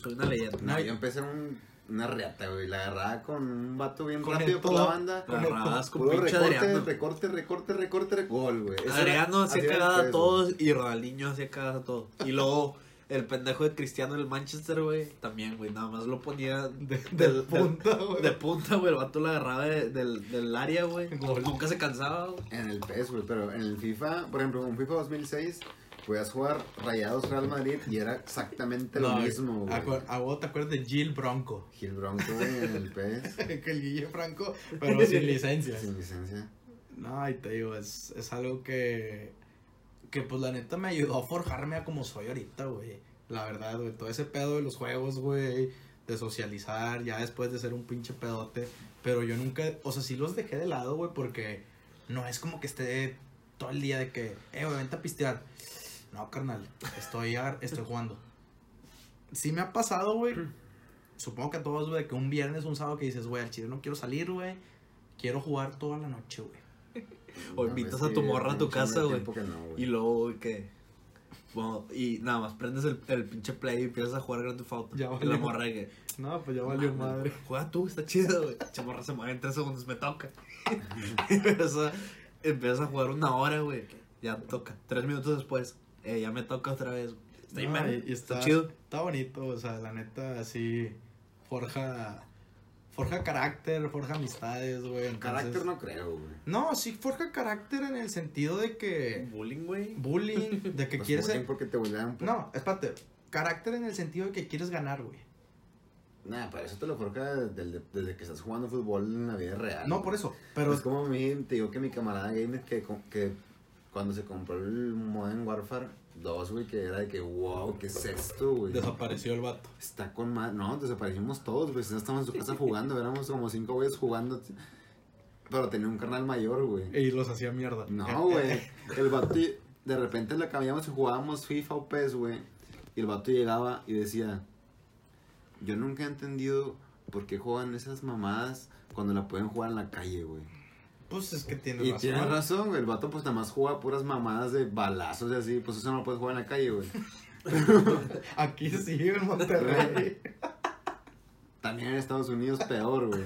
soy una leyenda. No, yo empecé un, una reata, güey. La agarraba con un vato bien Con rápido por la banda. con el- Agarrabas con pinche recorte, Adriano. recorte, recorte, recorte, gol, güey. Adriano hacía cagada a todos y Ronaldinho hacía cagada a todos. Y luego el pendejo de Cristiano del Manchester, güey, también, güey, nada más lo ponía de, de del- punta, güey. de punta, güey, el vato lo agarraba de- del, del área, güey. Nunca se cansaba, güey. En el PES, güey, pero en el FIFA, por ejemplo, en FIFA 2006, podías jugar Rayados Real Madrid y era exactamente lo No, mismo, güey. A vos te acuerdas de Gil Bronco. Gil Bronco, güey, en el PES, que el Guille Franco, pero sin licencia. sin licencia. No, y te digo, es, es algo que, que pues la neta me ayudó a forjarme a como soy ahorita, güey. La verdad, güey, todo ese pedo de los juegos, güey, de socializar, ya después de ser un pinche pedote. Pero yo nunca, o sea, sí los dejé de lado, güey, porque no es como que esté todo el día de que, eh, güey, vente a pistear. No, carnal, estoy, estoy jugando. Sí me ha pasado, güey. supongo que a todos, güey, que un viernes, un sábado que dices, güey, al chile no quiero salir, güey. Quiero jugar toda la noche, güey. O No, invitas a tu morra a tu casa, güey. no, güey. Y luego, güey, que. Bueno, y nada más prendes el, el pinche play y empiezas a jugar Grand Theft Auto. Ya y valió. la morra que. No, pues ya Juega tú, está chido, güey. Morra se mueve en tres segundos, me toca. y empiezas, empiezas a jugar una hora, güey. Ya toca. Tres minutos después, eh, ya me toca otra vez. güey. Está, No, inmen- y- y está está, chido. Está bonito, o sea, la neta, así, forja, forja carácter, forja amistades, güey. entonces- Carácter no creo, güey. No, sí forja carácter en el sentido de que Bullying, güey. bullying, de que Pues quieres bullying ser... porque te bullean. pues. No, espérate, carácter en el sentido de que quieres ganar, güey. Nah, para eso te lo forja desde, desde que estás jugando fútbol en la vida real. No, güey. por eso, pero... Es como a mí, te digo que mi camarada gamer que, que cuando se compró el Modern Warfare 2, güey, que era de que, wow, ¿qué es esto, güey? Desapareció el vato. Está con más. No, desaparecimos todos, güey. Estábamos en su casa jugando, éramos como cinco güeyes jugando. Pero tenía un canal mayor, güey. Y los hacía mierda. No, güey. El vato, y- de repente le cambiamos y jugábamos FIFA o PES, güey. Y el vato llegaba y decía: Yo nunca he entendido por qué juegan esas mamadas cuando la pueden jugar en la calle, güey. Pues es que tienes Y razón. tienes razón. El vato, pues nada más juega puras mamadas de balazos y así. Pues eso no lo puedes jugar en la calle, güey. Aquí sí, en Monterrey. También en Estados Unidos, peor, güey.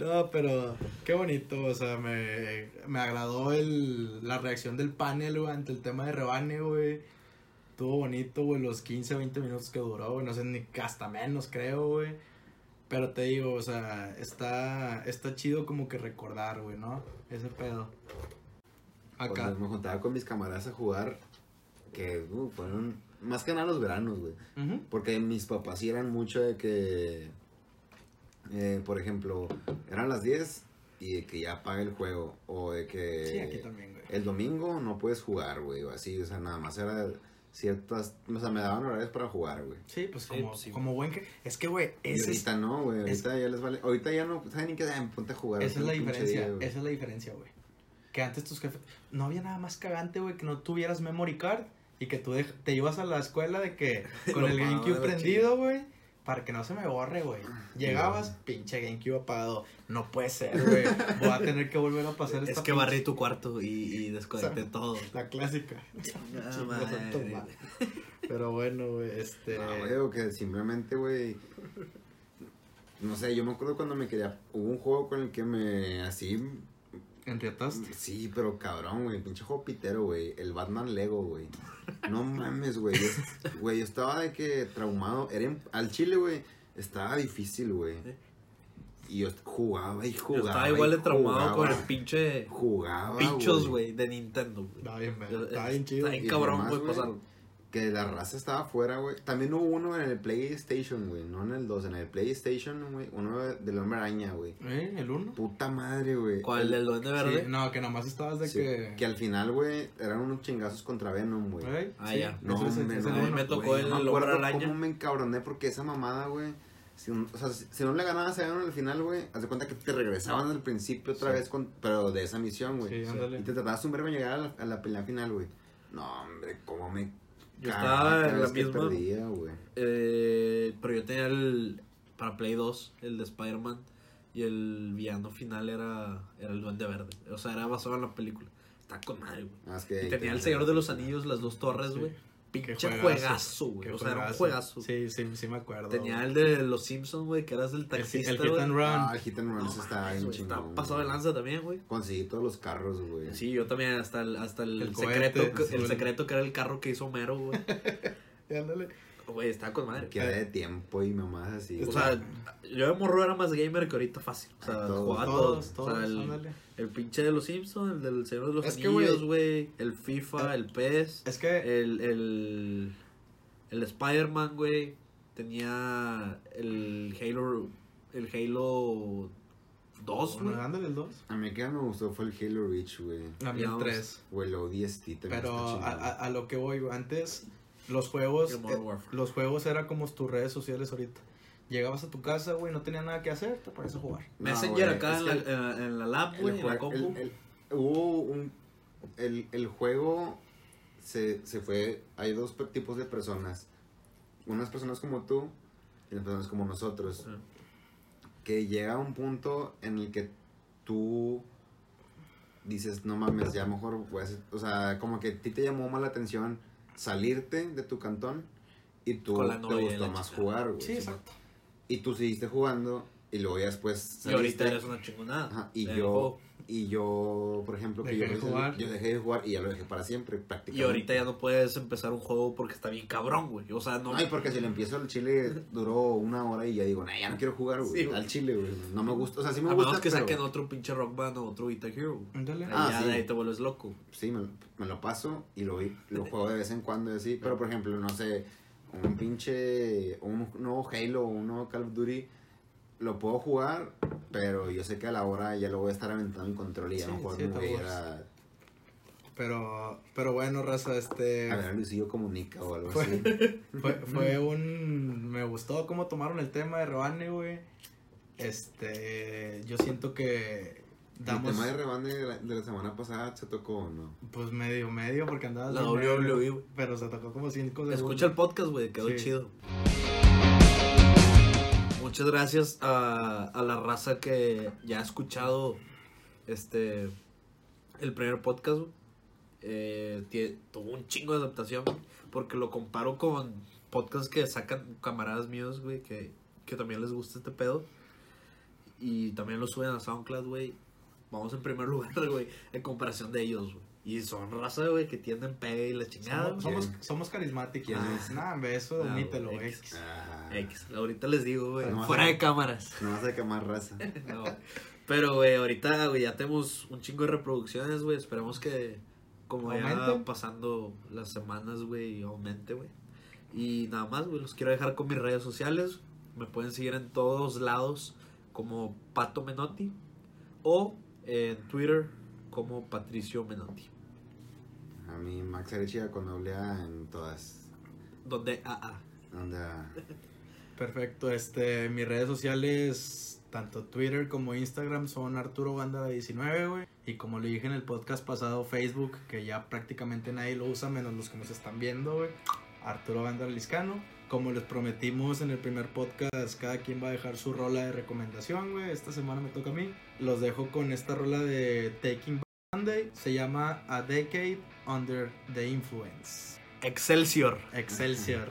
No, pero qué bonito, o sea, me, me agradó el, la reacción del panel, güey, ante el tema de rebane, güey. Estuvo bonito, güey, los 15, 20 minutos que duró, güey, no sé, ni hasta menos, creo, güey. Pero te digo, o sea, está, está chido como que recordar, güey, ¿no? Ese pedo. Acá. Cuando me juntaba con mis camaradas a jugar, que uh, fueron más que nada los veranos, güey. Porque mis papás sí eran mucho de que, eh, por ejemplo, eran las 10 y de que ya apaga el juego. O de que Sí, aquí también, güey. el domingo no puedes jugar, güey. O así, o sea, nada más era ciertas, o sea, me daban horarios para jugar, güey. Sí, pues como, pues sí, como buen que... Es que, güey, Y ese es, ahorita no, güey. es- Ahorita ya les vale. Ahorita ya no saben ni qué dan, ponte a jugar. esa es la diferencia, día, esa es la diferencia, güey. Que antes tus jefes... No había nada más cagante, güey, que no tuvieras memory card y que tú dej- te ibas a la escuela de que con el GameCube de prendido, güey, para que no se me borre, güey. Llegabas, pinche GameCube apagado. No puede ser, güey. Voy a tener que volver a pasar esta Es que pinche- barrí tu cuarto y, y desconecté O sea, todo. La clásica. Ah, madre. Pero bueno, güey, este... No, güey, o que simplemente, güey. No sé, yo me acuerdo cuando me quería. Hubo un juego con el que me. Así. ¿Enriataste? Sí, pero cabrón, güey. Pinche juego pitero, güey. El Batman Lego, güey. No mames, güey. Yo- Güey, yo estaba de que traumado. Era en- al chile, güey. Estaba difícil, güey. Y yo jugaba y Yo jugaba. estaba igual de traumado con el jugaba, pinche Jugaba. bichos, güey, de Nintendo, güey. Está bien, Yo- güey. Está bien chido. está bien cabrón, güey, pasarlo. Que la raza estaba afuera, güey. También hubo uno en el PlayStation, güey. No en el 2, en el PlayStation, güey. Uno de- del hombre araña, güey. ¿Eh? ¿El uno? Puta madre, güey. ¿Cuál? El- ¿El duende verde? Sí, no, que nomás estabas de sí, que... que al final, güey, eran unos chingazos contra Venom, güey. Güey, Ah, sí, ya. No, es ese no, me tocó güey, el no me hombre araña. cómo me encabroné porque esa mamada, güey. Si, o sea, si, si no le ganabas a Venom al final, güey, haz de cuenta que te regresaban al principio otra Sí. vez, con, pero de esa misión, güey. Sí, ándale. Y te tratabas de un verbo llegar a la, a la pelea final, güey. No, hombre, cómo me. Yo estaba cada en la misma- perdía. Eh, pero yo tenía el. Para Play 2, el de Spider-Man. Y el villano final era, era el Duende Verde. O sea, era basado en la película. Está con madre, güey. Ah, es que Y tenía el Señor de los Anillos, las dos torres, güey. Pinche juegazo, güey. O sea, era un juegazo. Sí, sí, sí me acuerdo. Tenía el de los Simpsons, güey, que eras el el, taxista. el Hit güey. and Run. Ah, el Hit and Run No ese está bien güey, está chingón. pasado de lanza también, güey. Conseguí todos los carros, güey. Sí, yo también, hasta el, hasta el, El secreto, cohete, el secreto que era el carro que hizo Homero, güey. Ándale. Güey, estaba con madre. Queda de tiempo y mamás así. O sea, yo de morro era más gamer que ahorita fácil. O sea, todos, jugaba Todos, todos. O sea, el, el pinche de los Simpsons, el del Señor de los Es que, Anillos, güey. El FIFA, el PES. Es que... El, el, el Spider-Man, güey. Tenía el Halo. El Halo 2, güey. Ándale el 2. A mí que me gustó fue el Halo Reach, güey. A mí el Digamos, 3. O el ODST también Pero está a, a, a lo que voy, güey, antes los juegos, eh, los juegos era como tus redes sociales ahorita. Llegabas a tu casa, güey, no tenía nada que hacer, te pones a jugar. No, Messenger güey, acá en, que la, en, en la lab, el güey, en la compu. hubo un el, el juego se, se fue hay dos tipos de personas unas personas como tú y las personas como nosotros, que llega un punto en el que tú dices, no mames, ya mejor, pues, o sea, como que a ti te llamó más la atención salirte de tu cantón y tú te gustó más chica. jugar, güey. Sí, exacto. Y tú seguiste jugando y luego ya después Y ahorita saliste. eres una chingonada. Ajá, y yo, juego. Y yo, por ejemplo, que yo, de jugar. yo dejé de jugar y ya lo dejé para siempre, prácticamente. Y ahorita ya no puedes empezar un juego porque está bien cabrón, güey. O sea, no. Ay, porque si lo empiezo al chile duró una hora y ya digo, nah, ya no quiero jugar, güey. Sí, al chile, güey. No me gusta, o sea, sí me a gusta, menos que pero- saquen otro pinche rock band o otro Guitar Hero. Ándale. Ah, ya sí. de ahí te vuelves loco. Sí, me, me lo paso y lo, lo juego de vez en cuando y así. Pero, por ejemplo, no sé, un pinche, un nuevo Halo o un nuevo Call of Duty, lo puedo jugar, pero yo sé que a la hora ya lo voy a estar aventando en control y ya Sí, mejor sí, me te voy a ir a, Pero, pero bueno, raza, este... a ver a Luisillo Comunica o algo Fue- así. Fue, fue un... Me gustó cómo tomaron el tema de Rebane, güey. Este... Yo siento que... Damos... El tema de rebande de la, de la semana pasada se tocó o no. Pues medio, medio, porque andabas... La WWE. Pero se tocó como cinco segundos. Escucha el podcast, güey, quedó Sí. chido. Muchas gracias a, la raza que ya ha escuchado este el primer podcast. Eh, tie- tuvo un chingo de adaptación porque lo comparo con podcasts que sacan camaradas míos, güey, que, que también les gusta este pedo. Y también lo suben a SoundCloud, güey. Vamos en primer lugar, güey, en comparación de ellos, güey. Y son raza, güey, que tienden pegue y la chingada. Somos, güey. somos, somos carismáticos. ¿Quién es? Nah, eso, Ah, omítelo, güey, X. Ah, X. Ahorita les digo, güey. No, fuera de cámaras. no vas a quemar raza. No. Pero, güey, ahorita, güey, ya tenemos un chingo de reproducciones, güey. Esperemos que, como ya pasando las semanas, güey, aumente, güey. Y nada más, güey, los quiero dejar con mis redes sociales. Me pueden seguir en todos lados como Pato Menotti o en Twitter como Patricio Menotti. A mí Max Arechia con doble A en todas. Donde AA. Donde ah, Perfecto, este, mis redes sociales, tanto Twitter como Instagram, son Arturo Banda 19, güey. Y como le dije en el podcast pasado, Facebook, que ya prácticamente nadie lo usa, menos los que nos están viendo, güey. Arturo Banda Liscano. Como les prometimos en el primer podcast, cada quien va a dejar su rola de recomendación, güey. Esta semana me toca a mí. Los dejo con esta rola de Taking Back Sunday. Se llama A Decade Under the Influence. Excelsior. Excelsior.